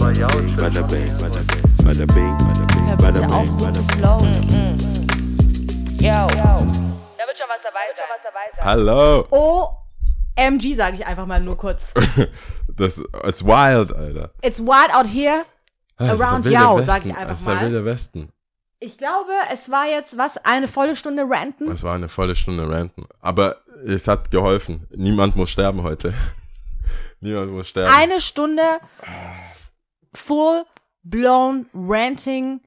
Bada bing, bada bing, bada bing, bada bitte auf, bing, bada zu bing. flowen. Yo. Da wird schon was dabei sein. Hallo. OMG, sage ich einfach mal nur kurz. Das ist wild, Alter. It's wild out here. Around Yao, sag ich einfach Das ist der mal. wilde Westen. Ich glaube, es war jetzt, was, eine volle Stunde ranten? Es war eine volle Stunde ranten. Aber es hat geholfen. Niemand muss sterben heute. Niemand muss sterben. Eine Stunde full blown ranting.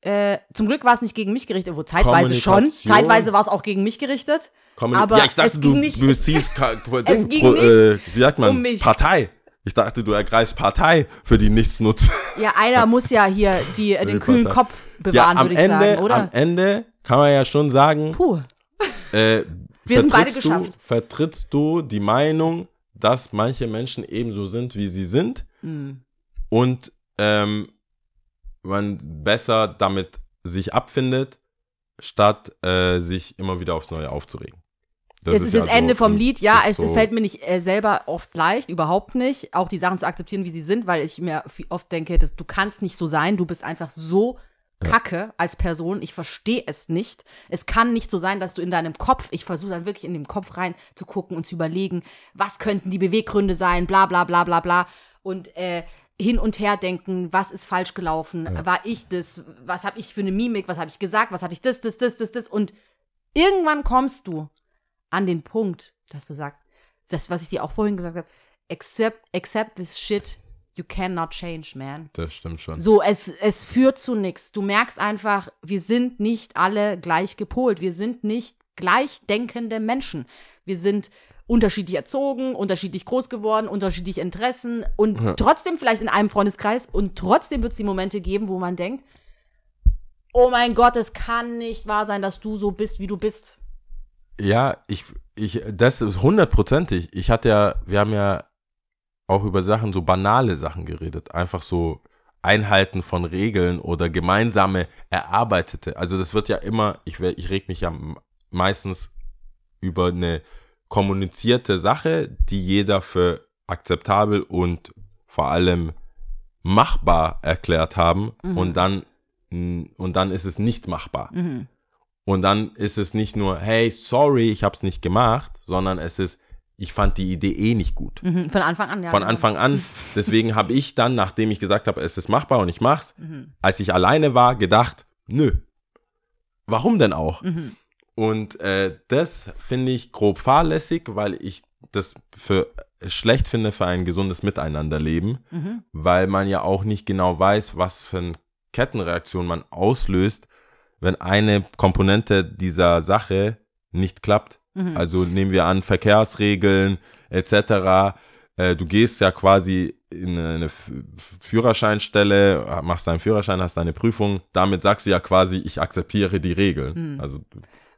Äh, zum Glück war es nicht gegen mich gerichtet, wo zeitweise schon. Zeitweise war es auch gegen mich gerichtet. Kommuni- aber ja, ich dachte, es ging du, nicht- du beziehst Ding, ging nicht äh, wie sagt man, um mich. Partei. Ich dachte, du ergreifst Partei für die Nichtsnutz. Ja, einer muss ja hier die, äh, den kühlen Partei. Kopf bewahren, am würde ich Ende, sagen, oder? am Ende kann man ja schon sagen, Puh. äh, Wir sind beide geschafft. Du, vertrittst du die Meinung, dass manche Menschen ebenso sind, wie sie sind Hm. Und ähm, man besser damit sich abfindet, statt äh, sich immer wieder aufs Neue aufzuregen. Das, ist ja das Ende so vom Lied. Ja, ist es, so- es fällt mir nicht äh, selber oft leicht, überhaupt nicht, auch die Sachen zu akzeptieren, wie sie sind, weil ich mir oft denke, dass, du kannst nicht so sein, du bist einfach so kacke als Person, ich verstehe es nicht. Es kann nicht so sein, dass du in deinem Kopf, ich versuche dann wirklich in den Kopf rein zu gucken und zu überlegen, was könnten die Beweggründe sein, bla bla bla bla bla. Und äh, hin und her denken, was ist falsch gelaufen, war ich das, was habe ich für eine Mimik, was habe ich gesagt, was hatte ich das, das, das, das, das. Und irgendwann kommst du an den Punkt, dass du sagst, das, was ich dir auch vorhin gesagt habe, accept, accept this shit you cannot change, man. Das stimmt schon. So, es, es führt zu nichts. Du merkst einfach, wir sind nicht alle gleich gepolt. Wir sind nicht gleich denkende Menschen. Wir sind unterschiedlich erzogen, unterschiedlich groß geworden, unterschiedliche Interessen und trotzdem vielleicht in einem Freundeskreis und trotzdem wird es die Momente geben, wo man denkt, oh mein Gott, es kann nicht wahr sein, dass du so bist, wie du bist. Ja, ich, ich, das ist hundertprozentig. Ich hatte ja, wir haben ja auch über Sachen, so banale Sachen geredet. Einfach so Einhalten von Regeln oder gemeinsame erarbeitete. Also das wird ja immer, ich, ich reg mich ja meistens über eine kommunizierte Sache, die jeder für akzeptabel und vor allem machbar erklärt haben und dann mm, und dann ist es nicht machbar. Und dann ist es nicht nur, hey, sorry, ich hab's nicht gemacht, sondern es ist, ich fand die Idee eh nicht gut. Mhm, Von Anfang an, ja. Von genau. Anfang an. Deswegen habe ich dann, nachdem ich gesagt habe, es ist machbar und ich mach's, Mhm. als ich alleine war, gedacht, nö. Warum denn auch? Und äh, das finde ich grob fahrlässig, weil ich das für schlecht finde für ein gesundes Miteinanderleben, Mhm. weil man ja auch nicht genau weiß, was für eine Kettenreaktion man auslöst, wenn eine Komponente dieser Sache nicht klappt. Mhm. Also nehmen wir an, Verkehrsregeln etc. Äh, du gehst ja quasi in eine Führerscheinstelle, machst deinen Führerschein, hast deine Prüfung. Damit sagst du ja quasi, ich akzeptiere die Regeln. Mhm. Also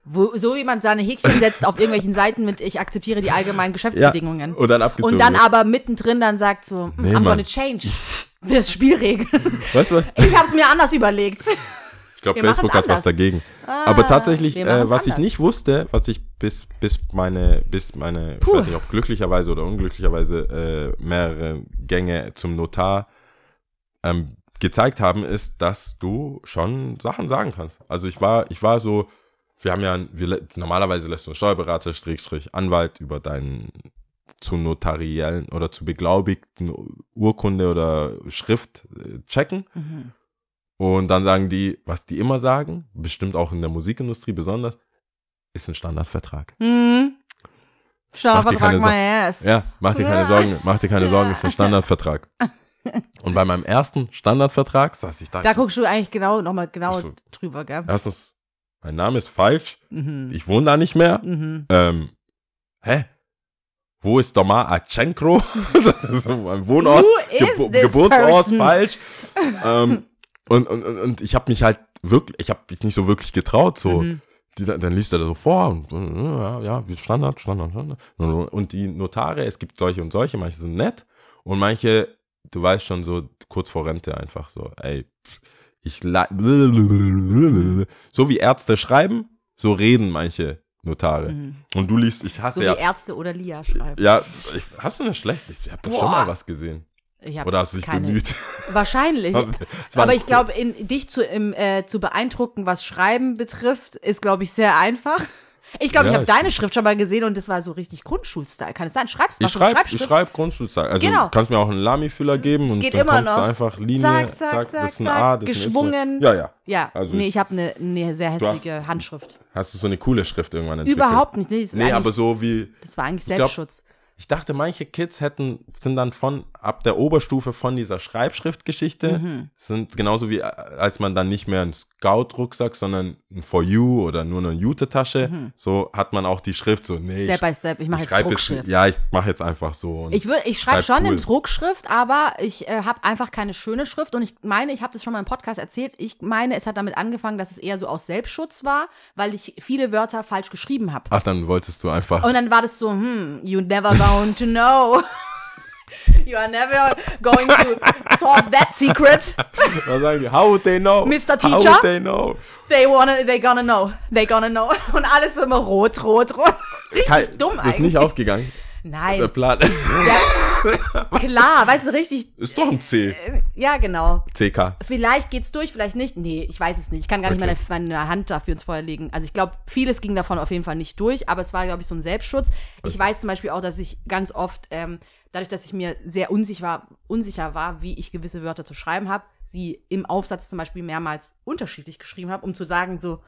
Wo, so wie man seine Häkchen setzt auf irgendwelchen Seiten mit, ich akzeptiere die allgemeinen Geschäftsbedingungen. und dann abgezogen. und dann wird. aber mittendrin dann sagt so, mm, Nee, I'm Mann. gonna change das Spielregeln. Weißt du? Ich hab's mir anders überlegt. Ich glaube, Facebook hat was anders. Ah, dagegen. Aber tatsächlich, äh, was ich anders. nicht wusste, was ich bis, bis meine, bis meine, Puh. ich weiß nicht, ob glücklicherweise oder unglücklicherweise äh, mehrere Gänge zum Notar ähm, gezeigt haben, ist, dass du schon Sachen sagen kannst. Also ich war, ich war so, wir haben ja, wir, normalerweise lässt du einen Steuerberater, Strich, Anwalt über deinen zu notariellen oder zu beglaubigten Urkunde oder Schrift äh, checken. Mhm. Und dann sagen die, was die immer sagen, bestimmt auch in der Musikindustrie besonders, ist ein Standardvertrag. Hm. Mach dir Standardvertrag keine my ass. Ja, mach dir keine Sorgen, mach dir keine Sorgen, ist ein Standardvertrag. Und bei meinem ersten Standardvertrag saß ich da. Da guckst du eigentlich genau nochmal genau so. drüber, gell? Erstens, mein Name ist falsch, Mhm. ich wohne da nicht mehr. Mhm. Ähm, hä? Wo ist Domar Achenkro? so mein Wohnort, Gebo Geburtsort person? falsch. ähm, und, und, und, ich habe mich halt wirklich, ich habe mich nicht so wirklich getraut, so. Mhm. Die, dann liest er da so vor und ja, ja, Standard, Standard, Standard. Und die Notare, es gibt solche und solche, manche sind nett und manche, du weißt schon so kurz vor Rente einfach so, ey, ich so wie Ärzte schreiben, so reden manche Notare. Und du liest, ich hasse Mhm. So ja, wie Ärzte oder Lia schreiben. ja, ich, hast du eine schlechte? Ich hab da schon mal was gesehen. Oder hast du dich keine, bemüht? Wahrscheinlich. Aber ich glaube, dich zu, im, äh, zu beeindrucken, was Schreiben betrifft, ist, glaube ich, sehr einfach. Ich glaube, Ja, ich habe ich- deine Schrift schon mal gesehen und das war so richtig Grundschulstyle. Kann es sein? Schreibst du Ich schreibe ich Schreibschrift? schreib Grundschulzeit. Also Genau. du kannst mir auch einen Lami-Füller geben und geht dann immer noch. einfach Linie, Zack, zack, zack, zack, das ist ein zack. A, das ist ein Geschwungen. Y. Ja, ja. Ja, Also nee, ich- ich habe eine ne sehr Du hast- hässliche Handschrift. Hast du so eine coole Schrift irgendwann entwickelt? Überhaupt nicht. Nee, ist Nee, aber so wie, das war eigentlich glaub- Selbstschutz. ich dachte, manche Kids hätten, sind dann von, ab der Oberstufe von dieser Schreibschriftgeschichte, Mhm. sind genauso wie, als man dann nicht mehr einen Scout-Rucksack, sondern ein For You oder nur eine Jute-Tasche, so hat man auch die Schrift so, nee, Mhm. Step ich, by Step. Ich mache jetzt schreibe Druckschrift. ja, ich mache jetzt einfach so. Ich, würd- ich schreibe Schreib schon in cool. Druckschrift, aber ich äh, habe einfach keine schöne Schrift und ich meine, ich habe das schon mal im Podcast erzählt, ich meine, es hat damit angefangen, dass es eher so aus Selbstschutz war, weil ich viele Wörter falsch geschrieben habe. Ach, dann wolltest du einfach. Und dann war das so, hm, you never going to know. you are never going to solve that secret. Was sagen die? How would they know? Mr. How Teacher? would they know? They wanna, they gonna know. They gonna know. Und alles immer rot, rot, rot. Richtig Kai, dumm das ist eigentlich. nicht aufgegangen. Der Nein, Plan ja, klar, weißt du, richtig, ist doch ein C. ja, genau. CK. Vielleicht geht's durch, vielleicht nicht. Nee, ich weiß es nicht. Ich kann gar nicht Okay. meine, meine Hand dafür ins Feuer legen. Also ich glaube, vieles ging davon auf jeden Fall nicht durch, aber es war, glaube ich, so ein Selbstschutz. Ich weiß zum Beispiel auch, dass ich ganz oft, ähm, dadurch, dass ich mir sehr unsicher war, unsicher war, wie ich gewisse Wörter zu schreiben habe, sie im Aufsatz zum Beispiel mehrmals unterschiedlich geschrieben habe, um zu sagen, so,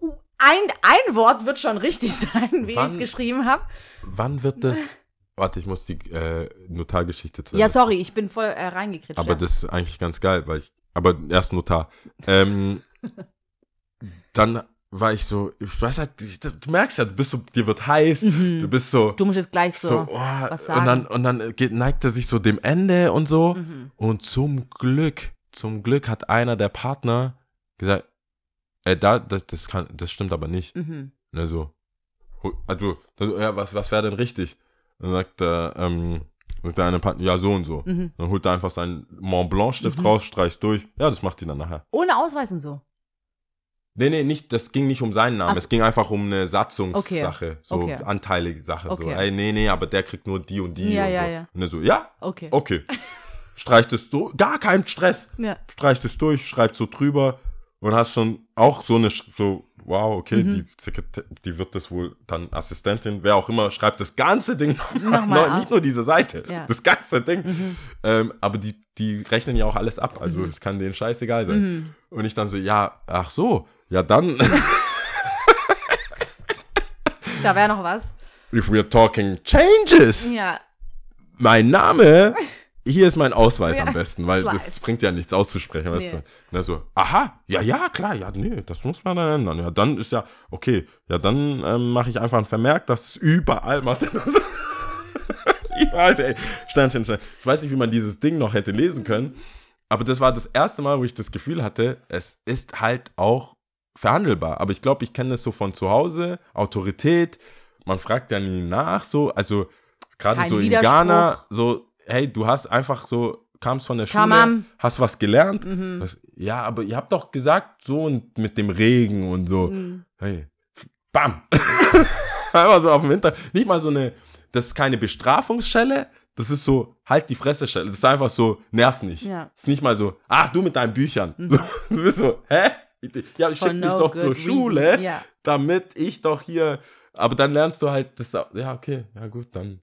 uh, ein, ein Wort wird schon richtig sein, wie ich es geschrieben habe. Wann wird das? Warte, ich muss die äh, Notargeschichte zu Ja, sorry, ich bin voll äh, reingekritscht. Aber ja. das ist eigentlich ganz geil, weil ich. Aber erst Notar. Ähm, dann war ich so, ich weiß halt, du merkst ja, du bist so, dir wird heiß, du bist so. du musst jetzt gleich so, so, oh, was und dann, sagen. und dann geht, neigt er sich so dem Ende und so. Mhm. Und zum Glück, zum Glück hat einer der Partner gesagt, äh, da, das, das kann, das stimmt aber nicht. Mhm. So. Hu- Also, also ja, was, was wäre denn richtig? Dann sagt er, ähm, sagt der eine Partner, ja, so und so. Mhm. Dann holt er einfach seinen Mont Blanc Stift raus, streicht durch. Ja, das macht ihn dann nachher. Ohne Ausweis und so. Nee, nee, nicht, das ging nicht um seinen Namen. Ach so. Es ging einfach um eine Satzungssache. So Okay. anteilige Sache. So, Okay. ey, nee, nee, aber der kriegt nur die und die. Ja, und ja, so. ja. Und er so, ja, Okay. okay. Streicht es durch. Gar kein Stress. Ja. Streicht es durch, schreibt so drüber und hast schon auch so eine, so, wow, okay, Mhm. die Sekretär, die wird das wohl dann Assistentin, wer auch immer, schreibt das ganze Ding Nochmal ab. nicht nur diese Seite, Ja. Mhm. das ganze Ding. Ähm, aber die, die rechnen ja auch alles ab, also es kann denen scheißegal sein. Mhm. Und ich dann so, ja, ach so, ja dann, Da wäre noch was. if we're talking changes, Ja. mein Name, hier ist mein Ausweis Ja, am besten, weil Slide. das bringt ja nichts auszusprechen, weißt Nee. du. Und er so, aha, ja, ja, klar, ja, nee, das muss man dann ändern. Ja, dann ist ja, okay, ja, dann ähm, mache ich einfach einen Vermerk, dass es überall macht. überall, ey, Sternchen, Sternchen. Ich weiß nicht, wie man dieses Ding noch hätte lesen können, aber das war das erste Mal, wo ich das Gefühl hatte, es ist halt auch verhandelbar. Aber ich glaube, ich kenne das so von zu Hause, Autorität, man fragt ja nie nach, so, also gerade so in. Ghana, so, hey, du hast einfach so, kamst von der Schule, Tamam. hast was gelernt. Mhm. Was, ja, aber ihr habt doch gesagt, so und mit dem Regen und so. Mhm. Hey, bam. Einfach so auf dem Hinter. Nicht mal so eine, das ist keine Bestrafungsschelle, das ist so, halt die Fresse-Schelle. Das ist einfach so, nerv nicht. Ja. Das ist nicht mal so, ach, du mit deinen Büchern. So, du bist so, hä? Ja, ich For schick mich no doch good zur reason. Schule, Ja. damit ich doch hier, aber dann lernst du halt, das, da- ja, okay, ja gut, dann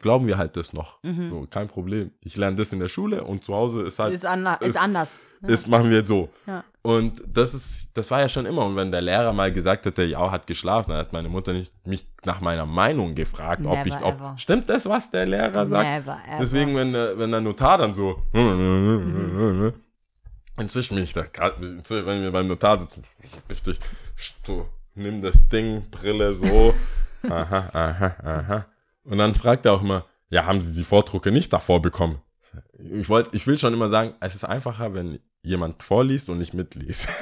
glauben wir halt das noch. So, kein Problem. Ich lerne das in der Schule und zu Hause ist halt, Ist, anla ist ist- anders. Ja. das machen wir so. Ja. Und das ist, das war ja schon immer. Und wenn der Lehrer mal gesagt hätte, ja, hat geschlafen, dann hat meine Mutter nicht mich nach meiner Meinung gefragt, ob Never ich, ob, ever. stimmt das, was der Lehrer sagt? Never ever. Deswegen, wenn, der- wenn der Notar dann so, inzwischen bin ich da, grad- wenn wir beim Notar sitzen, richtig, so, nimm das Ding, Brille, so, aha, aha, aha. Und dann fragt er auch immer, ja, haben Sie die Vordrucke nicht davor bekommen? Ich wollte, ich will schon immer sagen, es ist einfacher, wenn jemand vorliest und nicht mitliest.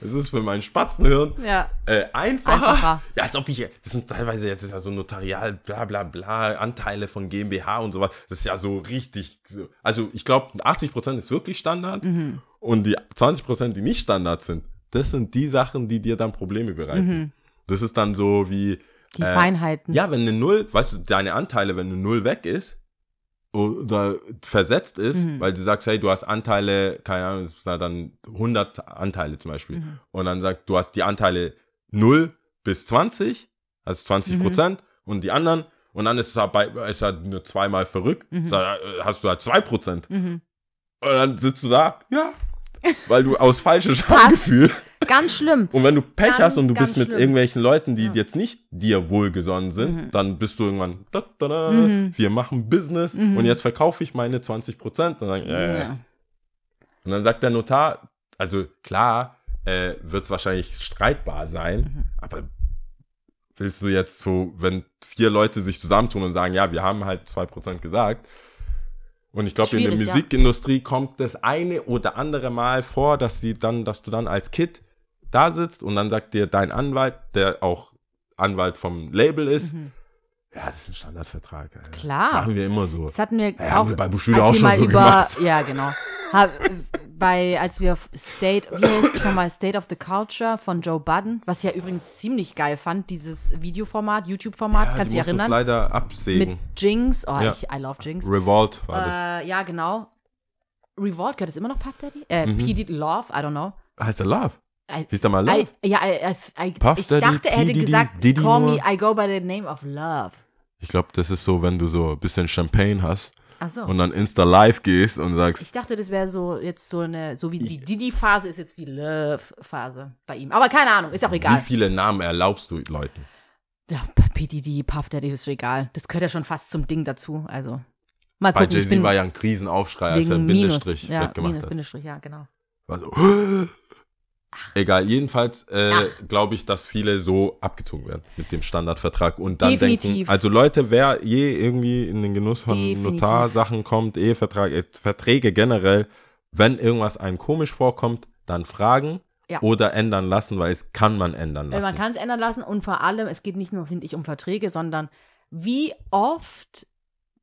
Es ist für mein Spatzenhirn ja. äh, einfacher. Einfacher. Ja, als ob ich, das sind teilweise jetzt ist ja so Notarial, bla bla bla, Anteile von GmbH und sowas. Das ist ja so richtig, so- also ich glaube, 80% ist wirklich Standard Mhm. und die 20%, die nicht Standard sind, das sind die Sachen, die dir dann Probleme bereiten. Mhm. Das ist dann so wie, Die Äh, Feinheiten. ja, wenn eine Null, weißt du, deine Anteile, wenn eine Null weg ist, oder versetzt ist, weil du sagst, hey, du hast Anteile, keine Ahnung, es sind dann 100 Anteile zum Beispiel. Und dann sagt, du hast die Anteile 0 bis 20, also 20 Prozent und die anderen. Und dann ist es halt, bei, ist halt nur zweimal verrückt. Da äh, hast du halt 2 Prozent. Und dann sitzt du da, ja, weil du aus falschem Schamgefühl. Ganz schlimm. Und wenn du Pech Ganz, hast und du bist mit schlimm. irgendwelchen Leuten, die jetzt nicht dir wohlgesonnen sind, dann bist du irgendwann, da, da, da, wir machen Business und jetzt verkaufe ich meine 20 Prozent. Und, dann, äh, Ja. und dann sagt der Notar, also klar, äh, wird es wahrscheinlich streitbar sein, Mhm. aber willst du jetzt so, wenn vier Leute sich zusammentun und sagen, ja, wir haben halt 2% gesagt, und ich glaube, in der Schwierig, ja. Musikindustrie kommt das eine oder andere Mal vor, dass sie dann, dass du dann als Kid da sitzt und dann sagt dir dein Anwalt, der auch Anwalt vom Label ist, ja, das ist ein Standardvertrag. Alter. Mhm. Klar. Machen wir immer so. Das hatten wir Ja, haben auch, wir bei als auch schon mal so über, gemacht. ja genau, Hab, bei, als wir auf State, wie heißt es nochmal, State of the Culture von Joe Budden, was ich ja übrigens ziemlich geil fand, dieses Videoformat, YouTube-Format, Ja, kannst du dich erinnern? leider Mit absägen. Jinx, oh, Ja. ich, I love Jinx. Revolt war das. Äh, ja, genau. Revolt, gehört es immer noch Puff Daddy? Äh, Mhm. P. Love, I don't know. Heißt der Love? I, Hieß der mal Love? I, ja, I, Puff ich Daddy, dachte, er hätte Diddy, gesagt, Diddy call nur? me, I go by the name of Love. Ich glaube, das ist so, wenn du so ein bisschen Champagne hast Achso. und dann Insta live gehst und sagst, Ich dachte, das wäre so jetzt so eine, so wie die Didi-Phase ist jetzt die Love-Phase bei ihm. Aber keine Ahnung, ist auch wie egal. viele Namen erlaubst du Leuten? Ja, PDD, Puff Daddy ist egal. Das gehört ja schon fast zum Ding dazu. Also, mal Bei gucken, ich Jay-Z war ja ein Kriesenaufschrei, als er Minus. Bindestrich Ja, weggemacht Minus, hat. Bindestrich, ja, genau. War Egal, jedenfalls äh, glaube ich, dass viele so abgezogen werden mit dem Standardvertrag und dann denken, Definitiv. also Leute, wer je irgendwie in den Genuss von Definitiv. Notarsachen kommt, Ehevertrag, äh, Verträge generell, wenn irgendwas einem komisch vorkommt, dann fragen Ja. oder ändern lassen, weil es kann man ändern lassen. Man kann es ändern lassen und vor allem, es geht nicht nur, finde ich, um Verträge, sondern wie oft,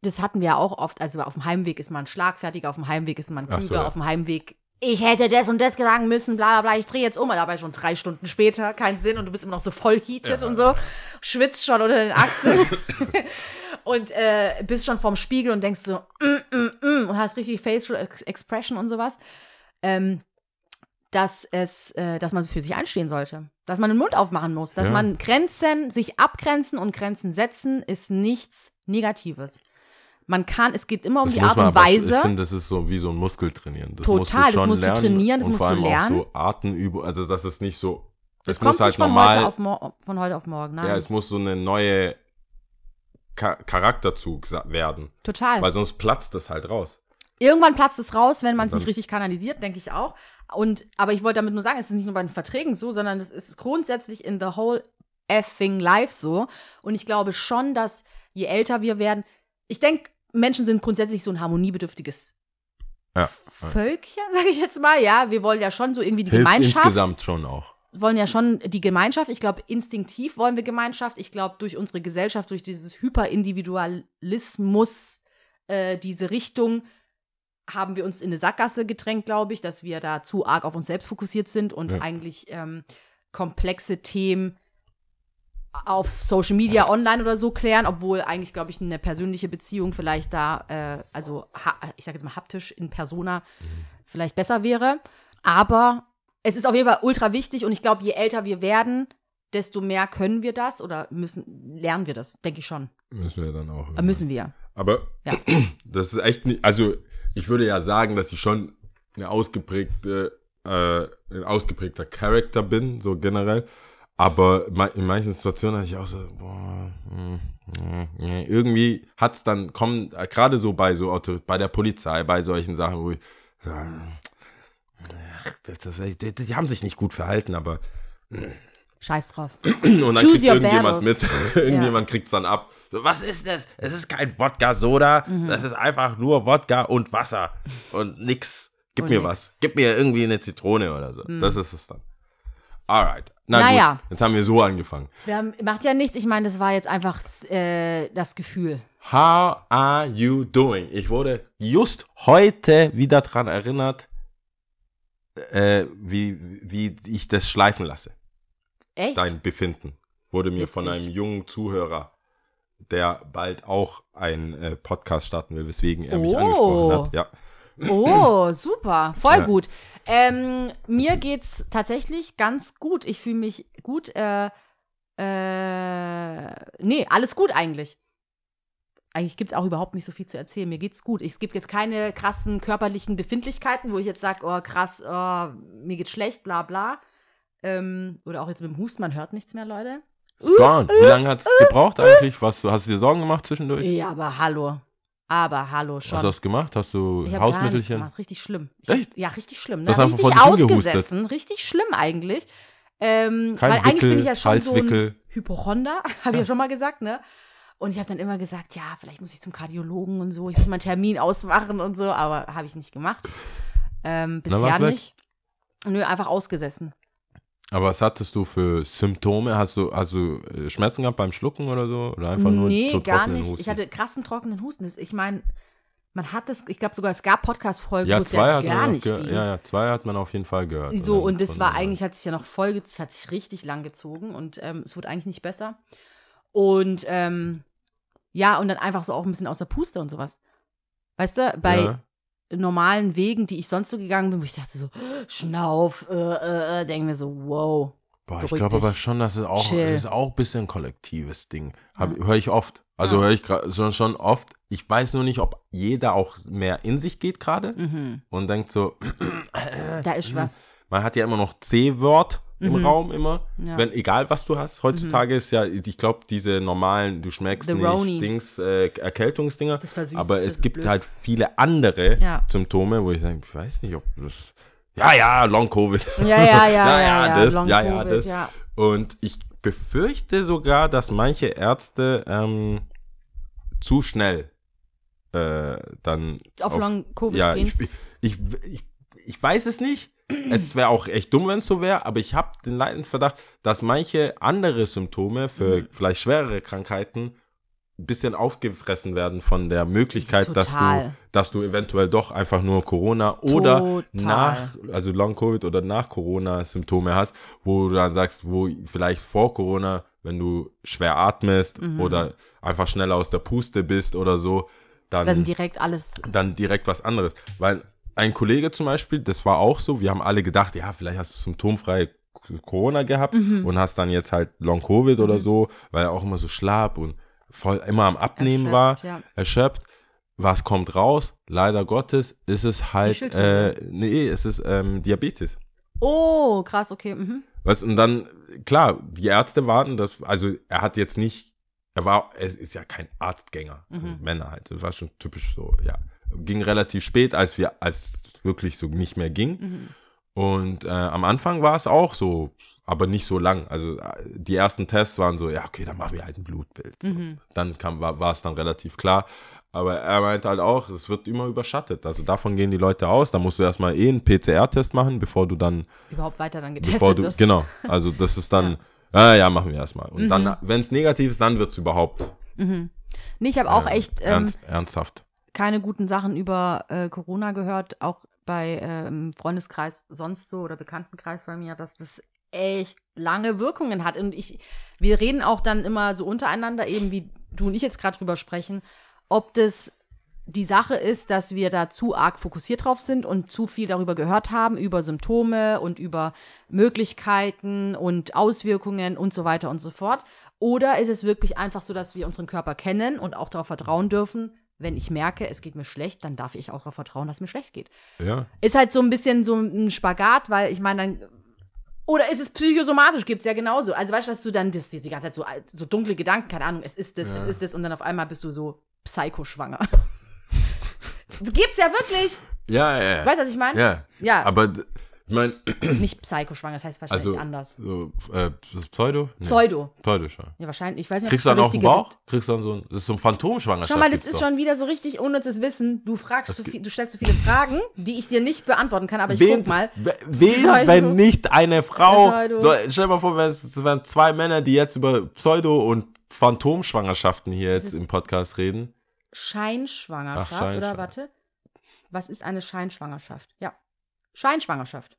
das hatten wir ja auch oft, also auf dem Heimweg ist man schlagfertig, auf dem Heimweg ist man klüger, so, ja. auf dem Heimweg, ich hätte das und das sagen müssen, bla bla bla, ich drehe jetzt um, dabei schon drei Stunden später, kein Sinn und du bist immer noch so voll heated Ja. und so, schwitzt schon unter den Achseln und äh, bist schon vorm Spiegel und denkst so, mm, mm, mm, und hast richtig Facial Ex Expression und sowas. Ähm, dass es, äh, dass man für sich einstehen sollte. Dass man den Mund aufmachen muss. Dass Ja. man Grenzen, sich abgrenzen und Grenzen setzen, ist nichts Negatives. Man kann, es geht immer um Das die Art und aber- Ich Weise. finde, das ist so wie so ein Muskel trainieren. Das Total, musst du das musst du lernen trainieren, das und musst vor du allem lernen. Auch so Atemübungen, also das ist nicht so. Es Es kommt muss halt nicht von normal. heute, auf von heute auf morgen. Nein, ja, es muss so eine neue Ka Charakterzug werden, total. weil sonst platzt das halt raus. Irgendwann platzt es raus, wenn man es nicht richtig kanalisiert, denke ich auch. Und, aber ich wollte damit nur sagen, es ist nicht nur bei den Verträgen so, sondern es ist grundsätzlich in the whole effing life so. Und ich glaube schon, dass je älter wir werden, ich denke, Menschen sind grundsätzlich so ein harmoniebedürftiges Ja. Völkchen, sage ich jetzt mal. Ja, wir wollen ja schon so irgendwie die Hilft Gemeinschaft insgesamt schon auch. wollen ja schon die Gemeinschaft. Ich glaube, instinktiv wollen wir Gemeinschaft. Ich glaube, durch unsere Gesellschaft, durch dieses Hyperindividualismus, äh, diese Richtung, haben wir uns in eine Sackgasse gedrängt, glaube ich, dass wir da zu arg auf uns selbst fokussiert sind und Ja. eigentlich ähm, komplexe Themen auf Social Media, online oder so klären, obwohl eigentlich, glaube ich, eine persönliche Beziehung vielleicht da, äh, also ich sage jetzt mal haptisch in Persona, vielleicht besser wäre. Aber es ist auf jeden Fall ultra wichtig und ich glaube, je älter wir werden, desto mehr können wir das oder müssen, lernen wir das, denke ich schon. Müssen wir dann auch. Äh, müssen wir. Aber Ja. das ist echt nicht, also ich würde ja sagen, dass ich schon eine ausgeprägte, äh, ein ausgeprägter Charakter bin, so generell. Aber in manchen Situationen hatte ich auch so, boah, hm, hm, nee. irgendwie hat's dann kommen, äh, gerade so bei so bei der Polizei, bei solchen Sachen, wo ich so, ach, das, die, die haben sich nicht gut verhalten, aber Scheiß drauf. und dann Choose kriegt irgendjemand mit, battles. irgendjemand kriegt's dann ab. So, was ist das? Es ist kein Wodka-Soda, Mhm. das ist einfach nur Wodka und Wasser und nix. Gib Und mir nix. Mhm. was. Gib mir irgendwie eine Zitrone oder so. Das ist es dann. Alright. Na Naja. gut, jetzt haben wir so angefangen. Wir haben, macht ja nichts, ich meine, das war jetzt einfach äh, das Gefühl. How are you doing? Ich wurde just heute wieder dran erinnert, äh, wie, wie ich das schleifen lasse. Echt? Dein Befinden. Wurde mir von Witzig. einem jungen Zuhörer der bald auch einen äh, Podcast starten will, weswegen er mich Oh. angesprochen hat. Ja. Oh, super, voll Ja. gut. Ähm, mir geht's tatsächlich ganz gut. Ich fühle mich gut. Äh, äh, nee, alles gut eigentlich. Eigentlich gibt's auch überhaupt nicht so viel zu erzählen. Mir geht's gut. Es gibt jetzt keine krassen körperlichen Befindlichkeiten, wo ich jetzt sage, oh krass, oh, mir geht's schlecht, bla bla. Ähm, oder auch jetzt mit dem Husten, man hört nichts mehr, Leute. It's gone. Wie lange hat es gebraucht eigentlich? Was, hast du dir Sorgen gemacht zwischendurch? Ja, aber hallo. Aber hallo schon. Was hast du gemacht? Hast du Ich Hausmittelchen? gemacht. Richtig schlimm. Ich Echt? Hab, ja, richtig schlimm. Ne? Richtig ausgesessen. Richtig schlimm eigentlich. Ähm, Kein weil eigentlich Wickel, bin ich ja schon so ein. Hypochonder, habe ich ja schon mal gesagt, ne? Und ich habe dann immer gesagt, ja, vielleicht muss ich zum Kardiologen und so, ich muss mal einen Termin ausmachen und so, aber habe ich nicht gemacht. Ähm, bisher nicht. Nö, einfach ausgesessen. Aber was hattest du für Symptome? Hast du, hast du äh, Schmerzen gehabt beim Schlucken oder so? Oder einfach nur nee, gar nicht. Husten? Ich hatte krassen trockenen Husten. Ich meine, man hat das, ich glaube sogar, es gab Podcast-Folgen, ja, wo es ja gar nicht ging. Ja, ja, zwei hat man auf jeden Fall gehört. So, und das war eigentlich, hat sich ja noch voll, das hat sich richtig lang gezogen und ähm, es wurde eigentlich nicht besser. Und ähm, ja, und dann einfach so auch ein bisschen aus der Puste und sowas. Weißt du, bei Ja. Normalen Wegen, die ich sonst so gegangen bin, wo ich dachte so, Schnauf, äh, äh, äh, denke mir so, wow. Boah, ich glaube aber schon, dass es auch, Chill. es ist auch ein bisschen ein kollektives Ding. Ja. Höre ich oft. Also Ja. höre ich gerade schon, schon oft. Ich weiß nur nicht, ob jeder auch mehr in sich geht gerade Mhm. und denkt so, Da ist was. man hat ja immer noch C-Wort im Mhm. Raum immer. Ja. Wenn, egal was du hast. Heutzutage ist ja, ich glaube, diese normalen, du schmeckst The nicht Roni. Dings, äh, Erkältungsdinger. Das versüßt, aber das es gibt blöd. halt viele andere Ja. Symptome, wo ich sage, ich weiß nicht, ob das. Ja, ja, Long Covid. Ja, ja, ja, ja, ja, ja, das, ja, ja, das. ja. Und ich befürchte sogar, dass manche Ärzte ähm, zu schnell äh, dann Auf Long Covid ja, gehen. ich, ich, ich, ich weiß es nicht. Es wäre auch echt dumm, wenn es so wäre, aber ich habe den leidenden Verdacht, dass manche andere Symptome für Mhm. vielleicht schwerere Krankheiten ein bisschen aufgefressen werden von der Möglichkeit, dass du, Total. dass du eventuell doch einfach nur Corona oder Total. nach, also Long Covid oder nach Corona Symptome hast, wo du dann sagst, wo vielleicht vor Corona, wenn du schwer atmest Mhm. oder einfach schneller aus der Puste bist oder so, dann Dann direkt alles. dann direkt was anderes. Weil ein Kollege zum Beispiel, das war auch so, wir haben alle gedacht, ja, vielleicht hast du symptomfreie Corona gehabt Mhm. und hast dann jetzt halt Long Covid oder so, weil er auch immer so schlapp und voll immer am Abnehmen war, Erschöpft, ja. erschöpft. Was kommt raus? Leider Gottes ist es halt, äh, nee, es ist ähm, Diabetes. Oh, krass, okay. Mhm. Weißt, und dann, klar, die Ärzte warten, dass, also er hat jetzt nicht, er war, es ist ja kein Arztgänger, Mhm. Männer halt, das war schon typisch so, ja. Ging relativ spät, als wir, als es wirklich so nicht mehr ging. Mhm. Und äh, am Anfang war es auch so, aber nicht so lang. Also äh, die ersten Tests waren so, ja, okay, dann machen wir halt ein Blutbild. Mhm. Dann kam, war, es dann relativ klar. Aber er meinte halt auch, es wird immer überschattet. Also davon gehen die Leute aus. Da musst du erstmal eh einen PCR-Test machen, bevor du dann Überhaupt weiter dann getestet bevor du, wirst. genau, also das ist dann, ja, ja, machen wir erstmal. Und Mhm. dann, wenn es negativ ist, dann wird es überhaupt Mhm. Nee, ich habe auch äh, echt ähm, ernst, ernsthaft. Keine guten Sachen über äh, Corona gehört, auch bei ähm, Freundeskreis sonst so oder Bekanntenkreis bei mir, dass das echt lange Wirkungen hat. Und ich, wir reden auch dann immer so untereinander, eben wie du und ich jetzt gerade drüber sprechen, ob das die Sache ist, dass wir da zu arg fokussiert drauf sind und zu viel darüber gehört haben, über Symptome und über Möglichkeiten und Auswirkungen und so weiter und so fort. Oder ist es wirklich einfach so, dass wir unseren Körper kennen und auch darauf vertrauen dürfen, wenn ich merke, es geht mir schlecht, dann darf ich auch darauf vertrauen, dass es mir schlecht geht. Ja, Ist halt so ein bisschen so ein Spagat, weil ich meine, dann. Oder ist es psychosomatisch? Gibt es ja genauso. Also weißt du, dass du dann das, die, die ganze Zeit so, so dunkle Gedanken, keine Ahnung, es ist das, es Ja. ist das und dann auf einmal bist du so psychoschwanger. gibt's ja wirklich. ja, ja. ja. Weißt du, was ich meine? ja. Ja. Aber ich meine, Nicht psychoschwanger, das heißt wahrscheinlich also anders. so, äh, das ist Pseudo? Nee, Pseudo. Pseudo schon. Ja, wahrscheinlich. Ich weiß nicht, Kriegst du dann so auf den Bauch? gibt. Kriegst du dann so ein, das ist so ein Phantomschwangerschaft. Schau mal, das ist doch. schon wieder so richtig unnützes Wissen. Du fragst so viel, du stellst so viele Fragen, die ich dir nicht beantworten kann, aber ich Wen, guck mal. we- Wen, Pseudo. wenn nicht eine Frau? So, stell dir mal vor, es wären zwei Männer, die jetzt über Pseudo- und Phantomschwangerschaften hier jetzt im Podcast reden. Scheinschwangerschaft, Ach, Scheinschwangerschaft. oder warte. Was ist eine Scheinschwangerschaft? Ja. Scheinschwangerschaft.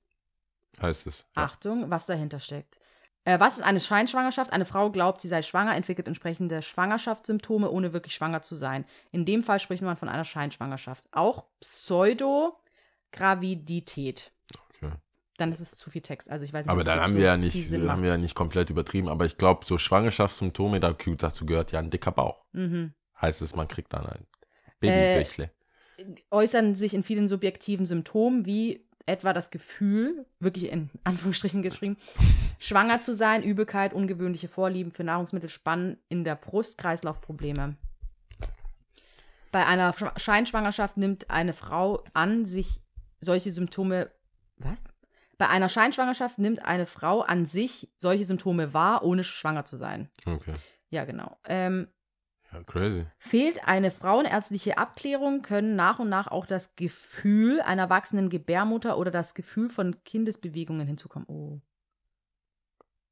Heißt es. Ja. Achtung, was dahinter steckt. Äh, was ist eine Scheinschwangerschaft? Eine Frau glaubt, sie sei schwanger, entwickelt entsprechende Schwangerschaftssymptome, ohne wirklich schwanger zu sein. In dem Fall spricht man von einer Scheinschwangerschaft. Auch Pseudogravidität. Okay. Dann ist es zu viel Text. Also ich weiß nicht, Aber dann haben so wir ja nicht, haben wir ja nicht komplett übertrieben. Aber ich glaube, so Schwangerschaftssymptome, da- dazu gehört ja ein dicker Bauch. Mhm. Heißt es, man kriegt dann ein Äh, Babybächle. äußern sich in vielen subjektiven Symptomen, wie etwa das Gefühl, wirklich in Anführungsstrichen geschrieben, schwanger zu sein, Übelkeit, ungewöhnliche Vorlieben für Nahrungsmittel, Spannen in der Brust, Kreislaufprobleme. Bei einer Sch- Scheinschwangerschaft nimmt eine Frau an sich solche Symptome. Was? Bei einer Scheinschwangerschaft nimmt eine Frau an sich solche Symptome wahr, ohne schwanger zu sein. Okay. Ja, genau. Ähm, Ja, crazy. Fehlt eine frauenärztliche Abklärung, können nach und nach auch das Gefühl einer wachsenden Gebärmutter oder das Gefühl von Kindesbewegungen hinzukommen. Oh,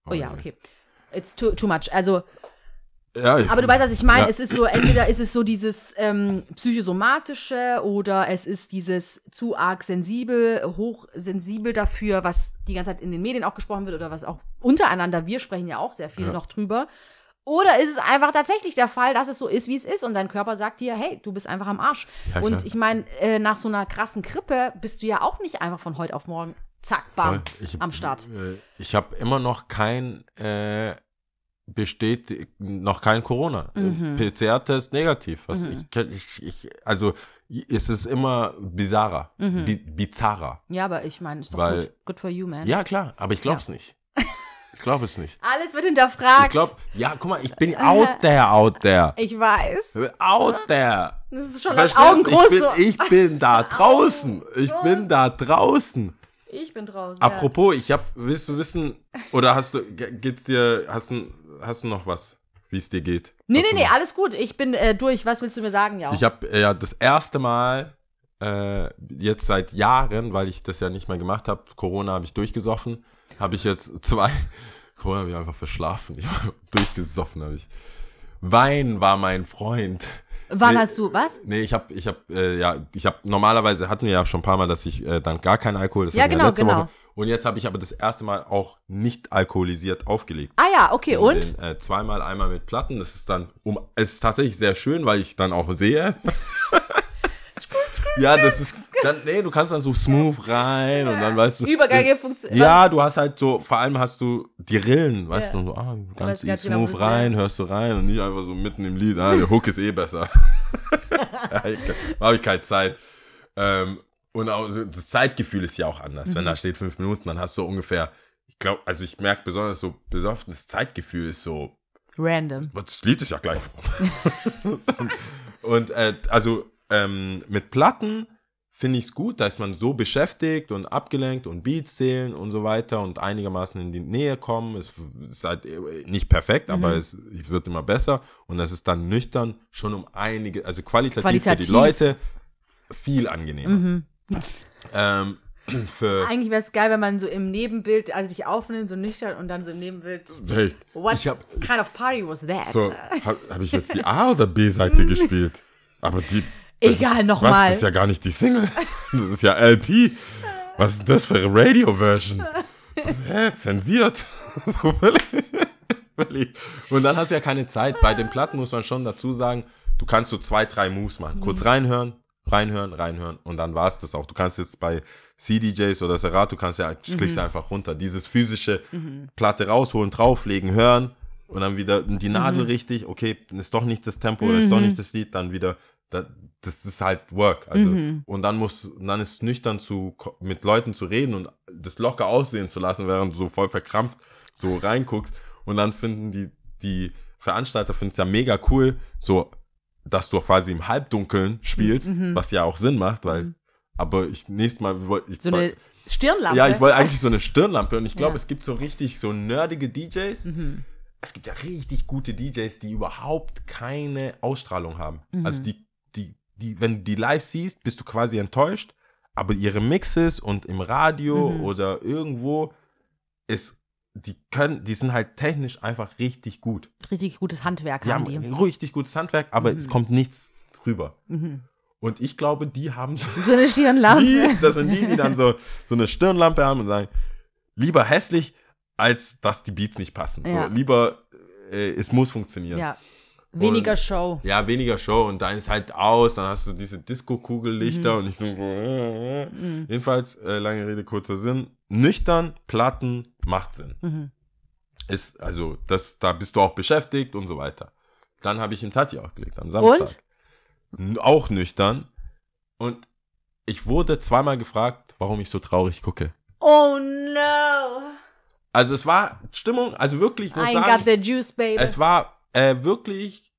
oh ja, je. okay. It's too, too much. Also, Ja, ich, aber du weißt, was ich meine. Ja. Es ist so, entweder ist es so dieses ähm, psychosomatische oder es ist dieses zu arg sensibel, hochsensibel dafür, was die ganze Zeit in den Medien auch gesprochen wird oder was auch untereinander, wir sprechen ja auch sehr viel Ja. noch drüber. Oder ist es einfach tatsächlich der Fall, dass es so ist, wie es ist und dein Körper sagt dir, hey, du bist einfach am Arsch. Ja, und ich meine, äh, nach so einer krassen Grippe bist du ja auch nicht einfach von heute auf morgen, zack, bam, ich, am Start. Äh, ich habe immer noch kein äh, besteht noch kein Corona. Mhm. PCR-Test negativ. Was ich, kenn- ich, ich, also es ist immer bizarrer, Mhm. bi bizarrer. Ja, aber ich meine, ist doch Weil- gut. Good for you, man. Ja klar, aber ich glaub's nicht. Ich glaube es nicht. Alles wird hinterfragt. Ich glaube, ja, guck mal, ich bin out there, out there. Ich weiß. Out there. Das ist schon Verstehst Augen groß. ich, bin, so. ich bin da draußen. Ich bin da draußen. Ich bin draußen. Apropos, ich hab, willst du wissen, oder hast du, ge- geht's dir, hast du, hast du noch was, wie es dir geht? Ja. Nee, Hast nee, nee, noch- alles gut. Ich bin äh, durch. Was willst du mir sagen, ja? Ich habe äh, ja das erste Mal, äh, jetzt seit Jahren, weil ich das ja nicht mehr gemacht habe, Corona habe ich durchgesoffen, habe ich jetzt zwei, Corona habe ich einfach verschlafen, ich hab durchgesoffen habe ich. Wein war mein Freund. Wann nee. hast du, was? Nee, ich habe, ich habe, äh, ja, ich habe, normalerweise hatten wir ja schon ein paar Mal, dass ich äh, dann gar keinen Alkohol, das Ja, genau, letzte genau. Woche. Und jetzt habe ich aber das erste Mal auch nicht alkoholisiert aufgelegt. Ah ja, okay, und? Den, äh, zweimal, einmal mit Platten. Das ist dann, um, es ist tatsächlich sehr schön, weil ich dann auch sehe. ja, das ist, dann, nee, du kannst dann so smooth rein und dann weißt du. Übergänge funktionieren. Ja, du hast halt so, vor allem hast du die Rillen, weißt Ja. du, so, ah, ganz genau, smooth es rein, hörst du rein und nicht einfach so mitten im Lied, ah, der Hook ist eh besser. ja, habe ich keine Zeit. Ähm, und auch das Zeitgefühl ist ja auch anders. Mhm. Wenn da steht fünf Minuten, dann hast du ungefähr, ich glaube, also ich merke besonders so besoffenes Zeitgefühl ist so, Random. das Lied ist ja gleich. und äh, also ähm, mit Platten finde ich es gut, da ist man so beschäftigt und abgelenkt und Beats zählen und so weiter und einigermaßen in die Nähe kommen. Es ist halt äh, nicht perfekt, aber es wird immer besser und das ist dann nüchtern schon um einige, also qualitativ, Qualitativ. für die Leute viel angenehmer. Mhm. Ähm, Eigentlich wäre es geil, wenn man so im Nebenbild, also dich aufnimmt, so nüchtern und dann so im Nebenbild. hey, What habe kind of party was that? So, habe hab ich jetzt die A- oder B-Seite gespielt? Aber die. Egal, ist, noch was, mal. Das ist ja gar nicht die Single. Das ist ja LP. Was ist das für eine Radio-Version? So, hä, zensiert. So. Und dann hast du ja keine Zeit. Bei den Platten muss man schon dazu sagen, du kannst so zwei, drei Moves machen. Kurz reinhören, reinhören, reinhören und dann war es das auch. Du kannst jetzt bei CDJs oder Serato, kannst ja, klickst du einfach runter. Dieses physische Platte rausholen, drauflegen, hören und dann wieder die Nadel richtig, okay, ist doch nicht das Tempo ist doch nicht das Lied, dann wieder, das ist halt Work. Also, und dann muss, und dann ist es nüchtern zu, mit Leuten zu reden und das locker aussehen zu lassen, während du so voll verkrampft so reinguckst. Und dann finden die, die Veranstalter finden es ja mega cool, so, dass du quasi im Halbdunkeln spielst, was ja auch Sinn macht, weil, aber ich, nächstes Mal, ich, so eine Stirnlampe. ja, ich wollte eigentlich so eine Stirnlampe und ich glaube, Ja. es gibt so richtig so nerdige DJs. Mhm. Es gibt ja richtig gute DJs, die überhaupt keine Ausstrahlung haben. Mhm. Also die, die, wenn du die live siehst, bist du quasi enttäuscht, aber ihre Mixes und im Radio Mhm. oder irgendwo ist, die können, die sind halt technisch einfach richtig gut. Richtig gutes Handwerk Die haben die. richtig gutes Handwerk, aber es kommt nichts rüber. Mhm. Und ich glaube, die haben so So eine Stirnlampe. die, das sind die, die dann so, so eine Stirnlampe haben und sagen, lieber hässlich, als dass die Beats nicht passen. Ja. So, lieber, äh, es muss funktionieren. Ja. Weniger Und- Show. Ja, weniger Show und dann ist halt aus, dann hast du diese Disco-Kugellichter und ich bin so, äh, äh. Mhm. jedenfalls, äh, lange Rede, kurzer Sinn, nüchtern, Platten, macht Sinn. Mhm. Ist, also, das, da bist du auch beschäftigt und so weiter. Dann habe ich in Tati aufgelegt am Samstag. Und? Auch nüchtern. Und ich wurde zweimal gefragt, warum ich so traurig gucke. Oh no. Also es war Stimmung, also wirklich, ich muss I sagen, got the juice, baby. es war äh, wirklich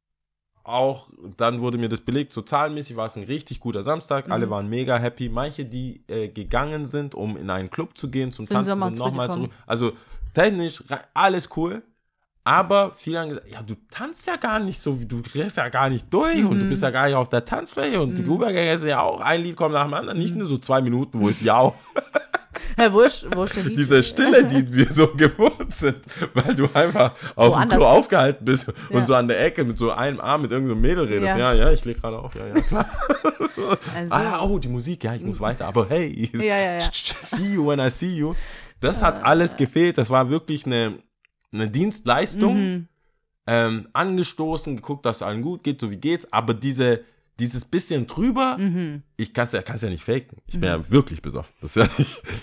auch, dann wurde mir das belegt, so zahlenmäßig war es ein richtig guter Samstag, Mhm. alle waren mega happy. Manche, die äh, gegangen sind, um in einen Club zu gehen, zum Sind Tanzen, sind nochmal zurück. Also technisch alles cool, aber viele haben gesagt, ja, du tanzt ja gar nicht so, wie du kriegst ja gar nicht durch und du Mhm. bist ja gar nicht auf der Tanzfläche und die Übergänge sind ja auch, ein Lied kommt nach dem anderen, Mhm. nicht nur so zwei Minuten, wo es ja Herr Wurscht, Wurscht der Lied. diese Stille, die wir so gewohnt sind, weil du einfach auf dem. Klo aufgehalten bist und Ja. so an der Ecke mit so einem Arm mit irgendeinem Mädel redest. Ja, Ja. ja, ich leg gerade auf. Ja, ja, klar. Also, Ah, oh, die Musik, ja, ich muss weiter. Aber hey, Ja, ja, ja. see you when I see you. Das hat alles gefehlt. Das war wirklich eine, eine Dienstleistung. mhm. Ähm, angestoßen, geguckt, dass es allen gut geht, so wie geht's. Aber diese, dieses bisschen drüber, Mhm. ich kann es ja, kann's ja nicht faken. Ich bin ja wirklich besoffen. Das ist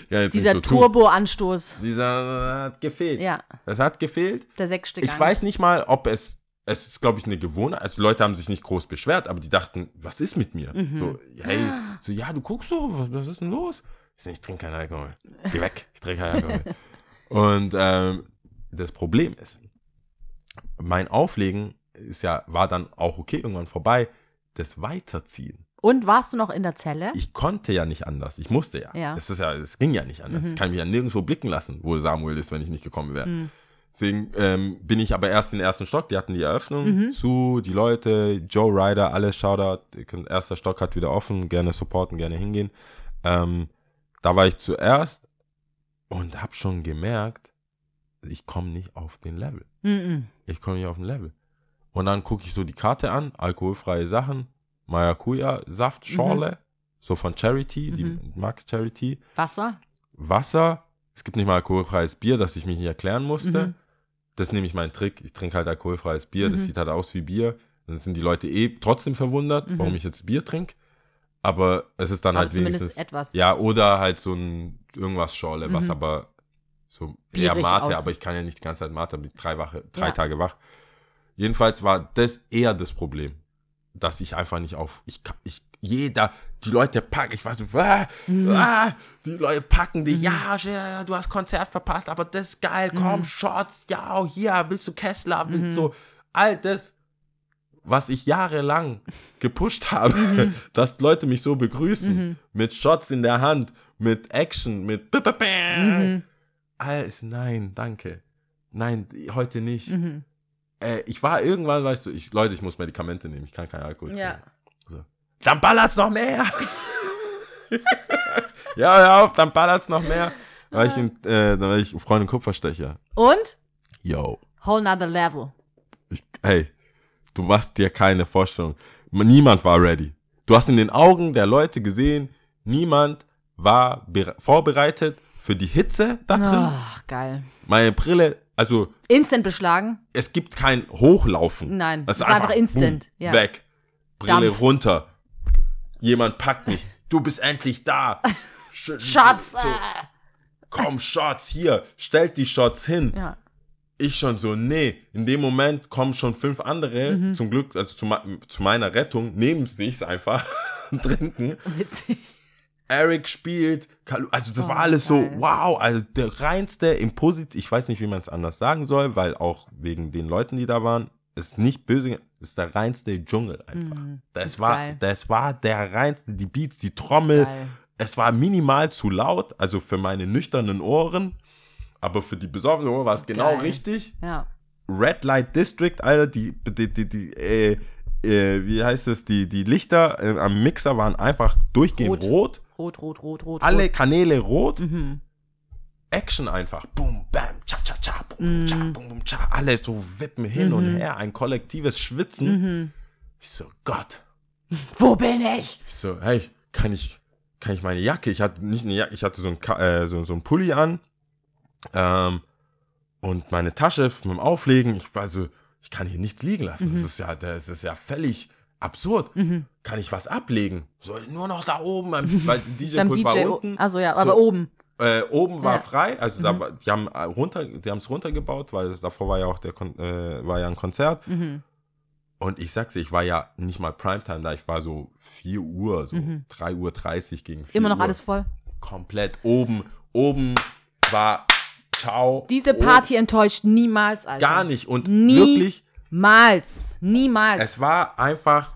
ja nicht, Dieser so. Turbo-Anstoß. Dieser hat gefehlt. Ja, Das hat gefehlt. der sechste Ich weiß nicht mal, ob es, es ist, glaube ich, eine Gewohnheit. Also Leute haben sich nicht groß beschwert, aber die dachten, was ist mit mir? Mhm. So, hey, so, ja, du guckst so, was, was ist denn los? Ich so, ich trinke keinen Alkohol. Geh weg, ich trinke keinen Alkohol. Und ähm, das Problem ist, mein Auflegen ist ja, war dann auch okay, irgendwann vorbei. Das Weiterziehen. Und warst du noch in der Zelle? Ich konnte ja nicht anders. Ich musste ja. Ja. Es ist ja, es ging ja nicht anders. Ich kann mich ja nirgendwo blicken lassen, wo Samuel ist, wenn ich nicht gekommen wäre. Mhm. Deswegen ähm, bin ich aber erst in den ersten Stock. Die hatten die Eröffnung. Mhm. Zu, die Leute, Joe Ryder, alles Shoutout. Erster Stock hat wieder offen. Gerne supporten, gerne hingehen. Ähm, da war ich zuerst und habe schon gemerkt, ich komme nicht auf den Level. Mhm. Ich komme nicht auf den Level. Und dann gucke ich so die Karte an, alkoholfreie Sachen, Maracuja, Saft, Schorle, so von Charity, die Mhm. Marke Charity, Wasser? Wasser, es gibt nicht mal alkoholfreies Bier, das ich mich nicht erklären musste. Mhm. Das ist nämlich mein Trick. Ich trinke halt alkoholfreies Bier, das Mhm. sieht halt aus wie Bier. Dann sind die Leute eh trotzdem verwundert, Mhm. warum ich jetzt Bier trinke. Aber es ist dann Aber halt zumindest wenigstens. etwas. Ja, oder halt so ein irgendwas Schorle, was Mhm. aber so eher Bierig Mate, aus. aber ich kann ja nicht die ganze Zeit Mate, bin drei, Wache, drei Ja. Tage wach. Jedenfalls war das eher das Problem, dass ich einfach nicht auf, ich, ich jeder, die Leute packen, ich weiß nicht, ah, Mhm. ah, die Leute packen dich, ja, ja, du hast Konzert verpasst, aber das ist geil, Mhm. komm, Shots, ja, hier, willst du Kessler, willst du, all das, was ich jahrelang gepusht habe, Mhm. dass Leute mich so begrüßen, mit Shots in der Hand, mit Action, mit Mhm. alles, nein, danke, nein, heute nicht. Mhm. Äh, ich war irgendwann, weißt du, ich, Leute, ich muss Medikamente nehmen, ich kann keinen Alkohol Ja. trinken. So. Dann ballert's noch mehr. ja, hör auf, dann ballert's noch mehr. Weil ich, in, äh, dann war ich Freundin Kupferstecher. Und? Yo, Whole nother level. ich, hey, du machst dir keine Vorstellung. Niemand war ready. Du hast in den Augen der Leute gesehen, niemand war bere- vorbereitet für die Hitze da drin. Ach, geil. Meine Brille, also Instant beschlagen? es gibt kein Hochlaufen. Nein, Das es war einfach instant, boom, ja. Weg. Brille Dampf. runter. Jemand packt mich. Du bist endlich da. Sch- Shots! So, komm, Shots hier. Stellt die Shots hin. Ja. Ich schon so, nee. In dem Moment kommen schon fünf andere, Mhm. zum Glück, also zu, zu meiner Rettung, nehmen sich's einfach und trinken. Witzig. Eric spielt, also das Oh, war alles so, geil. wow, also der reinste im Posit, ich weiß nicht, wie man es anders sagen soll, weil auch wegen den Leuten, die da waren, ist nicht böse, ist der reinste Dschungel einfach. Mhm, das war, geil. das war der reinste, die Beats, die Trommel, es war minimal zu laut, also für meine nüchternen Ohren, aber für die besoffenen Ohren war es genau Geil. richtig. Ja. Red Light District, Alter, die, die, die, die äh, äh, wie heißt es, die, die Lichter äh, am Mixer waren einfach durchgehend Rot. rot. Rot, rot, rot, rot. Alle Rot. Kanäle rot. Mhm. Action einfach. Boom, bam, cha, cha, cha, boom, boom, cha, Mhm. boom, boom, cha. Alle so wippen hin und her. Ein kollektives Schwitzen. Mhm. Ich so, Gott. Wo bin ich? Ich so, hey, kann ich, kann ich meine Jacke? Ich hatte nicht eine Jacke, ich hatte so ein, äh, so, so ein Pulli an. Ähm, und meine Tasche mit dem Auflegen, ich war so, ich kann hier nichts liegen lassen. Mhm. Das ist ja, das ist ja völlig absurd. Kann ich was ablegen? Soll nur noch da oben, beim- weil DJ Beim Pult DJ. war unten. Also ja, aber So. oben. Äh, oben war Ja. Mhm. frei, also da war, die haben äh, runter, die haben es runtergebaut, weil davor war ja auch der Kon äh, war ja ein Konzert. Mhm. Und ich sag's dir, ich war ja nicht mal Primetime da, ich war so 4 Uhr, so 3 Uhr 30 gegen 4 Mhm. Immer noch Uhr. alles voll. komplett oben. Oben war ciao. Diese oben Party enttäuscht niemals, Alter. gar nicht und Nie. wirklich Niemals. Niemals. es war einfach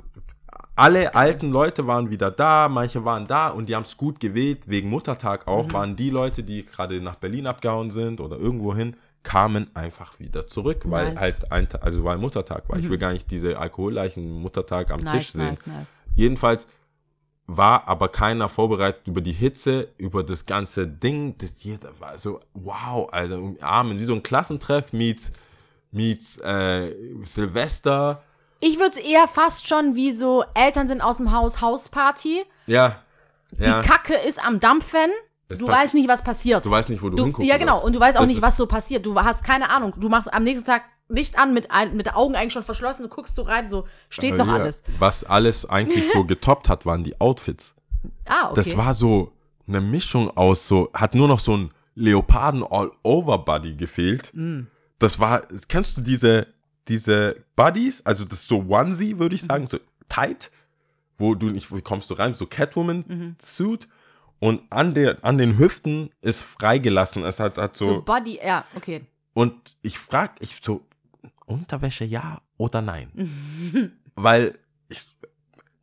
alle alten Leute waren wieder da, manche waren da und die haben es gut gewählt, wegen Muttertag auch, Mhm. waren die Leute, die gerade nach Berlin abgehauen sind oder irgendwo hin, kamen einfach wieder zurück, weil Nice. Mhm. halt ein, also weil Muttertag war. Ich will gar nicht diese alkoholleichen Muttertag am Tisch nice, sehen. nice, nice. Jedenfalls war aber keiner vorbereitet über die Hitze, über das ganze Ding. Das jeder war so, wow, Alter, umarmen, wie so ein Klassentreff meets, meets äh, Silvester. Ich würde es eher fast schon wie so Eltern sind aus dem Haus, Hausparty. Ja. Ja. Die Kacke ist am Dampfen. Es Du weißt nicht, was passiert. Du weißt nicht, wo du, Du, hingucken ja, genau. Und du weißt auch nicht, was so passiert. Du hast keine Ahnung. Du machst am nächsten Tag Licht an, mit, ein, mit den Augen eigentlich schon verschlossen. Du guckst so rein, so steht noch Ja, alles. Was alles eigentlich so getoppt hat, waren die Outfits. Ah, okay. Das war so eine Mischung aus so, hat nur noch so ein Leoparden All-Over-Buddy gefehlt. Mm. Das war, kennst du diese, diese Buddies? Also das ist so Onesie, würde Mhm. ich sagen, so tight, wo du nicht, wo kommst du rein, so Mhm. Catwoman-Suit. Und an, der, an den Hüften ist freigelassen. Es hat, hat so, so, Body, ja, okay. und ich frag, ich so, Unterwäsche ja oder nein? Mhm. Weil ich,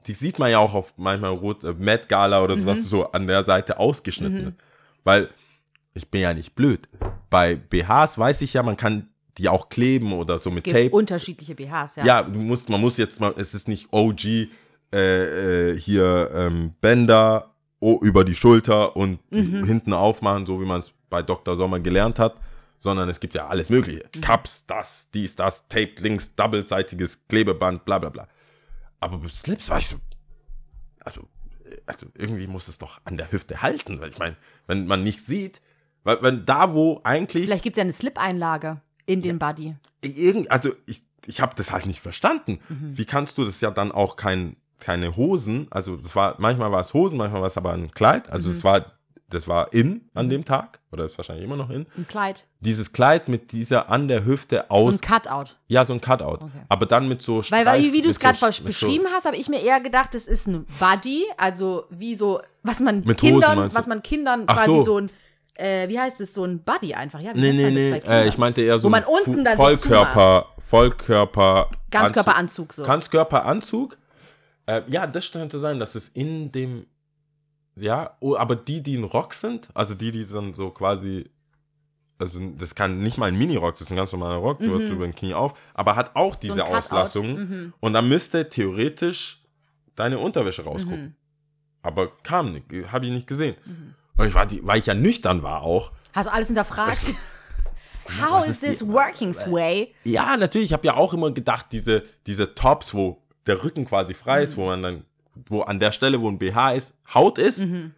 die sieht man ja auch auf manchmal rot, äh, Met Gala oder sowas Mhm. so an der Seite ausgeschnitten. Weil ich bin ja nicht blöd. Bei BHs weiß ich ja, man kann die auch kleben oder so Es mit gibt Tape. unterschiedliche BHs, ja. Ja, du musst, man muss jetzt mal, es ist nicht OG äh, äh, hier ähm, Bänder oh, über die Schulter und Mhm. hinten aufmachen, so wie man es bei Dr. Sommer gelernt hat, sondern es gibt ja alles Mögliche. Mhm. Cups, das, dies, das, Tape links, doppelseitiges Klebeband, bla bla bla. Aber Slips war ich so, also, also irgendwie muss es doch an der Hüfte halten, weil ich meine, wenn man nicht sieht, weil wenn da wo eigentlich Vielleicht gibt es ja eine Slip-Einlage in den Body. irgend, also ich, ich habe das halt nicht verstanden. Wie kannst du das ja dann auch kein, keine Hosen, also das war, manchmal war es Hosen, manchmal war es aber ein Kleid, also es war, das war in an dem Tag, oder ist wahrscheinlich immer noch in. Ein Kleid. Dieses Kleid mit dieser an der Hüfte So aus, ein Cutout. ja, so ein Cutout. Okay. Aber dann mit so Weil, weil wie, du es gerade so- mit so- beschrieben hast, habe ich mir eher gedacht, das ist ein Body, also wie so, was man Mit Hosen Kindern, du? was man Kindern Ach quasi so. so, ein, äh, wie heißt es, so ein Body einfach, ja? Nee, nee, nee, äh, ich meinte eher so Wo man ein unten dann so Vollkörper, Vollkörper, Ganzkörperanzug so. Ganzkörperanzug. Äh, ja, das könnte sein, dass es in dem, ja, oh, aber die, die ein Rock sind, also die, die dann so quasi, also das kann nicht mal ein Mini-Rock, das ist ein ganz normaler Rock, so hört über den Knie auf, aber hat auch diese Mhm. Cutout. Auslassungen Mhm. und dann müsste theoretisch deine Unterwäsche rausgucken. Mhm. Aber kam nicht, habe ich nicht gesehen. Und ich war, die, weil ich ja nüchtern war auch, Hast du alles hinterfragt? How was is this die- working way? Ja, natürlich. Ich habe ja auch immer gedacht, diese, diese Tops, wo der Rücken quasi frei Mhm. ist, wo man dann, wo an der Stelle, wo ein BH ist, Haut ist. Mhm.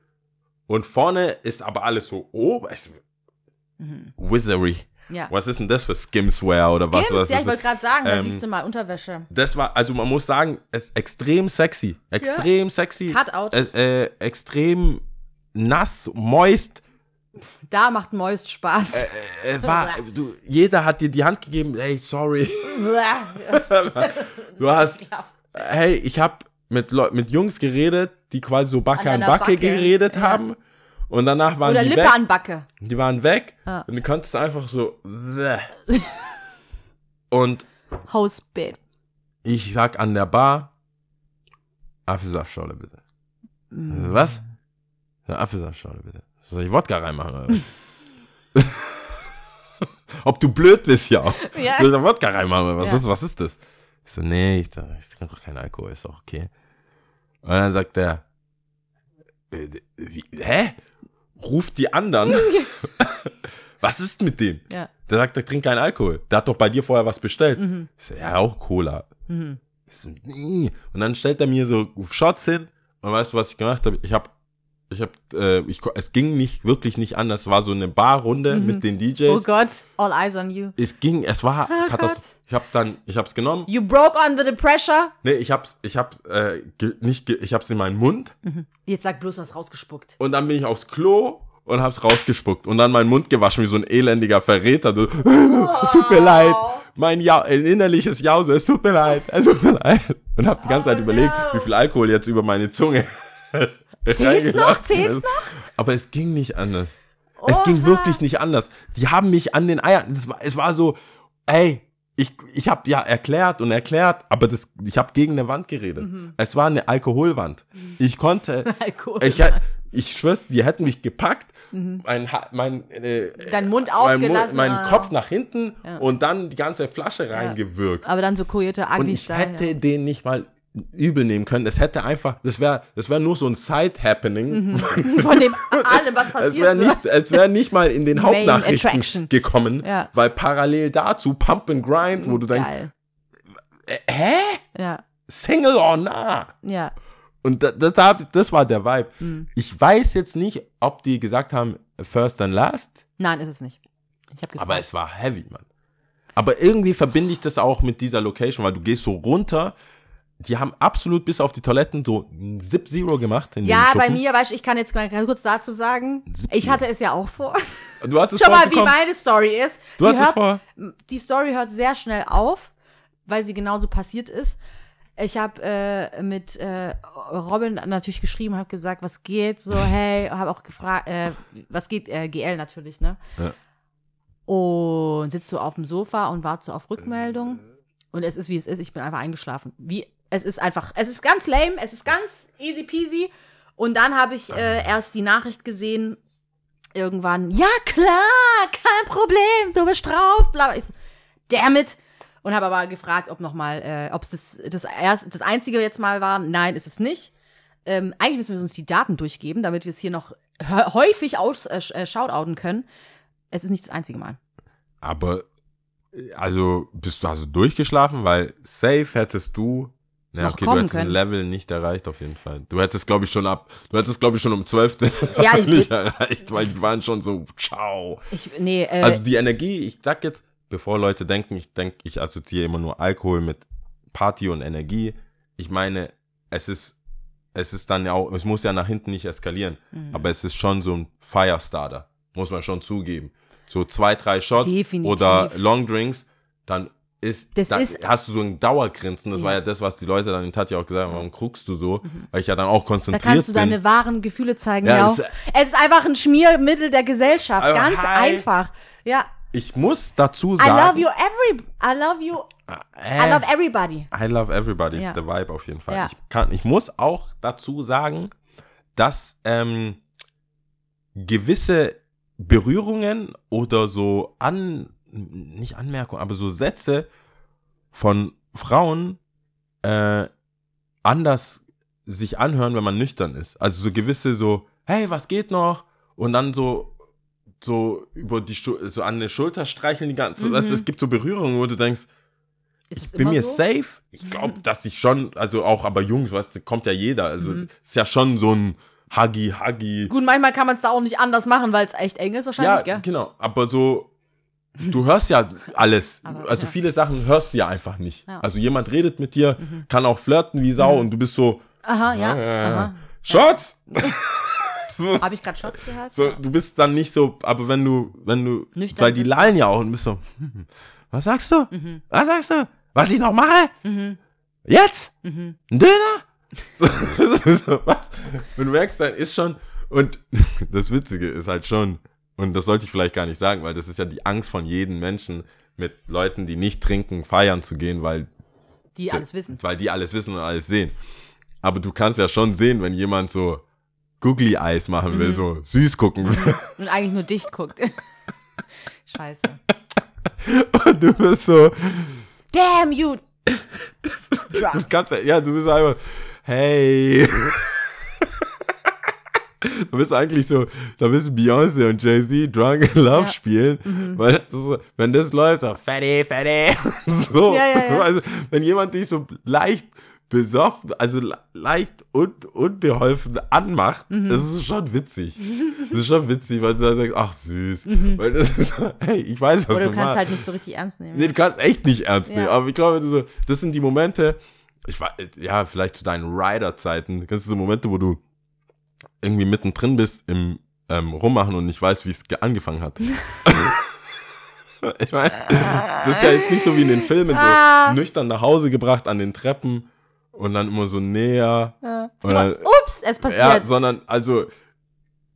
Und vorne ist aber alles so, oh, es- Wizardry. Mhm. Ja. Was ist denn das für Skimswear oder was? Skims, was ja, ist ich wollte gerade sagen, da Ähm, siehst du mal Unterwäsche. das war, also man muss sagen, es ist extrem sexy. Extrem sexy. Cutout. Äh, äh, extrem nass, moist. Da macht Moist Spaß. Äh, war, du, jeder hat dir die Hand gegeben, hey, sorry. Du hast, hey, ich habe mit, Leu- mit Jungs geredet, die quasi so Backe an, deiner Backe, Backe, geredet ja. haben. Und danach waren Oder die Lippe weg. an Backe. Die waren weg. Ah. Und du konntest einfach so. und Hostbit. ich sag an der Bar, Apfelsaftschorle bitte. Also, was? Ja, Apfelsaftschorle bitte. Soll ich Wodka reinmachen? Ob du blöd bist, ja. Ja. Soll ich da Wodka reinmachen? Was, Ja. was, was ist das? Ich so, nee, ich, ich trinke doch keinen Alkohol, ist doch okay. Und dann sagt er, äh, wie, hä? Ruft die anderen. was ist mit dem? Ja. Der sagt, er trinkt keinen Alkohol. Der hat doch bei dir vorher was bestellt. Mhm. Ich so, ja, auch Cola. Ich so, nee. Und dann stellt er mir so Shots hin. Und weißt du, was ich gemacht habe? Ich habe ich hab, äh, ich, es ging nicht, wirklich nicht anders. Es war so eine Barrunde mit den DJs. Oh Gott, all eyes on you. Es ging, es war Oh Katastrophe. Ich hab dann, ich hab's genommen. You broke under the pressure. Nee, ich hab's, ich hab's, äh, nicht, ich hab's in meinen Mund. Jetzt sag bloß, hast rausgespuckt. Und dann bin ich aufs Klo und hab's rausgespuckt. Und dann meinen Mund gewaschen wie so ein elendiger Verräter. Du, es tut mir leid. Mein ja ein innerliches Jause, es tut mir leid. Es tut mir leid. Und hab die ganze Zeit überlegt, no. wie viel Alkohol jetzt über meine Zunge Zählt's noch? Zählt's ist. Aber es ging nicht anders. Es ging wirklich nicht anders. Die haben mich an den Eiern. Es war, es war so, ey, ich, ich habe ja erklärt und erklärt, aber das, ich habe gegen eine Wand geredet. Es war eine Alkoholwand. Ich konnte, Alkohol. ich, ich schwör's, die hätten mich gepackt, mein, Ha- mein, äh, Dein Mund mein, aufgelassen. mein ah. Kopf nach hinten Ja. und dann die ganze Flasche reingewirkt. Aber dann so Coyote Und Ugly ich hätte ja. den nicht mal übel nehmen können. Es hätte einfach, das wäre das wär nur so ein Side-Happening. Von dem allem, was Es passiert. wäre so. nicht, es wär nicht mal in den Hauptnachrichten gekommen, Ja. weil parallel dazu Pump and Grind, wo du denkst, Geil. äh, hä? Ja, Single or nah? ja. Und da, da, da, das war der Vibe. Mhm. Ich weiß jetzt nicht, ob die gesagt haben, first and last, Nein, ist es nicht. Aber es war heavy, Mann. Aber irgendwie verbinde ich das auch mit dieser Location, weil du gehst so runter, die haben absolut bis auf die Toiletten so Zip Zero gemacht. Ja, bei mir, weißt du, ich kann jetzt mal ganz kurz dazu sagen, ich hatte es ja auch vor. Du hattest Schau mal, wie meine Story ist. Du die, hattest hört, vor. die Story hört sehr schnell auf, weil sie genauso passiert ist. Ich habe äh, mit äh, Robin natürlich geschrieben, habe gesagt, was geht, so hey, habe auch gefragt, äh, was geht, äh, GL natürlich, ne? Ja. Und sitzt so auf dem Sofa und warte so auf Rückmeldung. Und es ist wie es ist. Ich bin einfach eingeschlafen. Wie es ist einfach, es ist ganz lame, es ist ganz easy peasy. Und dann habe ich äh, erst die Nachricht gesehen, irgendwann, ja klar, kein Problem, du bist drauf, bla. bla. Ich so, damn it. Und habe aber gefragt, ob noch mal, äh, ob es das, das, erst, das einzige jetzt mal war. Nein, ist es nicht. Ähm, eigentlich müssen wir uns die Daten durchgeben, damit wir es hier noch hä- häufig aus, äh, äh, shoutouten können. Es ist nicht das einzige Mal. Aber, äh, also, bist du also durchgeschlafen? Weil safe hättest du, na, Noch okay, du kommen hättest ein können. Level nicht erreicht auf jeden Fall. Du hättest, glaube ich, schon ab, du hättest, glaube ich, schon um 12. Ja, ich nicht erreicht, weil die waren schon so, ciao. Ich, nee, äh, Also die Energie, ich sag jetzt, bevor Leute denken, ich denke, ich assoziiere immer nur Alkohol mit Party und Energie. Ich meine, es ist, es ist dann ja auch, es muss ja nach hinten nicht eskalieren, Mhm. aber es ist schon so ein Firestarter, muss man schon zugeben. So zwei, drei Shots Definitiv. oder Long Drinks, dann ist, Das dann ist- hast du so ein Dauergrinsen. Das Ja. war ja das, was die Leute dann in Tati auch gesagt haben, warum guckst du so? Weil ich ja dann auch da konzentriert kannst du bin. deine wahren Gefühle zeigen. Ja, Ja, das- es ist einfach ein Schmiermittel der Gesellschaft. Aber Ganz hi. einfach. Ja. ich muss dazu I sagen, love you every, I love you, äh, I love everybody. I love everybody ist Ja. der Vibe auf jeden Fall. Ja. Ich, kann, ich muss auch dazu sagen, dass ähm, gewisse Berührungen oder so an, nicht Anmerkungen, aber so Sätze von Frauen äh, anders sich anhören, wenn man nüchtern ist. Also so gewisse so, hey, was geht noch? Und dann so so über die so an der Schulter streicheln die ganze Mhm. also es gibt so Berührungen, wo du denkst, ich bin mir so? safe. Ich glaube, dass ich schon, also auch aber Jungs, weißt du, kommt ja jeder. Also Mhm. ist ja schon so ein Huggy, Huggy. Gut, manchmal kann man es da auch nicht anders machen, weil es echt eng ist wahrscheinlich, Ja, gell? genau. Aber so, du hörst ja alles. Aber, also ja. viele Sachen hörst du ja einfach nicht. Ja. Mhm. Also jemand redet mit dir, kann auch flirten wie Sau und du bist so, Aha, ja. äh, Aha. Schatz! so, Habe ich gerade Shots gehört? so, du bist dann nicht so, aber wenn du, wenn du, Nüchtern weil die lallen ja auch und bist so, hm, was sagst du? Mhm. Was sagst du? Was ich noch mache? Jetzt? Mhm. Ein Döner? So, so, so, was? Und du merkst, dann ist schon, und das Witzige ist halt schon, und das sollte ich vielleicht gar nicht sagen, weil das ist ja die Angst von jedem Menschen, mit Leuten, die nicht trinken, feiern zu gehen, weil, Die alles wissen. weil die alles wissen und alles sehen. Aber du kannst ja schon sehen, wenn jemand so Googly Eyes machen will, Mhm. so süß gucken will. Und eigentlich nur dicht guckt. Scheiße. Und du bist so, Damn you! du kannst ja, ja, du bist einfach, hey. Du bist eigentlich so, da müssen Beyoncé und Jay-Z Drunk in Love Ja. Mhm. spielen, weil das so, wenn das läuft, so, fatty, fatty, so, Ja, ja. Also, wenn jemand dich so leicht besoffen, also le- leicht und unbeholfen anmacht, das ist schon witzig. Das ist schon witzig, weil du dann denkst, ach süß. Weil das ist, hey, ich weiß, was Oder du du kannst machst. halt nicht so richtig ernst nehmen. Nee, du kannst echt nicht ernst nehmen. Aber ich glaube, so, das sind die Momente, ich war, ja, vielleicht zu deinen Rider-Zeiten, kennst du so Momente, wo du irgendwie mittendrin bist im ähm, Rummachen und nicht weißt, wie es ge- angefangen hat. ich meine, das ist ja jetzt nicht so wie in den Filmen, so Ah. nüchtern nach Hause gebracht an den Treppen und dann immer so näher. Ja. Dann, Ups, es ja, passiert. sondern also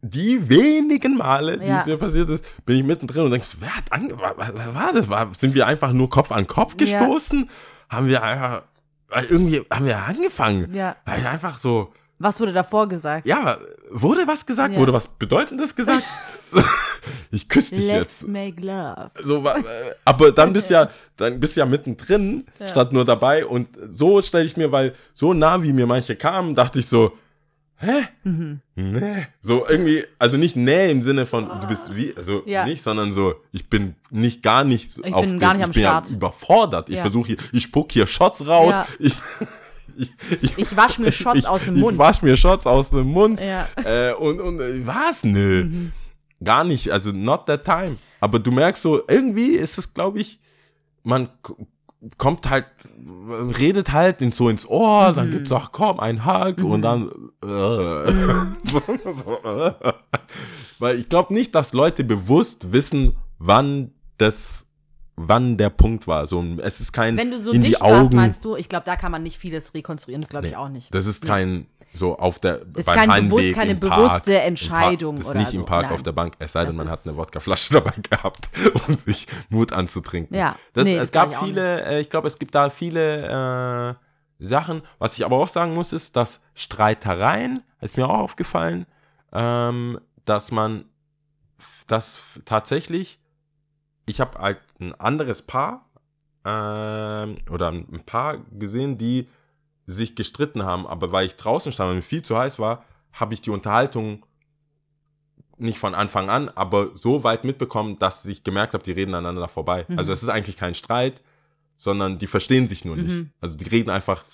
die wenigen Male, die Ja. es mir passiert ist, bin ich mittendrin und denke, wer hat ange was, was war das? War, sind wir einfach nur Kopf an Kopf Ja. gestoßen? Haben wir einfach weil irgendwie haben wir angefangen? Ja. Weil ich einfach so, Was wurde davor gesagt? ja, wurde was gesagt? Ja. Wurde was Bedeutendes gesagt? ich küsse dich Let's jetzt. make love. So, äh, aber dann bist ja, dann bist ja mittendrin, Ja. statt nur dabei. Und so stelle ich mir, weil so nah wie mir manche kamen, dachte ich so, hä? Mhm. Nee. So irgendwie, also nicht näher im Sinne von, du bist wie, also Ja. nicht, sondern so, ich bin nicht gar nicht so Ich bin gar nicht am ich bin Start. Ja überfordert. Ich versuche hier, ich spuck hier Shots raus. Ja. Ich, ich, ich, Ich wasch mir Shots ich, aus dem Ich Mund. wasch mir Shots aus dem Mund. Ja. Äh, und, und äh, was? Nö. Mhm. Gar nicht. Also not that time. Aber du merkst so, irgendwie ist es, glaube ich, man kommt halt, redet halt in, so ins Ohr, dann gibt's auch komm, ein Hug und dann äh, so, so, äh. weil ich glaube nicht, dass Leute bewusst wissen, wann das wann der Punkt war. So, es ist kein Wenn du so in die Augen. meinst du, ich glaube, da kann man nicht vieles rekonstruieren. Das glaube ich Nee, auch nicht. Das ist kein so auf der Ist beim kein Heimweg bewusst- keine im bewusste Park, Entscheidung Im Park, das ist oder nicht im so. Park Nein. auf der Bank, es sei denn, Das man hat eine Wodkaflasche dabei gehabt, um sich Mut anzutrinken. Ja, das, nee, es das gab ich viele, äh, ich glaube, es gibt da viele äh, Sachen. Was ich aber auch sagen muss, ist, dass Streitereien, ist mir auch aufgefallen, ähm, dass man, dass tatsächlich, ich habe halt ein anderes Paar ähm, oder ein Paar gesehen, die sich gestritten haben, aber weil ich draußen stand und mir viel zu heiß war, habe ich die Unterhaltung nicht von Anfang an, aber so weit mitbekommen, dass ich gemerkt habe, die reden aneinander vorbei. Mhm. Also es ist eigentlich kein Streit, sondern die verstehen sich nur nicht. Mhm. Also die reden einfach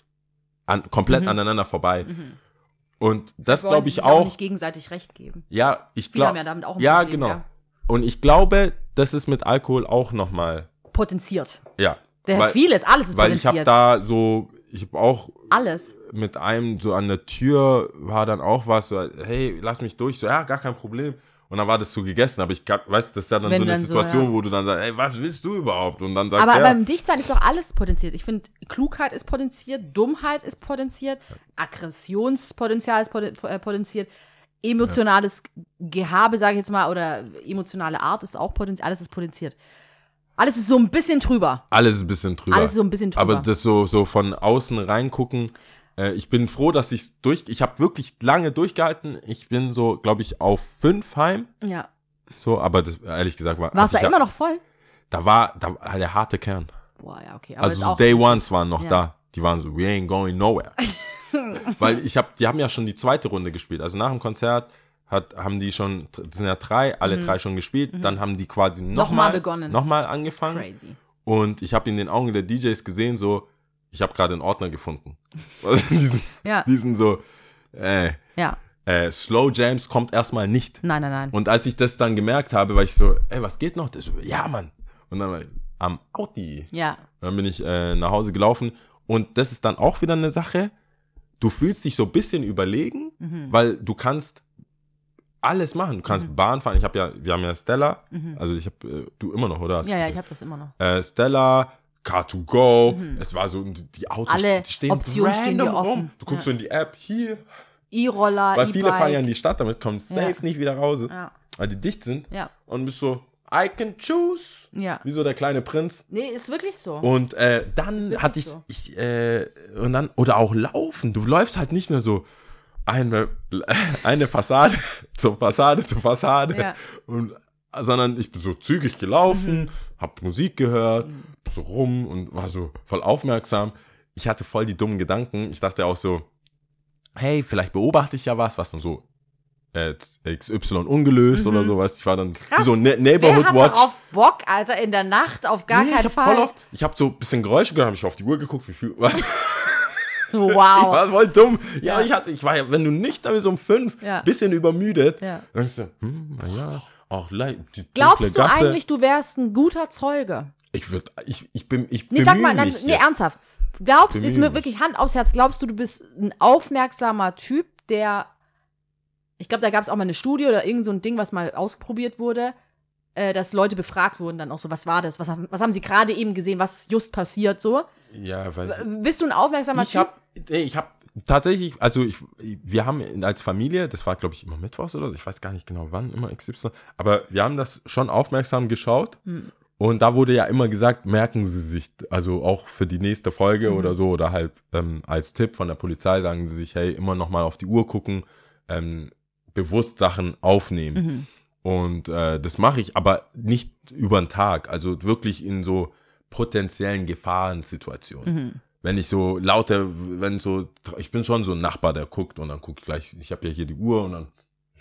an, komplett Mhm. aneinander vorbei. Mhm. Und das glaube ich sich auch. nicht gegenseitig recht geben. ja, ich glaube. ja damit auch ein Ja, genau. ja. Und ich glaube, das ist mit Alkohol auch nochmal. Potenziert. Ja. Der weil, vieles, alles ist weil ich habe potenziert. da so, ich habe auch alles. mit einem so an der Tür war dann auch was so, hey, lass mich durch. So, ja, gar kein Problem. Und dann war das so gegessen. Aber ich weiß, das ist ja dann Wenn so eine dann so, Situation, ja. wo du dann sagst, hey, was willst du überhaupt? Und dann sagt Aber er, beim Dichtsein ist doch alles potenziert. Ich finde, Klugheit ist potenziert, Dummheit ist potenziert, Aggressionspotenzial ist äh, potenziert, emotionales Gehabe, sage ich jetzt mal, oder emotionale Art ist auch potenziert. Alles ist potenziert. Alles ist so ein bisschen drüber. alles ist ein bisschen drüber. Alles ist so ein bisschen drüber. Aber das so, so von außen reingucken, äh, ich bin froh, dass ich es durch, ich habe wirklich lange durchgehalten. Ich bin so, glaube ich, auf fünf heim. ja. So, aber das, ehrlich gesagt war. Du hatte da immer ja, noch voll? Da war, da war der harte Kern. Boah, ja, okay. Aber Also so Day Ones waren noch Ja. da. Die waren so, we ain't going nowhere. Weil ich habe, die haben ja schon die zweite Runde gespielt. Also nach dem Konzert hat, haben die schon, das sind ja drei, alle drei schon gespielt. Dann haben die quasi Mhm. Nochmal nochmal begonnen. Nochmal angefangen. crazy. Und ich habe in den Augen der DJs gesehen, so, ich habe gerade einen Ordner gefunden. Also diesen, Ja. diesen so, äh, Ja. äh, Slow Jams kommt erstmal nicht. Nein, nein, nein. Und als ich das dann gemerkt habe, war ich so, ey, was geht noch? Der so, ja, Mann. Und dann war ich am Audi. ja. Dann bin ich äh, nach Hause gelaufen. Und das ist dann auch wieder eine Sache. Du fühlst dich so ein bisschen überlegen, Mhm. weil du kannst alles machen. Du kannst Bahn fahren. Ich habe ja, wir haben ja Stella. Mhm. Also ich habe, äh, du immer noch, oder? Ja, ja, ich habe das immer noch. äh, Stella, Car2Go. Es war so, die Autos Mhm. Alle stehen Optionen stehen dir random rum. offen. Du guckst Ja. so in die App, hier. E-Roller, Weil viele E-Bike. fahren ja in die Stadt, damit kommen safe Ja. nicht wieder raus. Ja. Weil die dicht sind. Ja. Und bist so, I can choose. Ja. Wie so der kleine Prinz. Nee, ist wirklich so. Und äh, dann hatte ich, so. ich äh, und dann, oder auch laufen. Du läufst halt nicht nur so eine, eine Fassade zur Fassade zur Fassade. Ja. Und, sondern ich bin so zügig gelaufen, hab Musik gehört, so rum und war so voll aufmerksam. Ich hatte voll die dummen Gedanken. Ich dachte auch so, hey, vielleicht beobachte ich ja was, was dann so XY ungelöst oder sowas. Ich war dann wie so ne Wer Neighborhood hat Watch. darauf Bock, Alter, in der Nacht? Auf gar Nee, keinen ich hab Fall. voll oft, ich habe so ein bisschen Geräusche gehört, habe ich auf die Uhr geguckt, wie viel. Was? Ich Wow. war voll dumm. Ja, Ja. ich hatte, ich war ja, wenn du nicht da bist um fünf, Ja. bisschen übermüdet, Ja. dann denkst du, hm, na ja, auch le- die Glaubst du eigentlich, du wärst ein guter Zeuge? Ich würde, ich, ich bin, ich Nee, sag mal, mich nee, ernsthaft. Glaubst du, Bemühe jetzt mir wirklich Hand aufs Herz, glaubst du, du bist ein aufmerksamer Typ, der, ich glaube, da gab es auch mal eine Studie oder irgend so ein Ding, was mal ausprobiert wurde, äh, dass Leute befragt wurden dann auch so, was war das, was, haben- was haben sie gerade eben gesehen, was ist just passiert so. Ja, weiß. Bist du ein aufmerksamer Ich Typ? nee, ich habe tatsächlich, also ich, wir haben als Familie, das war glaube ich immer Mittwochs oder so, ich weiß gar nicht genau wann, immer XY, aber wir haben das schon aufmerksam geschaut. Hm. Und da wurde ja immer gesagt, merken Sie sich, also auch für die nächste Folge Mhm. oder so, oder halt ähm, als Tipp von der Polizei sagen sie sich, hey, immer noch mal auf die Uhr gucken, ähm, bewusst Sachen aufnehmen. Mhm. Und äh, das mache ich, aber nicht über den Tag, also wirklich in so potenziellen Gefahrensituationen. Mhm. Wenn ich so laute, wenn so, ich bin schon so ein Nachbar, der guckt und dann gucke ich gleich, ich habe ja hier die Uhr und dann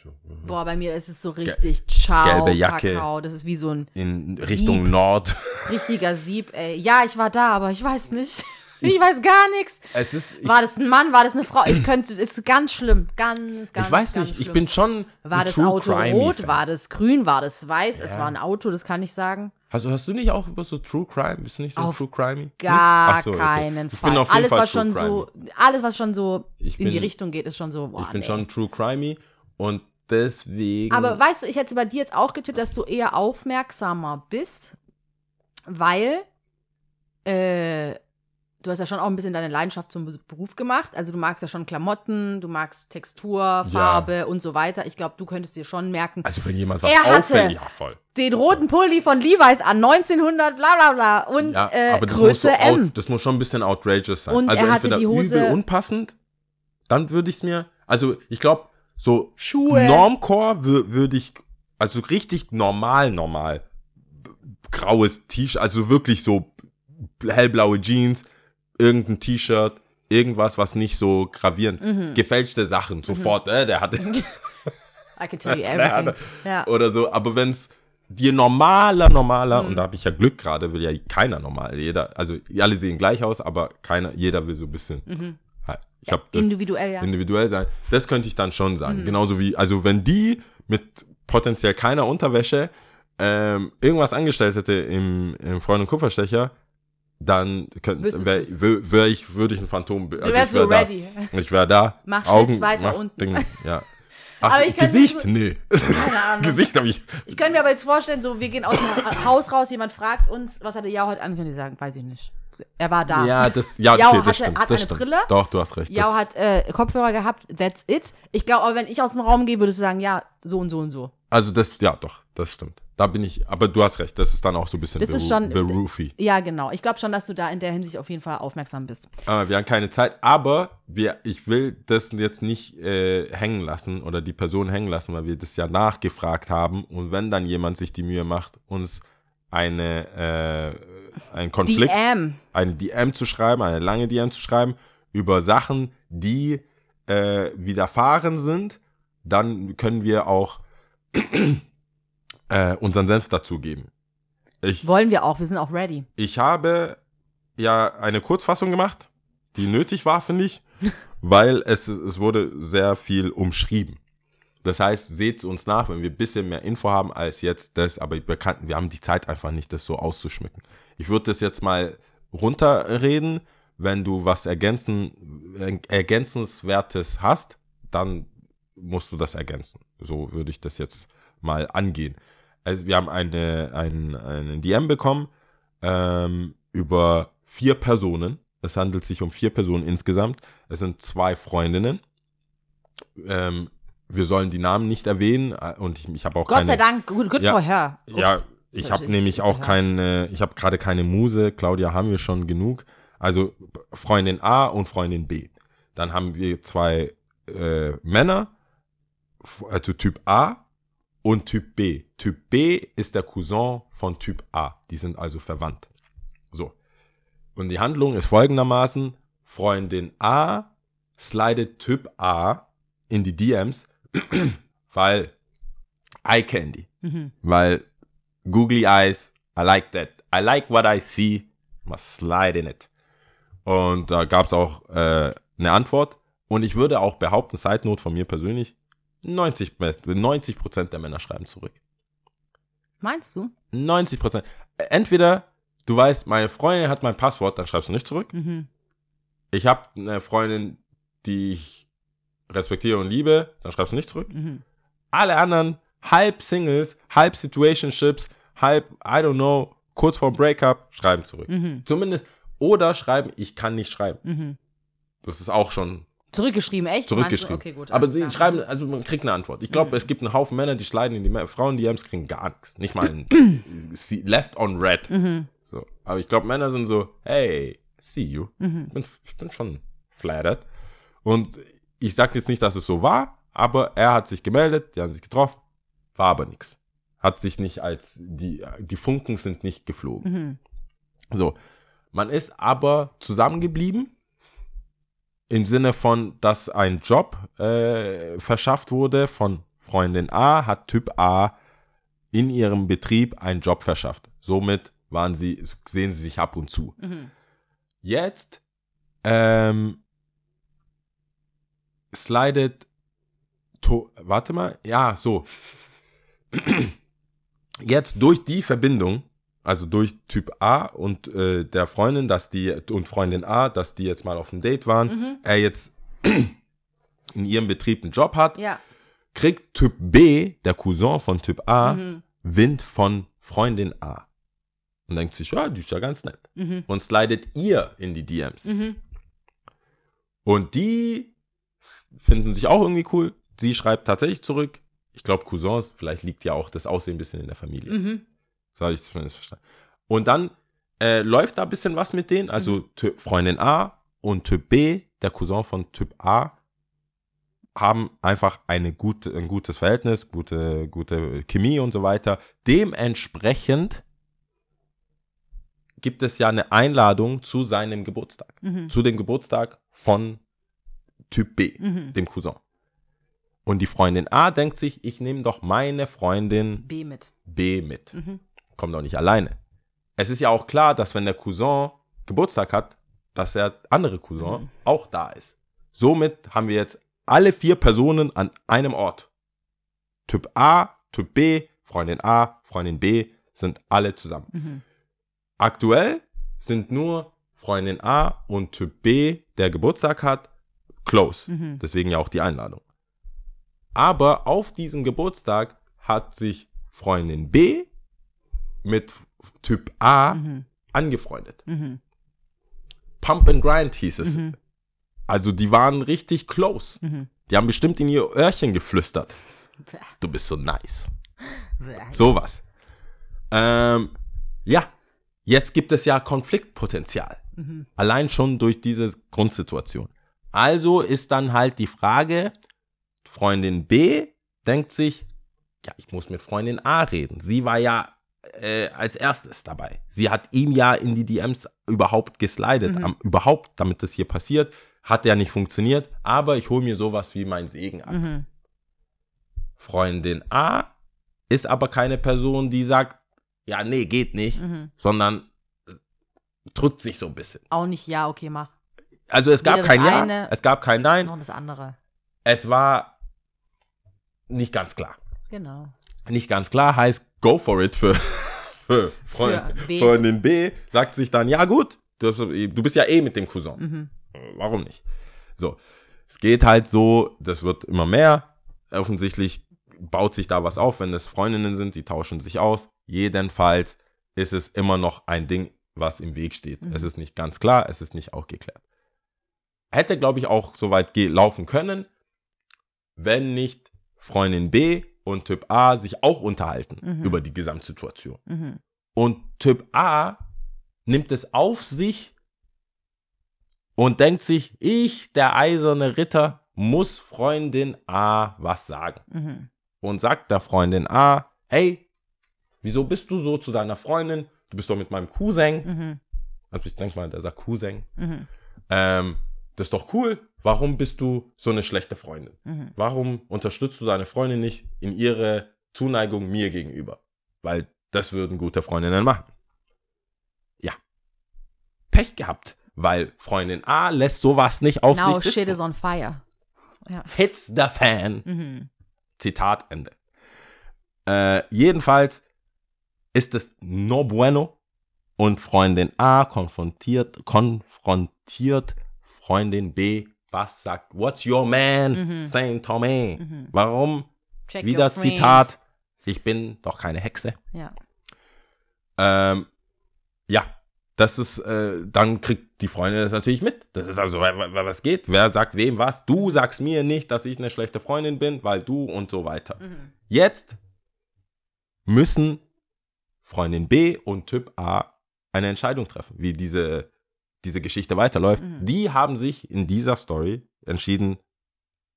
so, Boah, bei mir ist es so richtig Ciao, gelbe Jacke. Kakao. Das ist wie so ein in Richtung Sieb. Nord. richtiger Sieb, ey. Ja, ich war da, aber ich weiß nicht. Ich weiß gar nichts. Es ist, ich, War das ein Mann, war das eine Frau? Ich könnte, ist ganz schlimm. Ganz, ganz, ich weiß ganz nicht, ich schlimm. bin schon War das Auto rot? Fan. War das grün? War das weiß? Es Ja. war ein Auto, das kann ich sagen. Hast, du- hast du nicht auch über so True Crime? Bist du nicht so Auf True Crimey? Gar Ach so, okay. keinen Ich Fall. bin alles, Fall was schon so, alles, was schon so Ich in die bin- Richtung geht, ist schon so. Boah, Ich bin nee. schon True Crimey und deswegen. Aber weißt du, ich hätte bei dir jetzt auch getippt, dass du eher aufmerksamer bist, weil äh, du hast ja schon auch ein bisschen deine Leidenschaft zum Beruf gemacht. Also du magst ja schon Klamotten, du magst Textur, Farbe und so weiter. Ich glaube, du könntest dir schon merken, also wenn jemand was Er hatte- ja voll. den roten Pulli von Levi's an 1900, bla bla bla und Ja, äh, Größe so M. Out, das muss schon ein bisschen outrageous sein. Und also er hatte die Hose- übel unpassend, dann würde ich es mir, also ich glaube, so Schuhe. Normcore wür- würde ich, also richtig normal, normal, graues T-Shirt, also wirklich so hellblaue Jeans, irgendein T-Shirt, irgendwas, was nicht so gravierend, Mhm. gefälschte Sachen, sofort, äh, der hatte, I can tell you Ja, everything. ja. oder so, aber wenn es dir normaler, normaler, Mhm. und da habe ich ja Glück gerade, will ja keiner normal, jeder, also alle sehen gleich aus, aber keiner, jeder will so ein bisschen, Mhm. Ja, ich habe das Individuell, ja. individuell sein, das könnte ich dann schon sagen, Mhm. genauso wie, also wenn die mit potenziell keiner Unterwäsche ähm, irgendwas angestellt hätte im, im Freund- und Kupferstecher, dann Wüsstest wär, ich, würde ich ein Phantom, also Du wärst ich wär so da. ready. Ich wäre da. Mach zwei da mach unten. Ding, ja. Ach, Aber ich Gesicht? mir- Nee. Keine Ahnung. Gesicht habe ich. Ich könnte mir aber jetzt vorstellen, so, wir gehen aus dem Haus raus, jemand fragt uns, was hat der Jao heute an? Können die sagen, weiß ich nicht. Er war da. Ja, das, ja, Jao okay, hatte- das stimmt. hat das eine stimmt. Brille. Doch, du hast recht. Jao hat äh, Kopfhörer gehabt, that's it. Ich glaube aber, wenn ich aus dem Raum gehe, würdest du sagen, ja, so und so und so. Also das, ja, doch, das stimmt. Da bin ich, aber du hast recht, das ist dann auch so ein bisschen Das ist schon- beroofy. Ja, genau. Ich glaube schon, dass du da in der Hinsicht auf jeden Fall aufmerksam bist. Aber wir haben keine Zeit, aber wir, ich will das jetzt nicht äh, hängen lassen oder die Person hängen lassen, weil wir das ja nachgefragt haben und wenn dann jemand sich die Mühe macht, uns eine, äh, einen Konflikt, DM. eine DM zu schreiben, eine lange DM zu schreiben, über Sachen, die äh, widerfahren sind, dann können wir auch äh, unseren Senf dazugeben. Ich, Wollen wir auch, wir sind auch ready. ich habe ja eine Kurzfassung gemacht, die nötig war, finde ich, weil es, es wurde sehr viel umschrieben. Das heißt, seht uns nach, wenn wir ein bisschen mehr Info haben als jetzt das, aber wir, kann, wir haben die Zeit einfach nicht, das so auszuschmücken. Ich würde das jetzt mal runterreden. Wenn du was ergänzen, er- ergänzenswertes hast, dann musst du das ergänzen. So würde ich das jetzt mal angehen. Also wir haben eine, ein, einen DM bekommen ähm, über vier Personen. Es handelt sich um vier Personen insgesamt. Es sind zwei Freundinnen. Ähm, wir sollen die Namen nicht erwähnen äh, und ich, ich habe auch Gott keine. sei Dank, good, good Ja. for her. Ups. Ja, ich habe nämlich gut auch keine, ich habe gerade keine Muse. Claudia haben wir schon genug. Also Freundin A und Freundin B. Dann haben wir zwei äh, Männer, also Typ A und Typ B. Typ B ist der Cousin von Typ A. Die sind also verwandt. So. Und die Handlung ist folgendermaßen: Freundin A slidet Typ A in die DMs, weil Eye Candy Mhm. weil googly eyes, I like that. I like what I see, must slide in it. Und da gab es auch äh, eine Antwort. Und ich würde auch behaupten, Side Note von mir persönlich, 90, 90 Prozent der Männer schreiben zurück. Meinst du? 90 Prozent. Entweder du weißt, meine Freundin hat mein Passwort, dann schreibst du nicht zurück. Mhm. Ich habe eine Freundin, die ich respektiere und liebe, dann schreibst du nicht zurück. Mhm. Alle anderen, halb Singles, halb Situationships, halb, I don't know, kurz vorm Breakup, schreiben zurück. Mhm. Zumindest, oder schreiben, ich kann nicht schreiben. Mhm. Das ist auch schon Zurückgeschrieben, echt? zurückgeschrieben. Okay, gut. Aber sie klar. schreiben, also man kriegt eine Antwort. Ich glaube, Mhm. es gibt einen Haufen Männer, die schneiden in die Ma- Frauen-DMs, kriegen gar nichts. Nicht mal ein left on red. Mhm. So. Aber ich glaube, Männer sind so, hey, see you. Mhm. Ich bin, ich bin schon flattered. Und ich sage jetzt nicht, dass es so war, aber er hat sich gemeldet, die haben sich getroffen, war aber nichts. Hat sich nicht als, die, die Funken sind nicht geflogen. Mhm. So, man ist aber zusammengeblieben im Sinne von, dass ein Job äh, verschafft wurde von Freundin A, hat Typ A in ihrem Betrieb einen Job verschafft. Somit waren sie, sehen sie sich ab und zu. Mhm. Jetzt ähm, slidet to warte mal, ja, so. Jetzt durch die Verbindung, also durch Typ A und äh, der Freundin, dass die und Freundin A, dass die jetzt mal auf dem Date waren, Mhm. er jetzt in ihrem Betrieb einen Job hat, Ja. kriegt Typ B, der Cousin von Typ A, Mhm. Wind von Freundin A. Und denkt sich, ja, die ist ja ganz nett. Mhm. Und slidet ihr in die DMs. Mhm. Und die finden sich auch irgendwie cool. Sie schreibt tatsächlich zurück. Ich glaube, Cousins, vielleicht liegt ja auch das Aussehen ein bisschen in der Familie. Mhm. So habe ich zumindest verstanden. Und dann äh, läuft da ein bisschen was mit denen. Also Ty- Freundin A und Typ B, der Cousin von Typ A, haben einfach eine gute, ein gutes Verhältnis, gute, gute Chemie und so weiter. Dementsprechend gibt es ja eine Einladung zu seinem Geburtstag. Mhm. Zu dem Geburtstag von Typ B, Mhm. dem Cousin. Und die Freundin A denkt sich, ich nehme doch meine Freundin B mit. B mit. Mhm. Kommt doch nicht alleine. Es ist ja auch klar, dass wenn der Cousin Geburtstag hat, dass der andere Cousin Mhm. auch da ist. Somit haben wir jetzt alle vier Personen an einem Ort. Typ A, Typ B, Freundin A, Freundin B sind alle zusammen. Mhm. Aktuell sind nur Freundin A und Typ B, der Geburtstag hat, close. Mhm. Deswegen ja auch die Einladung. Aber auf diesem Geburtstag hat sich Freundin B mit Typ A Mhm. angefreundet. Mhm. Pump and Grind hieß es. Mhm. Also die waren richtig close. Mhm. Die haben bestimmt in ihr Öhrchen geflüstert. Du bist so nice. Sowas. Ähm, ja, jetzt gibt es ja Konfliktpotenzial. Mhm. Allein schon durch diese Grundsituation. Also ist dann halt die Frage, Freundin B denkt sich, ja, ich muss mit Freundin A reden. Sie war ja äh, als erstes dabei. Sie hat ihm ja in die DMs überhaupt geslidet. Mhm. Am, überhaupt, damit das hier passiert. Hat ja nicht funktioniert, aber ich hole mir sowas wie meinen Segen ab. Mhm. Freundin A ist aber keine Person, die sagt, ja, nee, geht nicht, Mhm. sondern äh, drückt sich so ein bisschen. Auch nicht, ja, okay, mach. Also es gab kein das Ja, eine- es gab kein Nein, Noch das andere. es war nicht ganz klar. Genau. Nicht ganz klar heißt go for it für, für, Freund, Für. Freundin B, sagt sich dann, ja gut, du, bist ja eh mit dem Cousin. Mhm. Warum nicht? So, es geht halt so, das wird immer mehr. Offensichtlich baut sich da was auf, wenn es Freundinnen sind, die tauschen sich aus. Jedenfalls ist es immer noch ein Ding, was im Weg steht. Mhm. Es ist nicht ganz klar, es ist nicht auch geklärt. Hätte, glaube ich, auch so weit laufen können, wenn nicht Freundin B und Typ A sich auch unterhalten Mhm. über die Gesamtsituation. Mhm. Und Typ A nimmt es auf sich und denkt sich, ich, der eiserne Ritter, muss Freundin A was sagen. Mhm. Und sagt der Freundin A, hey, wieso bist du so zu deiner Freundin? Du bist doch mit meinem Cousin. Mhm. Also ich denke mal, der sagt Cousin. Mhm. Ähm, das ist doch cool. Warum bist du so eine schlechte Freundin? Mhm. Warum unterstützt du deine Freundin nicht in ihre Zuneigung mir gegenüber? Weil das würden gute Freundinnen machen. Ja. Pech gehabt, weil Freundin A lässt sowas nicht auf Now sich shit sitzen. is on fire. Hits the fan. Mhm. Zitat Ende. Äh, jedenfalls ist es no bueno und Freundin A konfrontiert, konfrontiert Freundin B. Was sagt, what's your man Mhm. saying to me? Mhm. Warum? Check Wieder. Zitat, ich bin doch keine Hexe. Ja. Ähm, ja, das ist, äh, dann kriegt die Freundin das natürlich mit. Das ist also, wa- wa- was geht? Wer sagt wem was? Du sagst mir nicht, dass ich eine schlechte Freundin bin, weil du und so weiter. Mhm. Jetzt müssen Freundin B und Typ A eine Entscheidung treffen, wie diese, diese Geschichte weiterläuft. Mhm. Die haben sich in dieser Story entschieden,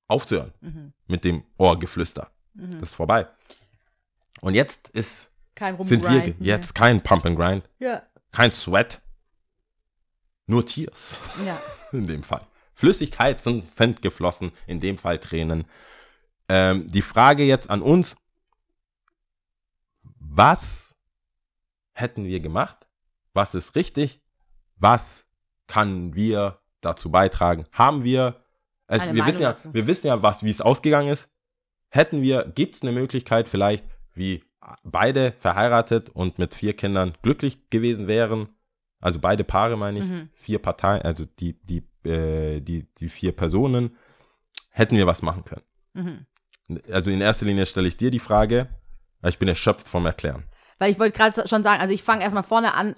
aufzuhören Mhm. mit dem Ohrgeflüster. Mhm. Das ist vorbei. Und jetzt ist, Kein sind wir ge- jetzt kein Pump and Grind, Ja. kein Sweat, nur Tears Ja. in dem Fall. Flüssigkeit sind, sind geflossen, in dem Fall Tränen. Ähm, die Frage jetzt an uns, was hätten wir gemacht? Was ist richtig? Was kann wir dazu beitragen? Haben wir, also Eine wir Meinung wissen ja, dazu. wir wissen ja, was, wie es ausgegangen ist. Hätten wir, gibt es eine Möglichkeit vielleicht, wie beide verheiratet und mit vier Kindern glücklich gewesen wären? Also beide Paare meine ich, Mhm. vier Parteien, also die, die, äh, die, die vier Personen, hätten wir was machen können. Mhm. Also in erster Linie stelle ich dir die Frage, ich bin erschöpft vom Erklären. Weil ich wollte gerade schon sagen, also ich fange erstmal vorne an.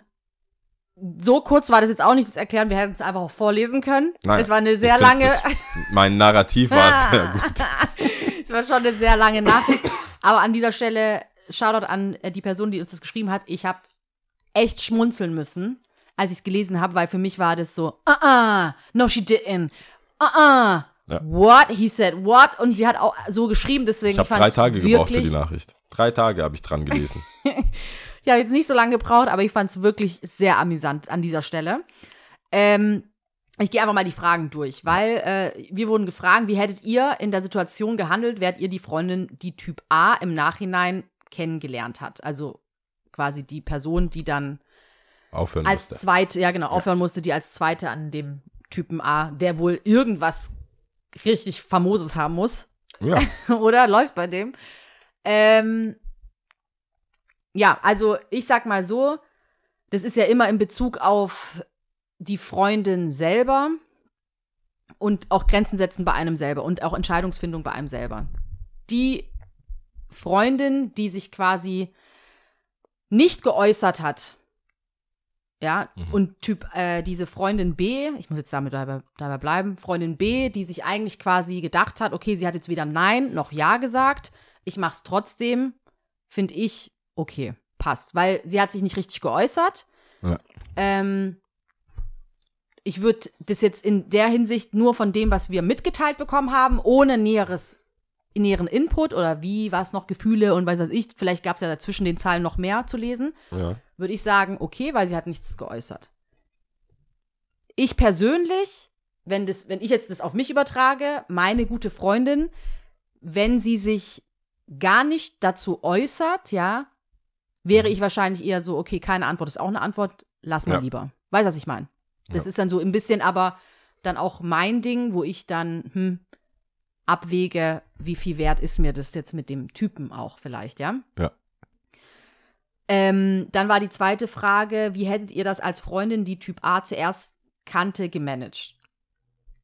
So kurz war das jetzt auch nicht das Erklären, wir hätten es einfach auch vorlesen können. Nein, es war eine sehr lange, Das, mein Narrativ war sehr gut. es war schon eine sehr lange Nachricht. Aber an dieser Stelle Shoutout an äh, die Person, die uns das geschrieben hat. Ich habe echt schmunzeln müssen, als ich es gelesen habe, weil für mich war das so, ah, ah, no she didn't, ah, ah, Ja. what, he said what, und sie hat auch so geschrieben, deswegen Ich habe drei Tage gebraucht für die Nachricht. Drei Tage habe ich dran gelesen. Ja, jetzt nicht so lange gebraucht, aber ich fand es wirklich sehr amüsant an dieser Stelle. Ähm, ich gehe einfach mal die Fragen durch, weil äh, wir wurden gefragt, wie hättet ihr in der Situation gehandelt, wärt ihr die Freundin, die Typ A im Nachhinein kennengelernt hat? Also quasi die Person, die dann Aufhören als musste. zweite, ja genau, aufhören musste, die als zweite an dem Typen A, der wohl irgendwas richtig Famoses haben muss, Ja, oder? Läuft bei dem. Ähm, ja, also ich sag mal so, das ist ja immer in Bezug auf die Freundin selber und auch Grenzen setzen bei einem selber und auch Entscheidungsfindung bei einem selber. Die Freundin, die sich quasi nicht geäußert hat, ja, Mhm. und Typ, äh, diese Freundin B, ich muss jetzt damit dabei, dabei bleiben, Freundin B, die sich eigentlich quasi gedacht hat, okay, sie hat jetzt weder Nein noch Ja gesagt, ich mach's trotzdem, finde ich okay, passt, weil sie hat sich nicht richtig geäußert. Ja. Ähm, ich würde das jetzt in der Hinsicht nur von dem, was wir mitgeteilt bekommen haben, ohne näheres näheren Input oder wie, was noch Gefühle und weiß was ich, vielleicht gab es ja dazwischen den Zahlen noch mehr zu lesen ja. würde ich sagen, okay, weil sie hat nichts geäußert. Ich persönlich, wenn, das, wenn ich jetzt das auf mich übertrage, meine gute Freundin, wenn sie sich gar nicht dazu äußert, ja, wäre ich wahrscheinlich eher so, okay, keine Antwort ist auch eine Antwort, lass mal Ja. lieber. Weißt du, was ich meine? Das Ja. ist dann so ein bisschen aber dann auch mein Ding, wo ich dann hm, abwäge, wie viel wert ist mir das jetzt mit dem Typen auch vielleicht, ja? Ja. Ähm, dann war die zweite Frage, wie hättet ihr das als Freundin, die Typ A zuerst kannte, gemanagt?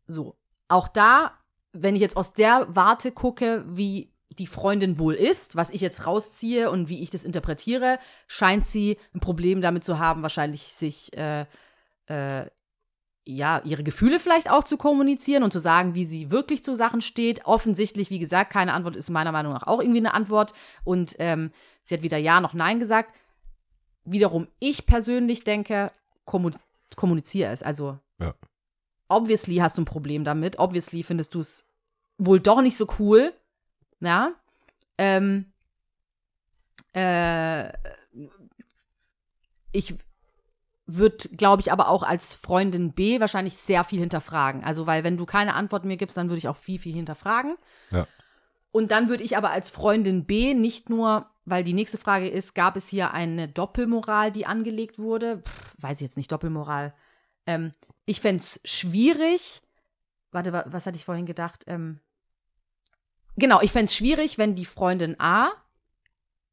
So, auch da, wenn ich jetzt aus der Warte gucke, wie die Freundin wohl ist, was ich jetzt rausziehe und wie ich das interpretiere, scheint sie ein Problem damit zu haben, wahrscheinlich sich äh, äh, ja, ihre Gefühle vielleicht auch zu kommunizieren und zu sagen, wie sie wirklich zu Sachen steht. Offensichtlich, wie gesagt, keine Antwort ist meiner Meinung nach auch irgendwie eine Antwort. Und ähm, sie hat weder Ja noch Nein gesagt. Wiederum, ich persönlich denke, kommuniz kommuniziere es. Also, Ja. obviously hast du ein Problem damit. Obviously findest du es wohl doch nicht so cool. Ja. Ähm, äh, ich würde, glaube ich, aber auch als Freundin B wahrscheinlich sehr viel hinterfragen. Also, weil wenn du keine Antwort mir gibst, dann würde ich auch viel, viel hinterfragen. Ja. Und dann würde ich aber als Freundin B nicht nur, weil die nächste Frage ist, gab es hier eine Doppelmoral, die angelegt wurde? Pff, weiß ich jetzt nicht, Doppelmoral. Ähm, ich fände es schwierig. Warte, wa- was hatte ich vorhin gedacht? Ähm, genau, ich fände es schwierig, wenn die Freundin A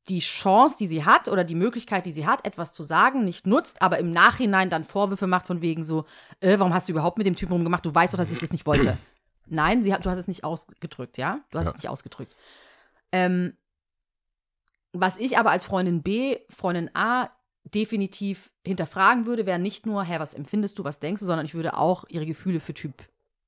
die Chance, die sie hat oder die Möglichkeit, die sie hat, etwas zu sagen, nicht nutzt, aber im Nachhinein dann Vorwürfe macht von wegen so, äh, warum hast du überhaupt mit dem Typen rumgemacht? Du weißt doch, dass ich das nicht wollte. Nein, sie hat, du hast es nicht ausgedrückt, ja? Du hast Ja. es nicht ausgedrückt. Ähm, was ich aber als Freundin B, Freundin A definitiv hinterfragen würde, wäre nicht nur, hä, was empfindest du, was denkst du, sondern ich würde auch ihre Gefühle für Typ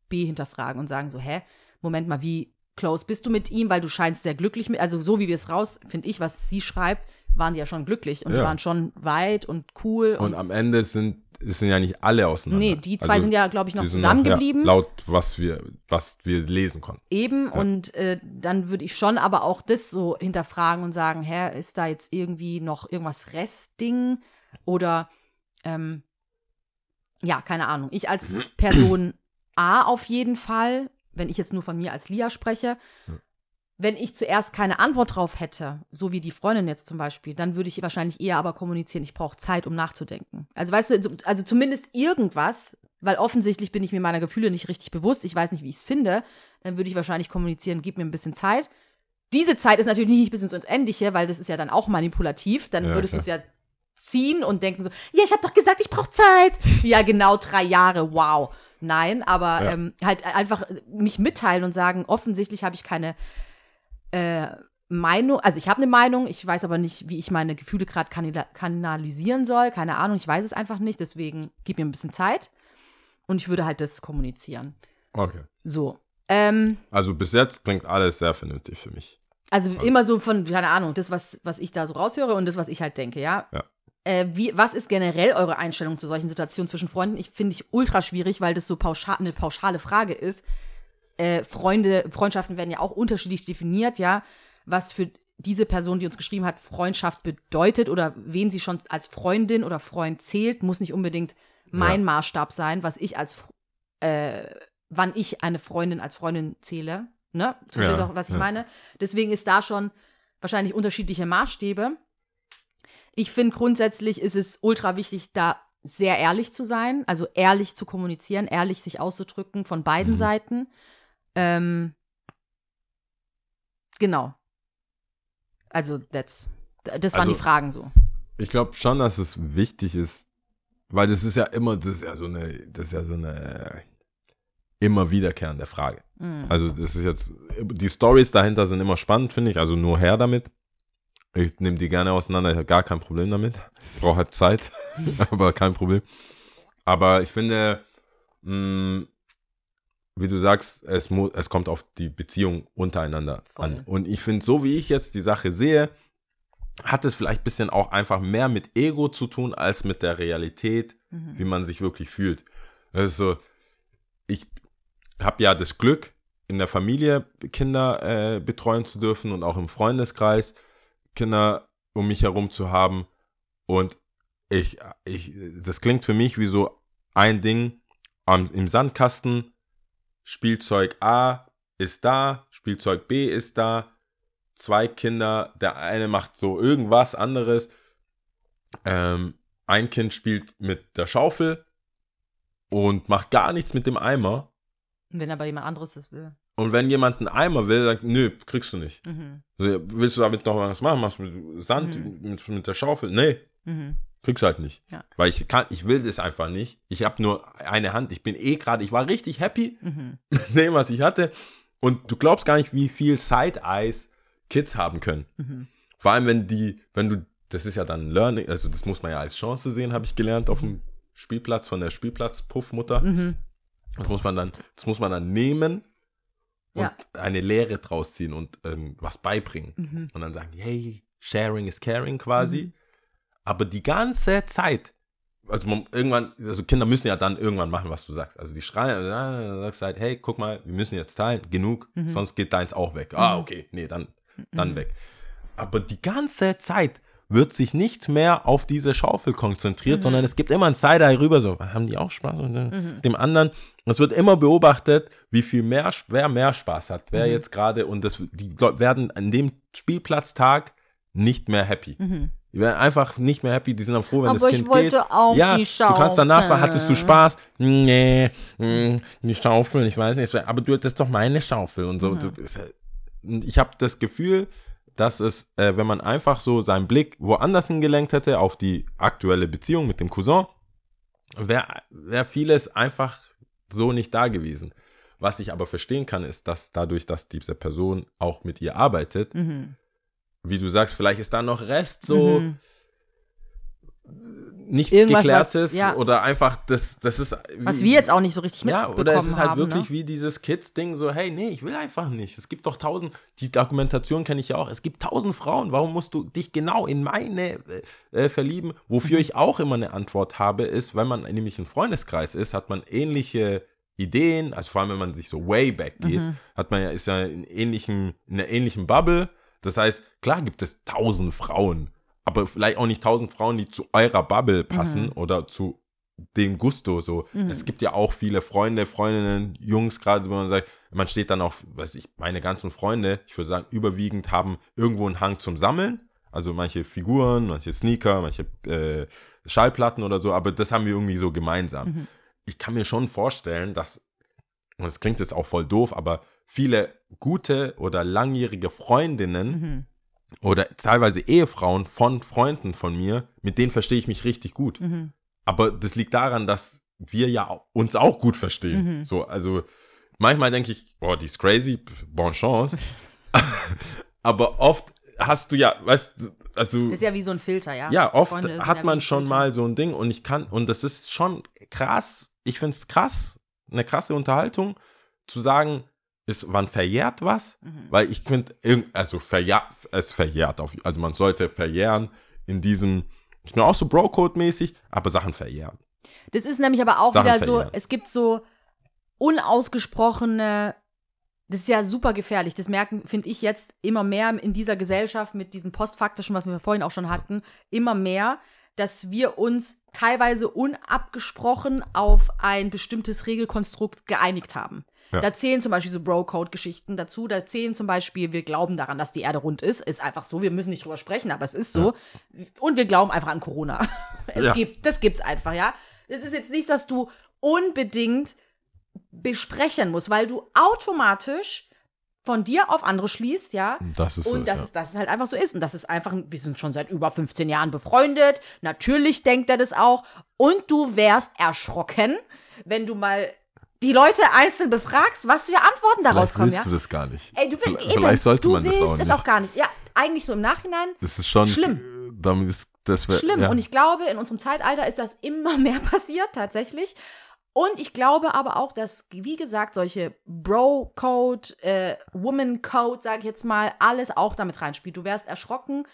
B hinterfragen und sagen so, hä, Moment mal, wie close bist du mit ihm, weil du scheinst sehr glücklich mit, also so wie wir es raus, finde ich, was sie schreibt, waren die ja schon glücklich und die Ja. waren schon weit und cool Und und, am Ende sind, sind ja nicht alle auseinander. nee, die zwei Also, sind ja, glaube ich, noch zusammengeblieben. ja, laut was wir, was wir lesen konnten. Eben, und äh, dann würde ich schon aber auch das so hinterfragen und sagen, hä, ist da jetzt irgendwie noch irgendwas Restding? Oder, ähm, ja, keine Ahnung. Ich als Person A auf jeden Fall, wenn ich jetzt nur von mir als Lia spreche, wenn ich zuerst keine Antwort drauf hätte, so wie die Freundin jetzt zum Beispiel, dann würde ich wahrscheinlich eher aber kommunizieren, ich brauche Zeit, um nachzudenken. Also weißt du, so- also zumindest irgendwas, weil offensichtlich bin ich mir meiner Gefühle nicht richtig bewusst, ich weiß nicht, wie ich es finde, dann würde ich wahrscheinlich kommunizieren, gib mir ein bisschen Zeit. Diese Zeit ist natürlich nicht bis ins Unendliche, weil das ist ja dann auch manipulativ. Dann Ja, würdest du es ja ziehen und denken so, ja, ich habe doch gesagt, ich brauche Zeit. Ja, genau drei Jahre, wow. Nein, aber Ja. ähm, halt einfach mich mitteilen und sagen, offensichtlich habe ich keine äh, Meinung, also ich habe eine Meinung, ich weiß aber nicht, wie ich meine Gefühle gerade kanalisieren soll, keine Ahnung, ich weiß es einfach nicht, deswegen gib mir ein bisschen Zeit und ich würde halt das kommunizieren. Okay. So. Ähm, Also bis jetzt klingt alles sehr vernünftig für mich. also immer so von, keine Ahnung, das, was, was ich da so raushöre und das, was ich halt denke, ja. Ja. Äh, wie, was ist generell eure Einstellung zu solchen Situationen zwischen Freunden? Ich finde ich ultra schwierig, weil das so pauschal, eine pauschale Frage ist. Äh, Freunde, Freundschaften werden ja auch unterschiedlich definiert, ja. Was für diese Person, die uns geschrieben hat, Freundschaft bedeutet oder wen sie schon als Freundin oder Freund zählt, muss nicht unbedingt mein Ja. Maßstab sein, was ich als, äh, wann ich eine Freundin als Freundin zähle. Ne? Du verstehst Ja, auch, was ich ja. meine? Deswegen ist da schon wahrscheinlich unterschiedliche Maßstäbe. Ich finde grundsätzlich ist es ultra wichtig, da sehr ehrlich zu sein, also ehrlich zu kommunizieren, ehrlich sich auszudrücken von beiden Mhm. Seiten. Ähm, genau. Also that's, das waren Also- die Fragen so. Ich glaube schon, dass es wichtig ist, weil das ist ja immer, das ist ja so eine, das ist ja so eine immer wiederkehrende Frage. Mhm. Also das ist jetzt, die Stories dahinter sind immer spannend, finde ich, also nur her damit. Ich nehme die gerne auseinander, ich habe gar kein Problem damit. Ich brauche halt Zeit, aber kein Problem. Aber ich finde, mh, wie du sagst, es, es kommt auf die Beziehung untereinander Voll. an. Und ich finde, so wie ich jetzt die Sache sehe, hat es vielleicht ein bisschen auch einfach mehr mit Ego zu tun, als mit der Realität, Mhm. wie man sich wirklich fühlt. Das ist so, ich habe ja das Glück, in der Familie Kinder äh, betreuen zu dürfen und auch im Freundeskreis Kinder um mich herum zu haben. Und ich, ich, das klingt für mich wie so ein Ding am, im Sandkasten. Spielzeug A ist da, Spielzeug B ist da. Zwei Kinder, der eine macht so irgendwas anderes. Ähm, ein Kind spielt mit der Schaufel und macht gar nichts mit dem Eimer. Wenn aber jemand anderes das will. Und wenn jemand einen Eimer will, sagt, nö, kriegst du nicht. Mhm. Willst du damit noch was machen? Machst du mit Sand, Mhm. mit, mit der Schaufel? Nee, Mhm. kriegst halt nicht. Ja. Weil ich kann, ich will das einfach nicht. Ich habe nur eine Hand. Ich bin eh gerade, ich war richtig happy Mhm. mit dem, was ich hatte. Und du glaubst gar nicht, wie viel Side-Eyes Kids haben können. Mhm. Vor allem, wenn die, wenn du, das ist ja dann Learning, also das muss man ja als Chance sehen, habe ich gelernt auf dem Spielplatz von der Spielplatz-Puffmutter. Mhm. Das muss man dann, das muss man dann nehmen und Ja. eine Lehre draus ziehen und ähm, was beibringen. Mhm. Und dann sagen, hey, sharing is caring quasi. Mhm. Aber die ganze Zeit, also man, irgendwann, also Kinder müssen ja dann irgendwann machen, was du sagst. Also die schreien, dann sagst du halt, hey, guck mal, wir müssen jetzt teilen, genug, Mhm. sonst geht deins auch weg. Ah, okay, nee, dann, dann weg. Aber die ganze Zeit wird sich nicht mehr auf diese Schaufel konzentriert, Mhm. sondern es gibt immer ein Side-Eye rüber, so, haben die auch Spaß? Und äh, Mhm. dem anderen, es wird immer beobachtet, wie viel mehr, wer mehr Spaß hat, wer Mhm. jetzt gerade, und das, die werden an dem Spielplatztag nicht mehr happy. Mhm. Die werden einfach nicht mehr happy, die sind dann froh, wenn Aber das ich Kind wollte geht. auch ja, die du kannst danach, Schaukel. hattest du Spaß? Nee, mh, die Schaufel, ich weiß nicht, aber du, das ist doch meine Schaufel und so. Und ich habe das Gefühl, dass es, äh, wenn man einfach so seinen Blick woanders hingelenkt hätte, auf die aktuelle Beziehung mit dem Cousin, wäre wär vieles einfach so nicht da gewesen. Was ich aber verstehen kann, ist, dass dadurch, dass diese Person auch mit ihr arbeitet, Mhm. wie du sagst, vielleicht ist da noch Rest so Mhm. Nicht Irgendwas, geklärtes was- ja. oder einfach das, das ist Was wie- wir jetzt auch nicht so richtig ja, mitbekommen oder es ist halt haben, wirklich ne? wie dieses Kids-Ding, so, hey, nee, ich will einfach nicht. Es gibt doch tausend, die Argumentation kenne ich ja auch, es gibt tausend Frauen, warum musst du dich genau in meine äh, äh, verlieben? Wofür ich auch immer eine Antwort habe, ist, wenn man nämlich ein Freundeskreis ist, hat man ähnliche Ideen, also vor allem, wenn man sich so way back geht, Mhm. hat man ja, ist ja in, ähnlichen, in einer ähnlichen Bubble. Das heißt, klar gibt es tausend Frauen, aber vielleicht auch nicht tausend Frauen, die zu eurer Bubble passen Mhm. oder zu dem Gusto so. Es gibt ja auch viele Freunde, Freundinnen, Jungs gerade, wo man sagt, man steht dann auf, weiß ich, meine ganzen Freunde, ich würde sagen, überwiegend haben irgendwo einen Hang zum Sammeln. Also manche Figuren, manche Sneaker, manche äh, Schallplatten oder so, aber das haben wir irgendwie so gemeinsam. Mhm. Ich kann mir schon vorstellen, dass, und das klingt jetzt auch voll doof, aber viele gute oder langjährige Freundinnen Mhm. Oder teilweise Ehefrauen von Freunden von mir, mit denen verstehe ich mich richtig gut. Mhm. Aber das liegt daran, dass wir ja uns auch gut verstehen. Mhm. So, also manchmal denke ich, boah, die ist crazy, bon chance. Aber oft hast du ja, weißt du, also Ist ja wie so ein Filter, ja? ja, oft Freunde hat ja man schon Filter. mal so ein Ding und ich kann, und das ist schon krass, ich finde es krass, eine krasse Unterhaltung, zu sagen, ist, wann verjährt was? Mhm. Weil ich finde, also verjährt, es verjährt auf, also man sollte verjähren in diesem, ich bin auch so Bro-Code-mäßig, aber Sachen verjähren. Das ist nämlich aber auch Sachen wieder so, verlieren. es gibt so unausgesprochene, das ist ja super gefährlich. Das merken, finde ich jetzt immer mehr in dieser Gesellschaft mit diesem Postfaktischen, was wir vorhin auch schon hatten, immer mehr, dass wir uns teilweise unabgesprochen auf ein bestimmtes Regelkonstrukt geeinigt haben. Ja. Da zählen zum Beispiel so Bro-Code-Geschichten dazu. Da zählen zum Beispiel, wir glauben daran, dass die Erde rund ist. Ist einfach so. Wir müssen nicht drüber sprechen, aber es ist so. Und wir glauben einfach an Corona. Es Ja. gibt, das gibt's einfach, ja. Es ist jetzt nichts, was du unbedingt besprechen musst, weil du automatisch von dir auf andere schließt, ja. Das ist Und so, dass, ja. es, dass es halt einfach so ist. Und das ist einfach, wir sind schon seit über 15 Jahren befreundet. Natürlich denkt er das auch. Und du wärst erschrocken, wenn du mal die Leute einzeln befragst, was für Antworten daraus Vielleicht kommen, willst ja. du das gar nicht. Ey, du Vielleicht- eben, vielleicht sollte man das auch es nicht. auch gar nicht. Ja, eigentlich so im Nachhinein Das ist schon Schlimm. Damit ist, das wär, schlimm. Ja. Und ich glaube, in unserem Zeitalter ist das immer mehr passiert, tatsächlich. Und ich glaube aber auch, dass, wie gesagt, solche Bro-Code, äh, Woman-Code, sag ich jetzt mal, alles auch damit reinspielt. Du wärst erschrocken.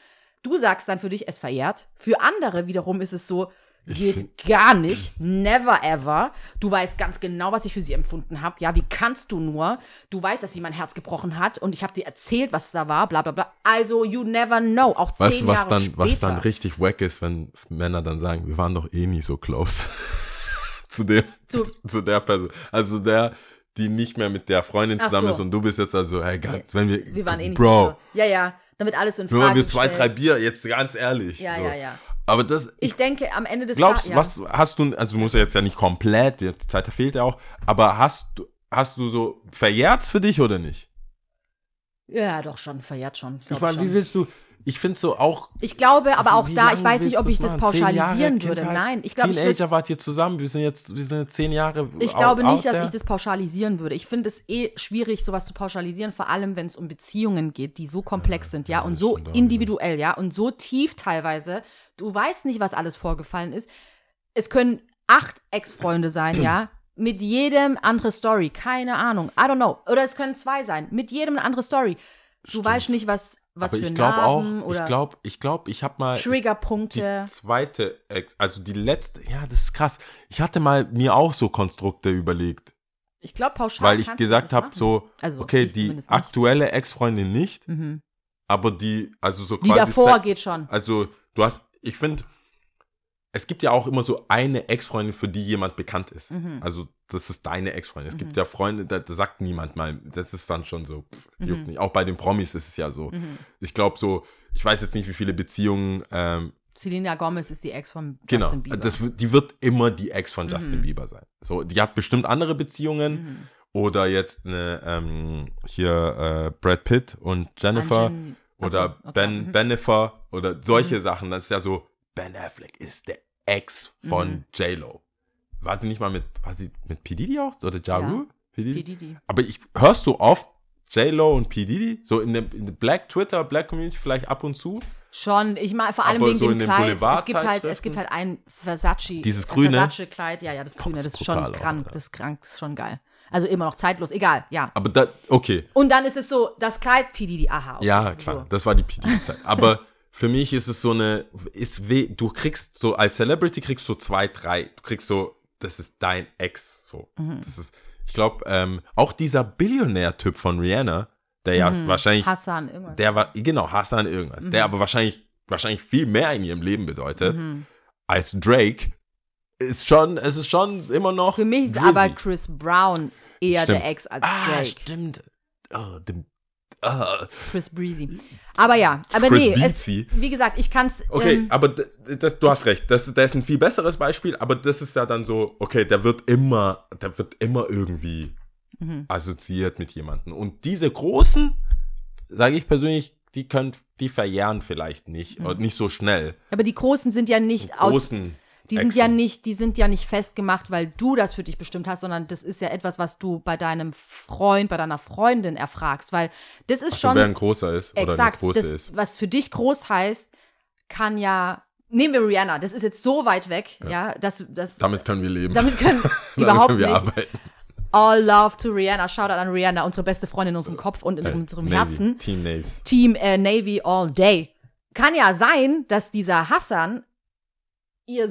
Du sagst dann für dich, es verjährt. Für andere wiederum ist es so, geht gar nicht. Never ever. Du weißt ganz genau, was ich für sie empfunden habe. Ja, wie kannst du nur? Du weißt, dass sie mein Herz gebrochen hat und ich habe dir erzählt, was da war, bla bla bla. Also, you never know. Auch zehn Weißt was Jahre dann, später. was dann richtig wack ist, wenn Männer dann sagen, wir waren doch eh nie so close zu dem, zu, Zu- der Person. Also der, die nicht mehr mit der Freundin zusammen so. ist und du bist jetzt also, hey, ganz, wenn wir, Wir waren eh nicht Bro, so. Ja, ja. Damit alles so in nur Frage weil wir zwei, drei. Bier, jetzt ganz ehrlich. Ja, so. ja, ja. Aber das, Ich denke, am Ende des glaubst, Ta- ja. was hast du, also du musst ja jetzt ja nicht komplett, die Zeit fehlt ja auch, aber hast du, hast du so verjährt's für dich oder nicht? Ja, doch schon, verjährt schon. Ich meine, wie willst du, ich finde so auch, Ich glaube aber auch da, ich weiß nicht, ob ich das pauschalisieren würde. Kindheit? Nein, ich glaube, Teenager wart ihr zusammen, wir sind jetzt, wir sind jetzt zehn Jahre ich out- glaube nicht, dass there. ich das pauschalisieren würde. Ich finde es eh schwierig, sowas zu pauschalisieren, vor allem wenn es um Beziehungen geht, die so komplex sind, ja, und so individuell, ja, und so tief teilweise. Du weißt nicht, was alles vorgefallen ist. Es können acht Ex-Freunde sein, ja, mit jedem andere Story, keine Ahnung, I don't know. Oder es können zwei sein, mit jedem eine andere Story. Du Stimmt. weißt nicht, was, was Aber für ich glaube auch, oder ich glaube, ich glaube, ich habe mal die Triggerpunkte. zweite, Ex- also die letzte, ja, das ist krass. Ich hatte mal mir auch so Konstrukte überlegt, Ich glaube, pauschal. weil ich du gesagt habe, so, Also, okay, die aktuelle Ex-Freundin nicht, Mhm. aber die, also so Die quasi davor se- geht schon. Also, du hast, ich finde, es gibt ja auch immer so eine Ex-Freundin, für die jemand bekannt ist. Mhm. Also, das ist deine Ex-Freundin. Es gibt ja Freunde, da, da sagt niemand mal, das ist dann schon so, pff, juckt Mhm. nicht. Auch bei den Promis ist es ja so. Mhm. Ich glaube so, ich weiß jetzt nicht, wie viele Beziehungen ähm, Selena Gomez ist die Ex von Genau, Justin Bieber. das, wird- die wird immer die Ex von Mhm. Justin Bieber sein. So, die hat bestimmt andere Beziehungen oder jetzt eine ähm, hier äh, Brad Pitt und Jennifer Achso, oder okay. Ben Mhm. Bennifer oder solche Sachen. Das ist ja so, Ben Affleck ist der Ex von Mhm. J-Lo. War sie nicht mal mit, war sie mit P. Diddy auch? Oder Ja Ja. Rule? P. Diddy? P. Diddy. Aber ich hörst du oft J-Lo und P. Diddy? So in der, in der Black Twitter, Black Community vielleicht ab und zu? Schon, ich meine, vor allem Aber wegen so in dem den Kleid. Es gibt halt, es gibt halt ein Versace. Dieses Grüne? Versace-Kleid, ja, ja, das Grüne, das das ist ist schon auch, krank, Alter. das ist krank, das ist schon geil. Also immer noch zeitlos, egal, ja. Aber da, okay. Und dann ist es so, das Kleid, P. Diddy, aha. okay, Ja, klar, So. das war die PD-Zeit. Aber für mich ist es so eine, ist weh, du kriegst so, als Celebrity kriegst du zwei, drei, du kriegst so, das ist dein Ex, so. Mhm. Das ist, ich glaube, ähm, auch dieser Billionär-Typ von Rihanna, der ja Mhm. wahrscheinlich, Hassan, irgendwas. der war, genau, Hassan irgendwas, Mhm. der aber wahrscheinlich, wahrscheinlich viel mehr in ihrem Leben bedeutet, als Drake, ist schon, es ist schon immer noch. Für mich ist Drizzy. aber Chris Brown eher Stimmt. der Ex als ah, Drake. stimmt. Oh, dem, ah. Chris Breezy. Aber ja, aber Chris nee, es, wie gesagt, ich kann es. Okay, Ähm, aber das, du hast recht. Das, das ist ein viel besseres Beispiel, aber das ist ja dann so, okay, der wird immer, der wird immer irgendwie Mhm. assoziiert mit jemandem. Und diese großen, sage ich persönlich, die können, die verjähren vielleicht nicht, Mhm. nicht so schnell. aber die Großen sind ja nicht aus. Die sind ja nicht, die sind ja nicht festgemacht, weil du das für dich bestimmt hast, sondern das ist ja etwas, was du bei deinem Freund, bei deiner Freundin erfragst, weil das ist So, schon wer ein großer ist oder exakt, eine große das, ist. was für dich groß heißt, kann ja nehmen wir Rihanna, das ist jetzt so weit weg, ja, dass das Damit können wir leben. damit können Damit überhaupt können wir nicht. arbeiten. All love to Rihanna, Shoutout an Rihanna, unsere beste Freundin in unserem Kopf und in Äh, unserem Navy, Herzen. Team Naves. Team äh, Navy all day. Kann ja sein, dass dieser Hassan ihr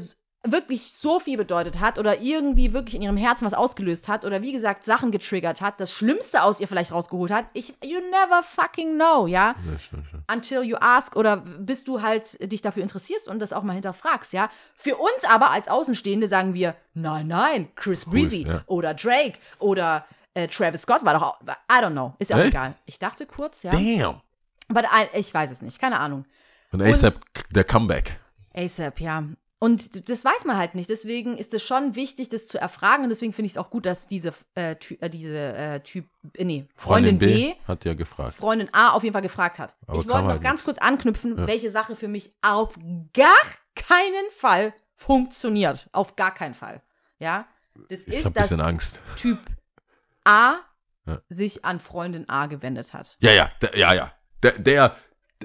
wirklich so viel bedeutet hat oder irgendwie wirklich in ihrem Herzen was ausgelöst hat oder wie gesagt Sachen getriggert hat, das Schlimmste aus ihr vielleicht rausgeholt hat. Ich, you never fucking know, ja? Ja, stimmt, stimmt. Until you ask oder bis du halt dich dafür interessierst und das auch mal hinterfragst, ja? Für uns aber als Außenstehende sagen wir, nein, nein, Chris Breezy ja. oder Drake oder äh, Travis Scott war doch auch, I don't know, ist ja auch Echt? egal. Ich dachte kurz, ja. Damn. Aber I- ich weiß es nicht, keine Ahnung. Und ASAP, der Comeback. ASAP, ja. Und das weiß man halt nicht. Deswegen ist es schon wichtig, das zu erfragen. Und deswegen finde ich es auch gut, dass diese, äh, Ty äh, diese äh, Typ, äh, nee, Freundin, B, hat ja gefragt. Freundin A auf jeden Fall gefragt hat. Aber ich wollte noch halt ganz kurz anknüpfen, Ja. welche Sache für mich auf gar keinen Fall funktioniert. Auf gar keinen Fall. Ja. Das Ich ist, dass Angst. Typ A Ja. sich an Freundin A gewendet hat. Ja, ja, ja, ja. Der, der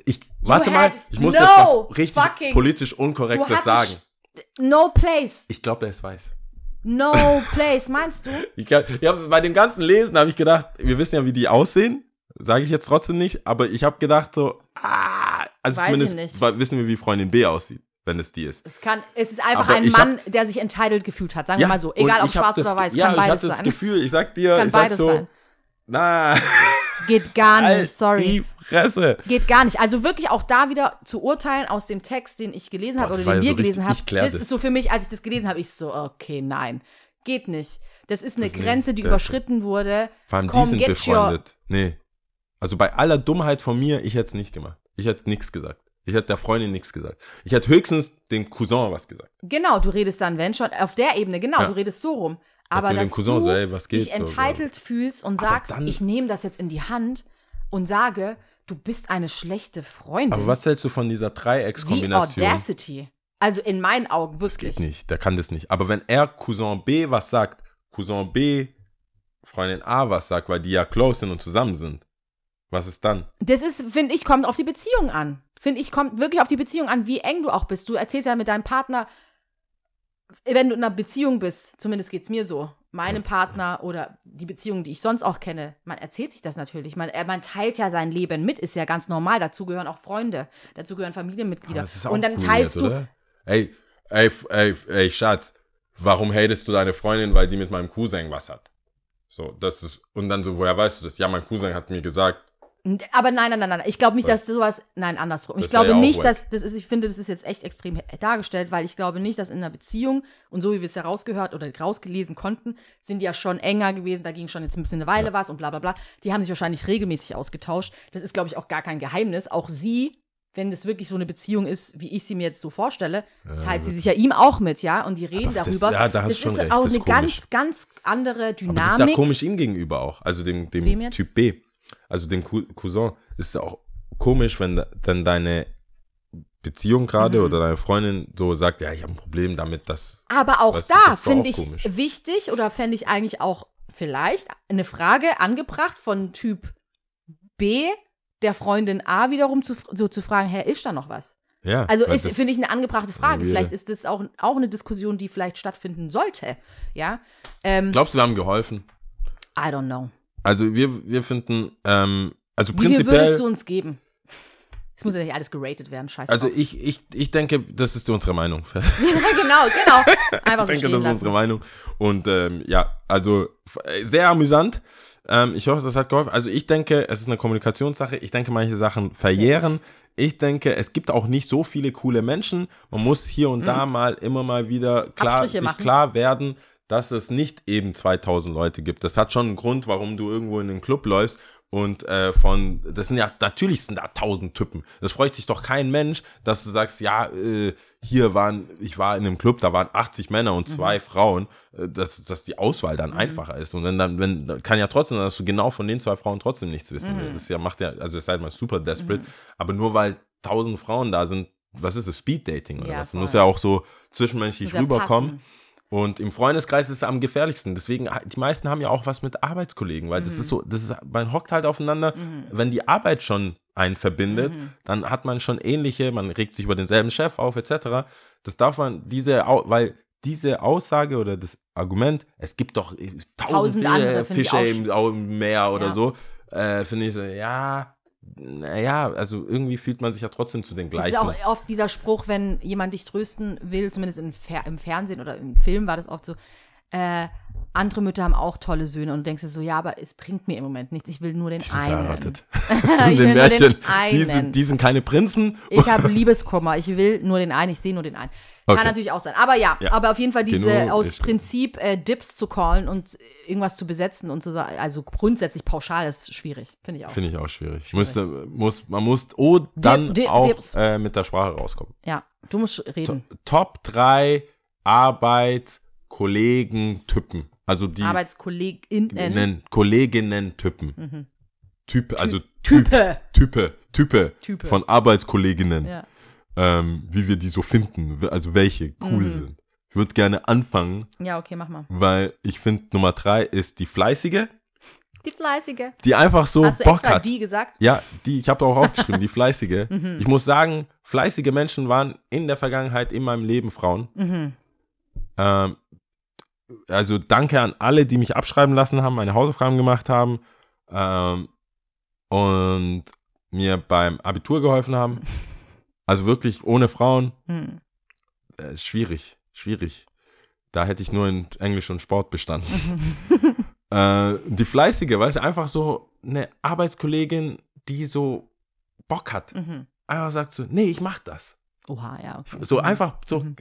ich, warte mal, ich muss no jetzt was richtig politisch Unkorrektes sagen. No place. Ich glaube, er ist weiß. No place, meinst du? Ich, kann- ja, bei dem ganzen Lesen habe ich gedacht, wir wissen ja, wie die aussehen. Sage ich jetzt trotzdem nicht, aber ich habe gedacht so, ah, also Weiß ich zumindest wissen wir, wie Freundin B aussieht, wenn es die ist. Es, kann, es ist einfach Aber ein ich Mann, der sich entitled gefühlt hat. Sagen wir mal so. Egal ob ich hab schwarz das, oder weiß, ja, kann ich beides hatte das sein. Gefühl, ich sag dir, Kann ich sag beides so, sein. na, Geht gar halt nicht, sorry. die Fresse. Geht gar nicht. Also wirklich auch da wieder zu urteilen aus dem Text, den ich gelesen habe oder den ja wir so gelesen haben. Das ist so für mich, als ich das gelesen habe, ich so, okay, nein. Geht nicht. Das ist eine Das Grenze, die überschritten wurde. Vor allem die Komm, sind get your- befreundet. Nee. Also bei aller Dummheit von mir, ich hätte es nicht gemacht. Ich hätte nichts gesagt. Ich hätte der Freundin nichts gesagt. Ich hätte höchstens dem Cousin was gesagt. Genau, du redest dann, wenn schon, auf der Ebene, genau, Ja. du redest so rum. Aber dass Cousin du so, ey, was geht dich so, entitled fühlst und sagst, dann- ich nehme das jetzt in die Hand und sage, du bist eine schlechte Freundin. Aber was hältst du von dieser Dreieckskombination? Audacity. Also in meinen Augen Das wirklich. geht nicht, der kann das nicht. Aber wenn er Cousin B was sagt, Cousin B, Freundin A was sagt, weil die ja close sind und zusammen sind, was ist dann? Das ist, finde ich, kommt auf die Beziehung an. Finde ich, kommt wirklich auf die Beziehung an, wie eng du auch bist. Du erzählst ja mit deinem Partner, wenn du in einer Beziehung bist, zumindest geht es mir so, meinem Partner oder die Beziehungen, die ich sonst auch kenne, man erzählt sich das natürlich. Man, äh, man teilt ja sein Leben mit, ist ja ganz normal. Dazu gehören auch Freunde, dazu gehören Familienmitglieder. Aber das ist auch Und dann weird, teilst du, oder? Ey, ey, ey, ey, Schatz, warum hatest du deine Freundin, weil die mit meinem Cousin was hat? So, das ist, und dann so, woher weißt du das? Ja, mein Cousin hat mir gesagt, Aber nein, nein, nein, nein. Ich glaube nicht, dass sowas. Nein, andersrum. Ich Das wär glaube ja nicht, dass. Das ist, ich finde, das ist jetzt echt extrem dargestellt, weil ich glaube nicht, dass in einer Beziehung, und so wie wir es ja rausgehört oder rausgelesen konnten, sind die ja schon enger gewesen. Da ging schon jetzt ein bisschen eine Weile Ja. was und bla bla bla. Die haben sich wahrscheinlich regelmäßig ausgetauscht. Das ist, glaube ich, auch gar kein Geheimnis. Auch sie wenn das wirklich so eine Beziehung ist, wie ich sie mir jetzt so vorstelle, teilt sie sich ja ihm auch mit, ja, und die reden das- darüber. ja, da hast das schon ist recht, auch das eine ist komisch. ganz, ganz andere Aber das ist ja Dynamik. komisch ihm gegenüber auch. Also dem, dem? Typ B. Also Cou- Cousin. Ist auch komisch, wenn da- dann deine Beziehung gerade Mhm. oder deine Freundin so sagt, ja, ich habe ein Problem damit, dass. Aber auch Weißt da finde ich komisch. wichtig oder fände ich eigentlich auch vielleicht eine Frage angebracht von Typ B, der Freundin A wiederum zu, so zu fragen, Herr, ist da noch was? Ja. Also ist, finde ich, eine angebrachte Frage. Vielleicht ist das auch, auch eine Diskussion, die vielleicht stattfinden sollte. Ja. Ähm, Glaubst du, wir haben geholfen? I don't know. Also wir, wir finden, ähm, also Wie viel würdest du prinzipiell, uns geben? Es muss ja nicht alles geratet werden, scheiße. also ich, ich, ich denke, das ist unsere Meinung. ja, genau, genau. Einfach so ich denke, das ist lassen. unsere Meinung. Und ähm, ja, also äh, sehr amüsant. Ähm, ich hoffe, das hat geholfen. Also ich denke, es ist eine Kommunikationssache. Ich denke, manche Sachen verjähren. Ich denke, es gibt auch nicht so viele coole Menschen. Man muss hier und da mal immer mal wieder klar, Mhm. Abstriche sich machen. klar werden, dass es nicht eben 2000 Leute gibt. Das hat schon einen Grund, warum du irgendwo in den Club läufst und äh, von, das sind ja, natürlich sind da tausend Typen. Das freut sich doch kein Mensch, dass du sagst, ja, äh, hier waren, ich war in einem Club, da waren 80 Männer und zwei Frauen, äh, dass, dass die Auswahl dann einfacher ist. Und wenn dann, wenn, kann ja trotzdem, dass du genau von den zwei Frauen trotzdem nichts wissen willst. Das ist ja, macht ja, also es ist halt mal super desperate, aber nur weil tausend Frauen da sind, was ist das, Speed Dating oder Ja, was? voll. Muss ja auch so zwischenmenschlich ja rüberkommen. passen. Und im Freundeskreis ist es am gefährlichsten. Deswegen, die meisten haben ja auch was mit Arbeitskollegen, weil Mhm. das ist so, das ist, man hockt halt aufeinander. Wenn die Arbeit schon einen verbindet, Mhm. dann hat man schon ähnliche, man regt sich über denselben Chef auf, etc. Das darf man, diese, weil diese Aussage oder das Argument, es gibt doch äh, Tausend tausend andere, Fische im im Meer oder Ja. so, äh, finde ich so, ja, naja, also irgendwie fühlt man sich ja trotzdem zu den Das ist gleichen. auch oft dieser Spruch, wenn jemand dich trösten will, zumindest im, Fer im Fernsehen oder im Film war das oft so, äh, andere Mütter haben auch tolle Söhne und du denkst dir so, ja, aber es bringt mir im Moment nichts, ich will nur den die sind einen. verheiratet. ich In will den nur Märchen, den die einen. sind, die sind keine Prinzen. Ich habe Liebeskummer, ich will nur den einen, ich sehe nur den einen. Kann Okay. natürlich auch sein. Aber ja, Ja. aber auf jeden Fall diese Genug aus Prinzip äh, Dips zu callen und irgendwas zu besetzen und zu sagen, also grundsätzlich pauschal ist schwierig, finde ich auch. Finde ich auch schwierig. Musste, muss, man muss oh, dann Dip- auch Dips. äh, mit der Sprache rauskommen. Ja, du musst reden. Top 3 Arbeitskollegen-Typen. Also die ArbeitskollegInnen. Kolleginnen-Typen. Typ, also Mhm. Type. Type, Type, Type. von Arbeitskolleginnen. Ja. Ähm, wie wir die so finden. Also welche cool Mhm. sind. Ich würde gerne anfangen, ja, okay, mach mal. weil ich finde, Nummer 3 ist die Fleißige, Die Fleißige. die einfach so Hast du Bock extra hat. die gesagt? Ja, die, ich habe auch aufgeschrieben, die fleißige. Mhm. Ich muss sagen, fleißige Menschen waren in der Vergangenheit in meinem Leben Frauen. Mhm. Ähm, also danke an alle, die mich abschreiben lassen haben, meine Hausaufgaben gemacht haben ähm, und mir beim Abitur geholfen haben. Also wirklich ohne Frauen Hm. äh, ist schwierig, schwierig. Da hätte ich nur in Englisch und Sport bestanden. äh, die fleißige, weil sie einfach so eine Arbeitskollegin, die so Bock hat. Mhm. Einfach sagt so, nee, ich mach das. Oha, ja, okay. So Mhm. einfach, so Mhm.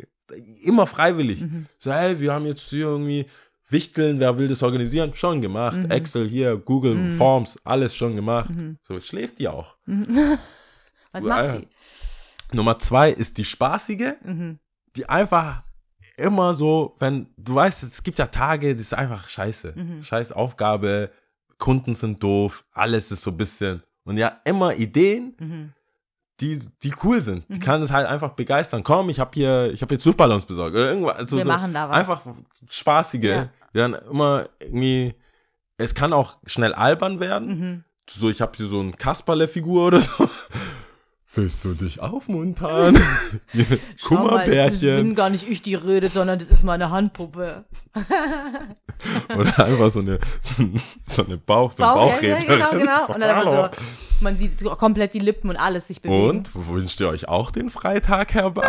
immer freiwillig. Mhm. So, hey, wir haben jetzt hier irgendwie Wichteln, wer will das organisieren? Schon gemacht. Mhm. Excel hier, Google, Mhm. Forms, alles schon gemacht. Mhm. So, schläft die auch. Was So, macht die? Nummer zwei ist die spaßige, die einfach immer so, wenn, du weißt, es gibt ja Tage, das ist einfach scheiße. Scheiß Aufgabe, Kunden sind doof, alles ist so ein bisschen. Und ja, immer Ideen. Die, die cool sind. Die Mhm. kann es halt einfach begeistern. Komm, ich habe hier, ich habe jetzt Luftballons besorgt. Oder irgendwas. Also Wir so machen da was. Einfach spaßige. Ja. Die dann immer irgendwie, es kann auch schnell albern werden. Mhm. So, ich habe hier so eine Kasperle-Figur oder so. Willst du dich aufmuntern? Schau mal, Kummerbärchen. bin gar nicht ich, die redet, sondern das ist meine Handpuppe. Oder einfach so eine, so eine Bauch, so ein Bauch, ja, genau, genau. So, Und dann so, man sieht komplett die Lippen und alles sich bewegen. Und wünscht ihr euch auch den Freitag herbei?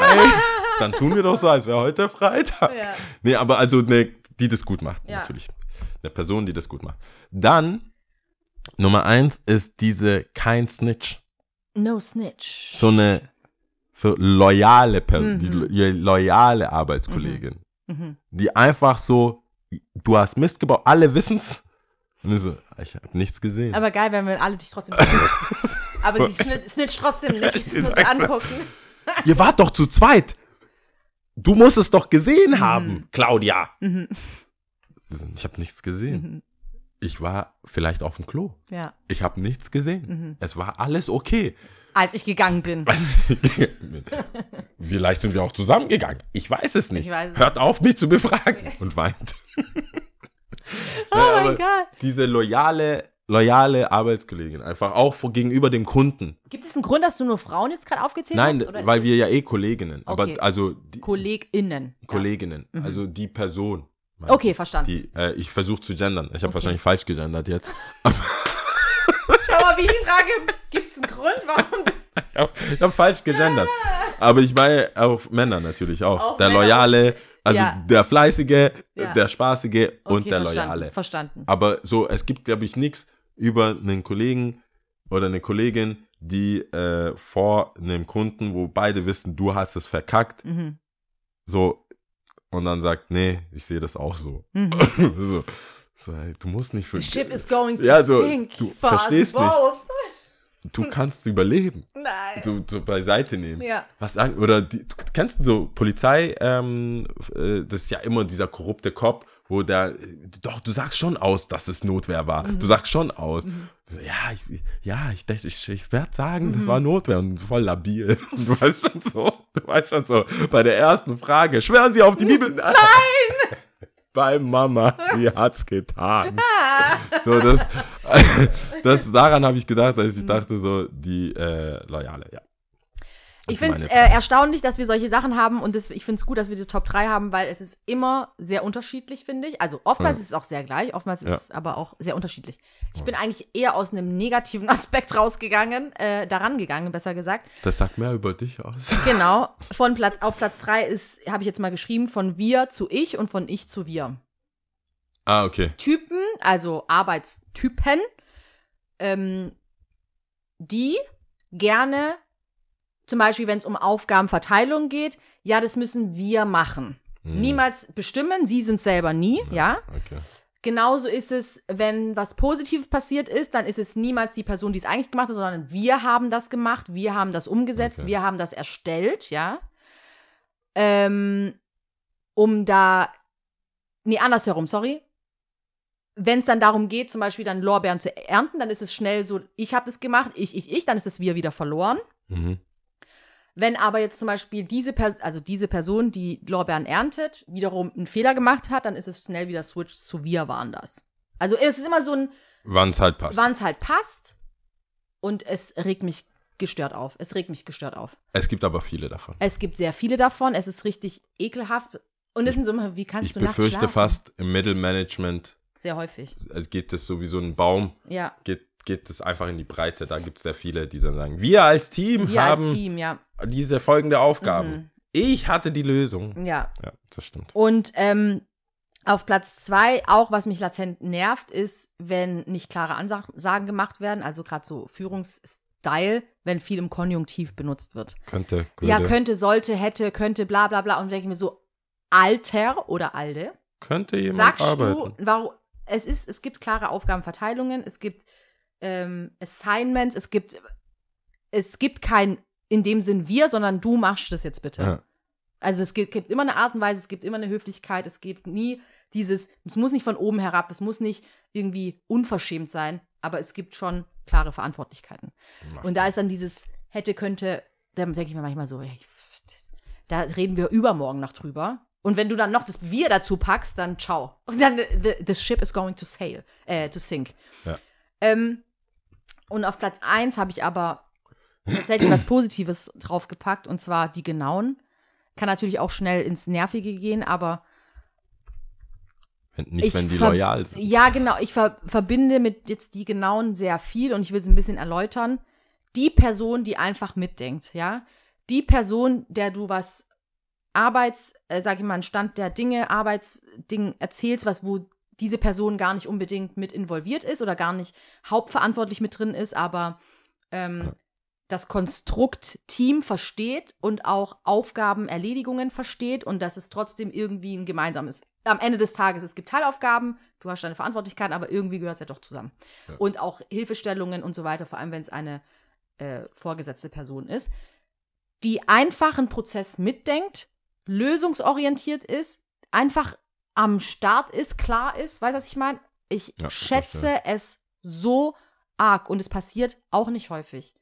Dann tun wir doch so, als wäre heute Freitag. Ja. Nee, aber also eine, die das gut macht, Ja. natürlich. Eine Person, die das gut macht. Dann, Nummer eins ist diese kein Snitch. No snitch. So eine so loyale Person, Mhm. die lo- die loyale Arbeitskollegin. Mhm. Die einfach so, du hast Mist gebaut, alle wissen's. Und ich so, ich habe nichts gesehen. Aber geil, wenn wir alle dich trotzdem Aber sie snitcht, trotzdem nicht. Ich muss sie angucken. Ihr wart doch zu zweit. Du musst es doch gesehen haben, Claudia. Ich habe nichts gesehen. Ich war vielleicht auf dem Klo. Ja. Ich habe nichts gesehen. Es war alles okay. Als ich gegangen bin. Vielleicht sind wir auch zusammengegangen. Ich weiß es nicht. Ich weiß es Hört auf, mich zu befragen. Und weint. Oh Ja, mein Gott. Diese loyale, loyale Arbeitskollegin, einfach auch vor, gegenüber dem Kunden. Gibt es einen Grund, dass du nur Frauen jetzt gerade aufgezählt Nein, hast? oder weil wir ja eh Kolleginnen. Okay. Aber also die KollegInnen. Kolleginnen, also die Person. Okay, verstanden. Die, äh, ich versuche zu gendern. Ich habe Okay. wahrscheinlich falsch gegendert jetzt. Schau mal, wie ich frage, gibt es einen Grund, warum Ich habe hab falsch gegendert. Aber ich meine auf Männer natürlich auch. Auf der Männer. Loyale, also Ja. der Fleißige, Ja. der Spaßige und Okay, der verstanden, Loyale. Verstanden. Aber so, es gibt, glaube ich, nichts über einen Kollegen oder eine Kollegin, die äh, vor einem Kunden, wo beide wissen, du hast es verkackt, Mhm. so, und dann sagt, nee, ich sehe das auch so. Mhm. so, so ey, du musst nicht für. The ship is going to Ja, so, sink. du verstehst nicht. Du kannst überleben. Nein. So, so beiseite nehmen. Ja. Was sagen, oder die, du kennst du so Polizei, ähm, äh, das ist ja immer dieser korrupte Cop, wo der, äh, doch, du sagst schon aus, dass es Notwehr war. Mhm. Du sagst schon aus. So, ja, ich, ja, ich dachte, ich, ich werde sagen, Mhm. das war Notwehr und voll labil. Und du weißt schon so, du weißt schon so, bei der ersten Frage, schwören Sie auf die Bibel? Nein! Bei Mama, die hat's getan. so, das, das, daran habe ich gedacht, als ich dachte so, die äh, Loyale, ja. Ich ist finde es äh, erstaunlich, dass wir solche Sachen haben und das, ich finde es gut, dass wir die Top 3 haben, weil es ist immer sehr unterschiedlich, finde ich. Also oftmals Ja. ist es auch sehr gleich, oftmals ist Ja. es aber auch sehr unterschiedlich. Ich bin eigentlich eher aus einem negativen Aspekt rausgegangen, äh, daran gegangen, besser gesagt. Das sagt mehr über dich aus. Genau. Von Platz, auf Platz 3 ist, habe ich jetzt mal geschrieben, von wir zu ich und von ich zu wir. Ah, okay. Typen, also Arbeitstypen, ähm, die gerne, zum Beispiel, wenn es um Aufgabenverteilung geht, ja, das müssen wir machen. Hm. Niemals bestimmen, sie sind selber nie, ja. Okay. Genauso ist es, wenn was Positives passiert ist, dann ist es niemals die Person, die es eigentlich gemacht hat, sondern wir haben das gemacht, wir haben das umgesetzt, Okay. wir haben das erstellt, ja. Ähm, um da, nee, andersherum, sorry. Wenn es dann darum geht, zum Beispiel dann Lorbeeren zu ernten, dann ist es schnell so, ich habe das gemacht, ich, ich, ich, dann ist es wir wieder verloren. Mhm. Wenn aber jetzt zum Beispiel diese, Pers also diese Person, die Lorbeeren erntet, wiederum einen Fehler gemacht hat, dann ist es schnell wieder switcht zu wir waren das. Also es ist immer so ein, Wann es halt passt. wann es halt passt und es regt mich gestört auf. Es regt mich gestört auf. Es gibt aber viele davon. Es gibt sehr viele davon, es ist richtig ekelhaft und es sind so immer, wie kannst Ich du nachts befürchte schlafen? fast, im Mittelmanagement Sehr häufig. äh, geht es so wie so ein Baum, Ja, geht, geht es einfach in die Breite. Da gibt es sehr viele, die dann sagen, wir als Team wir haben als Team, ja. diese folgende Aufgaben. Mhm. Ich hatte die Lösung. Ja, Ja, das stimmt. Und ähm, auf Platz zwei, auch was mich latent nervt, ist, wenn nicht klare Ansagen gemacht werden, also gerade so Führungsstil, wenn viel im Konjunktiv benutzt wird. Könnte, würde, Ja, könnte, sollte, hätte, könnte, bla bla bla. Und denke ich mir so, Alter oder Alde, könnte jemand sagst arbeiten. du, warum, es ist, es gibt klare Aufgabenverteilungen, es gibt ähm, Assignments, es gibt, es gibt kein in dem Sinn wir, sondern du machst das jetzt bitte. Ja. Also es gibt, gibt immer eine Art und Weise, es gibt immer eine Höflichkeit, es gibt nie dieses, es muss nicht von oben herab, es muss nicht irgendwie unverschämt sein, aber es gibt schon klare Verantwortlichkeiten. Und da ist dann dieses hätte, könnte, da denke ich mir manchmal so, da reden wir übermorgen noch drüber. Und wenn du dann noch das Wir dazu packst, dann ciao. Und dann the, the ship is going to sail, äh, to sink. Ja. Ähm, und auf Platz 1 habe ich aber tatsächlich was Positives draufgepackt, und zwar die Genauen. Kann natürlich auch schnell ins Nervige gehen, aber wenn, nicht, ich wenn die loyal sind. Ja, genau. Ich ver verbinde mit jetzt die Genauen sehr viel und ich will es ein bisschen erläutern. Die Person, die einfach mitdenkt, ja. Die Person, der du was Arbeits, äh, sag ich mal, einen Stand der Dinge, Arbeitsding erzählst, was wo diese Person gar nicht unbedingt mit involviert ist oder gar nicht hauptverantwortlich mit drin ist, aber ähm, das Konstrukt Team versteht und auch Aufgabenerledigungen versteht und dass es trotzdem irgendwie ein gemeinsames. Am Ende des Tages, es gibt Teilaufgaben, du hast deine Verantwortlichkeit, aber irgendwie gehört es ja doch zusammen. Ja. Und auch Hilfestellungen und so weiter, vor allem wenn es eine äh, vorgesetzte Person ist, die einfach einen Prozess mitdenkt, lösungsorientiert ist, einfach am Start ist, klar ist, weißt du, was ich meine? Ich Ja, schätze es so arg und es passiert auch nicht häufig,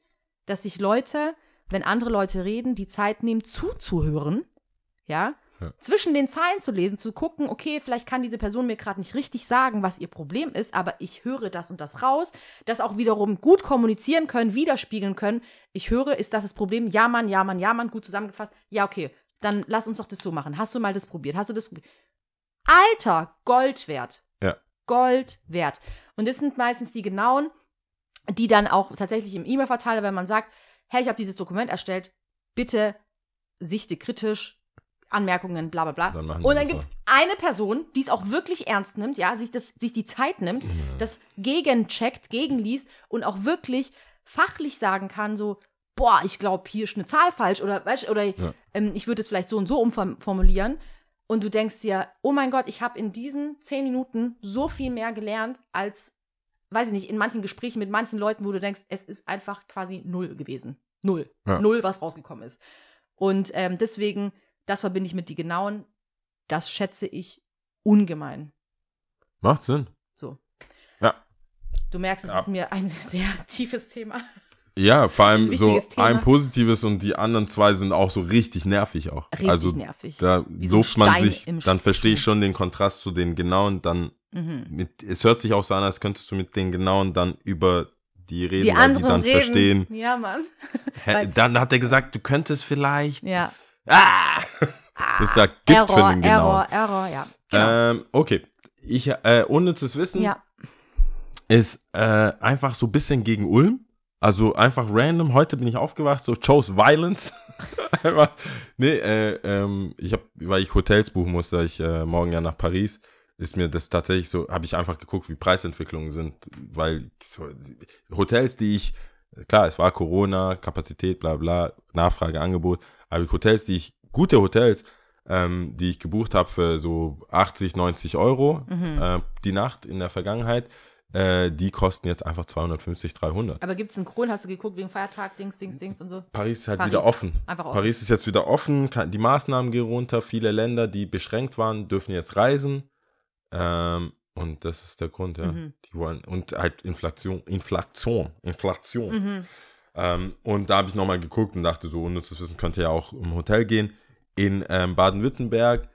dass sich Leute, wenn andere Leute reden, die Zeit nehmen zuzuhören, ja, Ja. zwischen den Zeilen zu lesen, zu gucken, okay, vielleicht kann diese Person mir gerade nicht richtig sagen, was ihr Problem ist, aber ich höre das und das raus, das auch wiederum gut kommunizieren können, widerspiegeln können. Ich höre, ist das das Problem? Ja, Mann, ja, Mann, ja, Mann, gut zusammengefasst. Ja, okay, dann lass uns doch das so machen. Hast du mal das probiert? Hast du das probiert? Alter, Gold wert. Ja. Gold wert. Und das sind meistens die genauen, die dann auch tatsächlich im E-Mail-Verteiler, wenn man sagt, hey, ich habe dieses Dokument erstellt, bitte sichte kritisch, Anmerkungen, bla bla bla. Dann Und dann gibt es eine Person, die es auch wirklich ernst nimmt, ja, sich, das, sich die Zeit nimmt, das gegencheckt, gegenliest und auch wirklich fachlich sagen kann, so, boah, ich glaube, hier ist eine Zahl falsch oder, weißt, oder ähm, ich würde es vielleicht so und so umformulieren. Und du denkst dir, oh mein Gott, ich habe in diesen zehn Minuten so viel mehr gelernt als, weiß ich nicht, in manchen Gesprächen mit manchen Leuten, wo du denkst, es ist einfach quasi null gewesen. Null. Ja. Null, was rausgekommen ist. Und ähm, deswegen, das verbinde ich mit die genauen, das schätze ich ungemein. Macht Sinn. So. Ja. Du merkst, es Ja. ist mir ein sehr tiefes Thema. Ja, vor allem so Thema. ein positives und die anderen zwei sind auch so richtig nervig auch. Richtig also nervig. da Wie so man Stein sich, dann verstehe ich schon den Kontrast zu den genauen, dann Mhm. mit, es hört sich auch so an, als könntest du mit den genauen dann über die reden, Die weil die anderen dann reden. verstehen. Ja, Mann. Dann hat er gesagt, du könntest vielleicht. Ja. Ah! Das ist ja Gift Error, für den genauen. Error, Error, ja. Genau. Ähm, okay. Ich, äh, unnützes Wissen ja. ist äh, einfach so ein bisschen gegen Ulm. Also einfach random. Heute bin ich aufgewacht, so chose Violence. einfach, nee, äh, ähm, ich habe, weil ich Hotels buchen musste, ich äh, morgen ja nach Paris, ist mir das tatsächlich so, habe ich einfach geguckt, wie Preisentwicklungen sind, weil so, Hotels, die ich, klar, es war Corona, Kapazität, bla bla, Nachfrage, Angebot, aber Hotels, die ich, gute Hotels, ähm, die ich gebucht habe für so 80, 90 Euro Mhm. äh, die Nacht in der Vergangenheit, äh, die kosten jetzt einfach 250, 300. Aber gibt es einen Grund? Hast du geguckt wegen Feiertag, Dings, Dings, Dings und so? Paris ist halt Paris. wieder offen. Einfach offen. Paris ist jetzt wieder offen, kann, die Maßnahmen gehen runter, viele Länder, die beschränkt waren, dürfen jetzt reisen. Ähm, und das ist der Grund, ja. Mhm. Die wollen, und halt Inflation, Inflation, Inflation. Mhm. Ähm, und da habe ich nochmal geguckt und dachte, so unnützes Wissen könnte ja auch im Hotel gehen. In ähm, Baden-Württemberg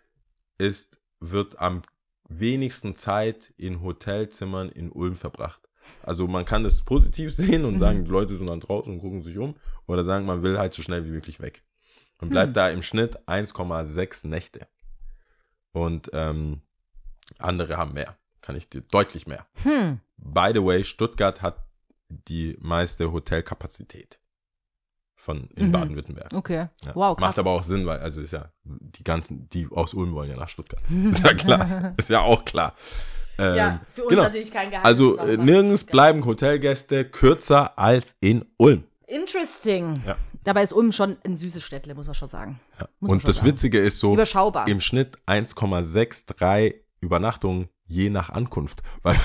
ist, wird am wenigsten Zeit in Hotelzimmern in Ulm verbracht. Also man kann das positiv sehen und Mhm. sagen, die Leute sind dann draußen und gucken sich um. Oder sagen, man will halt so schnell wie möglich weg. Und bleibt Hm. da im Schnitt 1,6 Nächte. Und ähm, andere haben mehr. Kann ich dir deutlich mehr. Hm. By the way, Stuttgart hat die meiste Hotelkapazität von in Mhm. Baden-Württemberg. Okay. Ja. Wow, krass. Macht aber auch Sinn, weil also ist ja die ganzen, die aus Ulm wollen ja nach Stuttgart. ist ja klar, ist ja auch klar. Ähm, ja, für uns genau. natürlich kein Geheimnis. Also äh, nirgends bleiben Hotelgäste kürzer als in Ulm. Interesting. Ja. Dabei ist Ulm schon ein süßes Städtle, muss man schon sagen. Ja. Man Und schon das sagen. Witzige ist so, Überschaubar. im Schnitt 1,63 Übernachtungen je nach Ankunft. Weil,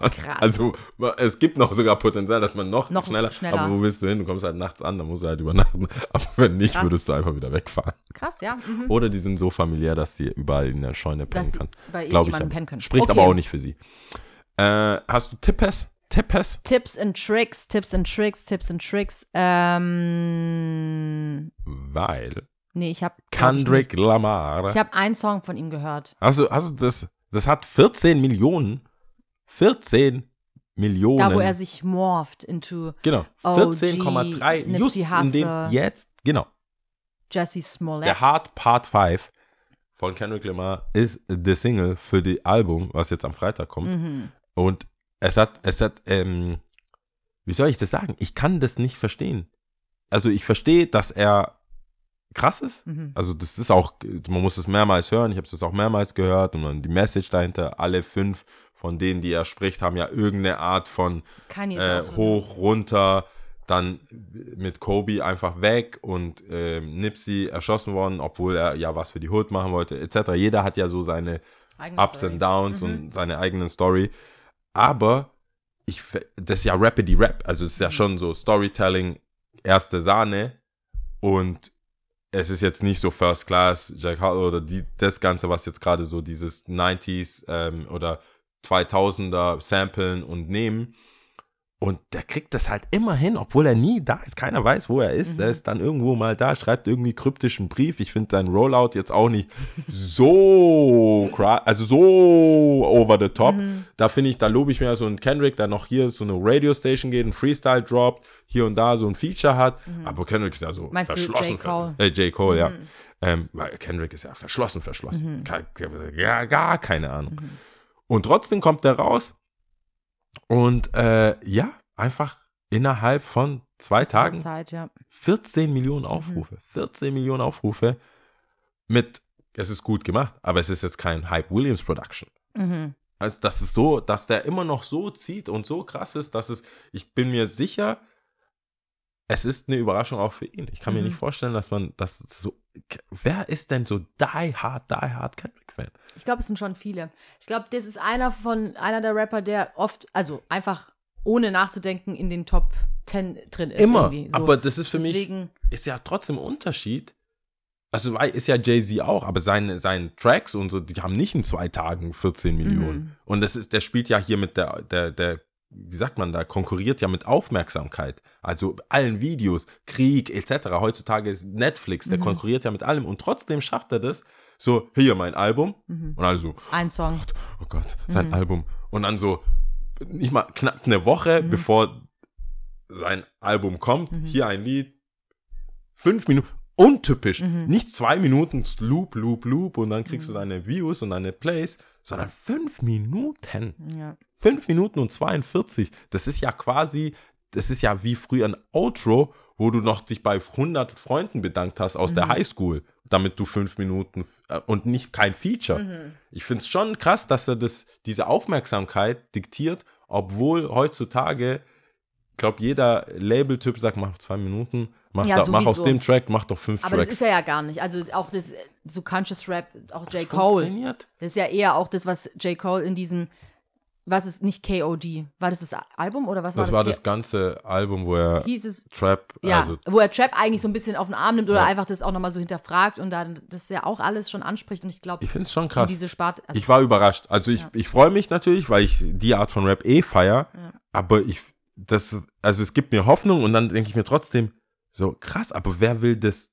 Krass. Also es gibt noch sogar Potenzial, dass man noch, Noch schneller, schneller. aber wo willst du hin? Du kommst halt nachts an, dann musst du halt übernachten. Aber wenn nicht, Krass. würdest du einfach wieder wegfahren. Krass, ja. Mhm. Oder die sind so familiär, dass die überall in der Scheune pennen Dass kann. bei Glaube ich. pennen können. Spricht Okay. aber auch nicht für sie. Äh, hast du Tippes? Tippes? Tipps and Tricks, Tipps and Tricks, Tipps and Tricks. Ähm, Weil nee, ich habe Kendrick Lamar. ich habe einen Song von ihm gehört. Hast du, hast du das? Das hat 14 Millionen. 14 Millionen. Da, wo er sich morpht into Genau. OG, 14,3. Just Nipsey in dem Hussle. jetzt, genau. Jesse Smollett. Der Hard Part 5 von Kendrick Lamar ist der Single für die Album, was jetzt am Freitag kommt. Mhm. Und es hat, es hat, ähm, wie soll ich das sagen? Ich kann das nicht verstehen. Also ich verstehe, dass er krass ist. Mhm. Also das ist auch, man muss es mehrmals hören. Ich habe es auch mehrmals gehört und dann die Message dahinter. Alle fünf von denen, die er spricht, haben ja irgendeine Art von äh, hoch, runter, dann mit Kobe einfach weg und ähm, Nipsey erschossen worden, obwohl er ja was für die Hood machen wollte, etc. Jeder hat ja so seine Eigene Ups Story. and Downs Mhm. und seine eigenen Story. Aber ich, das ist ja Rapidity Rap, also es ist ja schon so Storytelling, erste Sahne und es ist jetzt nicht so First Class, Jack Harlow oder die, das Ganze, was jetzt gerade so dieses 90s ähm, oder 2000er samplen und nehmen. Und der kriegt das halt immer hin, obwohl er nie da ist. Keiner weiß, wo er ist. Er ist dann irgendwo mal da, schreibt irgendwie kryptischen Brief. Ich finde sein Rollout jetzt auch nicht so, also so over the top. Da finde ich, da lobe ich mir so einen Kendrick, der noch hier so eine Radio-Station geht, einen Freestyle droppt, hier und da so ein Feature hat. Aber Kendrick ist ja so Meinst verschlossen. J. Cole? Äh, J. Cole, ja. Ähm, weil Kendrick ist ja verschlossen, verschlossen. Ke- Ja, gar keine Ahnung. Und trotzdem kommt er raus und äh, ja, einfach innerhalb von zwei Tagen Zeit, ja. 14 Millionen Aufrufe. 14 Millionen Aufrufe mit, es ist gut gemacht, aber es ist jetzt kein Hype Williams Production. Mhm. Also das ist so, dass der immer noch so zieht und so krass ist, dass es, ich bin mir sicher, es ist eine Überraschung auch für ihn. Ich kann mir Mhm. nicht vorstellen, dass man das so, wer ist denn so die hard, die hard Kendrick-Fan? Ich glaube, es sind schon viele. Ich glaube, das ist einer von einer der Rapper, der oft, also einfach ohne nachzudenken, in den Top 10 drin ist. Immer. So. Aber das ist für mich, Deswegen, ist ja trotzdem ein Unterschied. Also ist ja Jay-Z auch, aber seine, seine Tracks und so, die haben nicht in zwei Tagen 14 Millionen. Mhm. Und das ist, der spielt ja hier mit der, der, der, wie sagt man da, konkurriert ja mit Aufmerksamkeit. Also allen Videos, Krieg etc. Heutzutage ist Netflix, Mhm. der konkurriert ja mit allem und trotzdem schafft er das. So, hier mein Album. Mhm. Und also, ein Song. oh Gott, sein Mhm. Album. Und dann so, nicht mal knapp eine Woche, Mhm. bevor sein Album kommt, hier ein Lied, fünf Minuten, untypisch, Mhm. nicht zwei Minuten Loop, Loop, Loop und dann kriegst du Mhm. deine Views und deine Plays, sondern fünf Minuten. Ja. Fünf Minuten und 42. Das ist ja quasi, das ist ja wie früher ein Outro, wo du noch dich bei 100 Freunden bedankt hast aus der Highschool, damit du fünf Minuten äh, und nicht kein Feature. Ich finde es schon krass, dass er das, diese Aufmerksamkeit diktiert, obwohl heutzutage, ich glaube, jeder Label-Typ sagt, mach zwei Minuten, mach, Ja, da, mach aus dem Track, mach doch fünf Aber das Tracks. ist er ja gar nicht. Also auch das, so Conscious Rap, auch J. Cole. Funktioniert? Das ist ja eher auch das, was J. Cole in diesem, was ist nicht KOD? War das das Album oder was war Das das? war das ganze Album, wo er Hieß es, Trap, ja, also wo er Trap eigentlich so ein bisschen auf den Arm nimmt oder Ja. einfach das auch nochmal so hinterfragt und dann das ja auch alles schon anspricht und ich glaube, ich finde es schon krass. diese Sparte, also, Ich war überrascht. Also ich, Ja. ich freue mich natürlich, weil ich die Art von Rap eh feier. Ja. Aber ich, das, also es gibt mir Hoffnung und dann denke ich mir trotzdem, so krass, aber wer will das,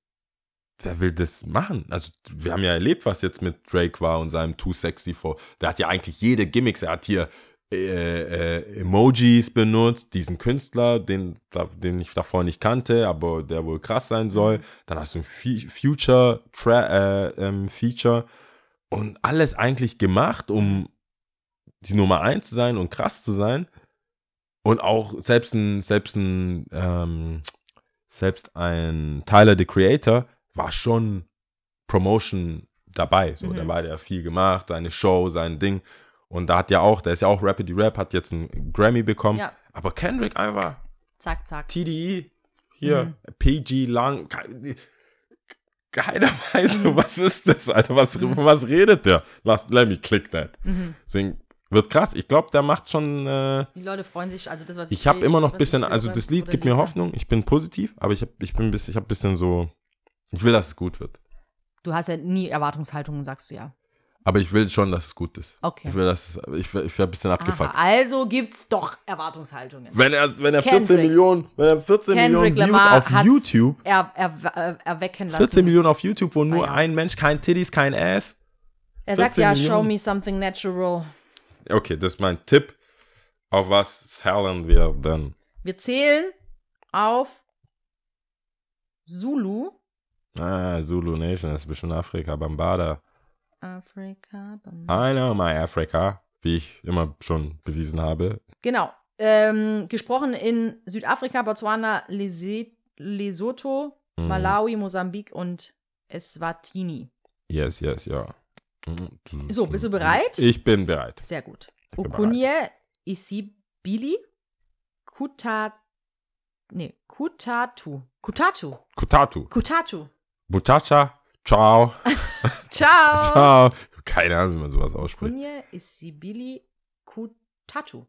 wer will das machen? Also wir haben ja erlebt, was jetzt mit Drake war und seinem Too Sexy for. Der hat ja eigentlich jede Gimmicks. Er hat hier äh, äh, Emojis benutzt, diesen Künstler, den, den ich davor nicht kannte, aber der wohl krass sein soll. Dann hast du ein Fe- Future Tra äh, ähm, Feature und alles eigentlich gemacht, um die Nummer eins zu sein und krass zu sein. Und auch selbst ein, selbst ein, ähm, selbst ein Tyler the Creator war schon Promotion dabei. So, Mhm. der war ja viel gemacht, seine Show, sein Ding. Und da hat ja auch, der ist ja auch Rapidity Rap, hat jetzt einen Grammy bekommen. Ja. Aber Kendrick einfach zack, zack. TDE, hier, Mhm. PG lang, kein- keiner weiß, so, was ist das, Alter, was, von was redet der? Lass, let me click that. Mhm. Deswegen wird krass. Ich glaube, der macht schon, äh, Die Leute freuen sich, also das, was ich ich habe immer noch ein bisschen, also das Lied gibt mir. Hoffnung. Ich bin positiv, aber ich habe ich bin ein bisschen, ich habe ein bisschen so, ich will, dass es gut wird. Du hast ja nie Erwartungshaltungen, sagst du ja. Aber ich will schon, dass es gut ist. Okay. Ich will, dass es, ich, ich wäre ein bisschen abgefuckt. Aha, also gibt's doch Erwartungshaltungen. Wenn er, wenn er 14 Kendrick. Millionen, wenn er 14 Kendrick Millionen Views Lamar auf YouTube, Er, er, er, erwecken lassen. 14 Millionen auf YouTube, wo nur ja. ein Mensch, kein Titties, kein Ass. er sagt 14 ja, show Millionen. me something natural. Okay, das ist mein Tipp, auf was zahlen wir dann. Wir zählen auf Zulu. Ah, Zulu Nation ist bestimmt Afrika, Bambada. Afrika. Bam- I know my Africa, wie ich immer schon bewiesen habe. Genau. Ähm, gesprochen in Südafrika, Botswana, Lesotho, Mhm. Malawi, Mosambik und Eswatini. Yes, yes, ja. Mhm. So, bist du bereit? Ich bin bereit. Sehr gut. Okunye Isibili Kuta nee, Kutatu. Kutatu. Kutatu. Kutatu. Butacha. Ciao. Ciao. Ciao. Keine Ahnung, wie man sowas ausspricht. Okunye Isibili Kutatu.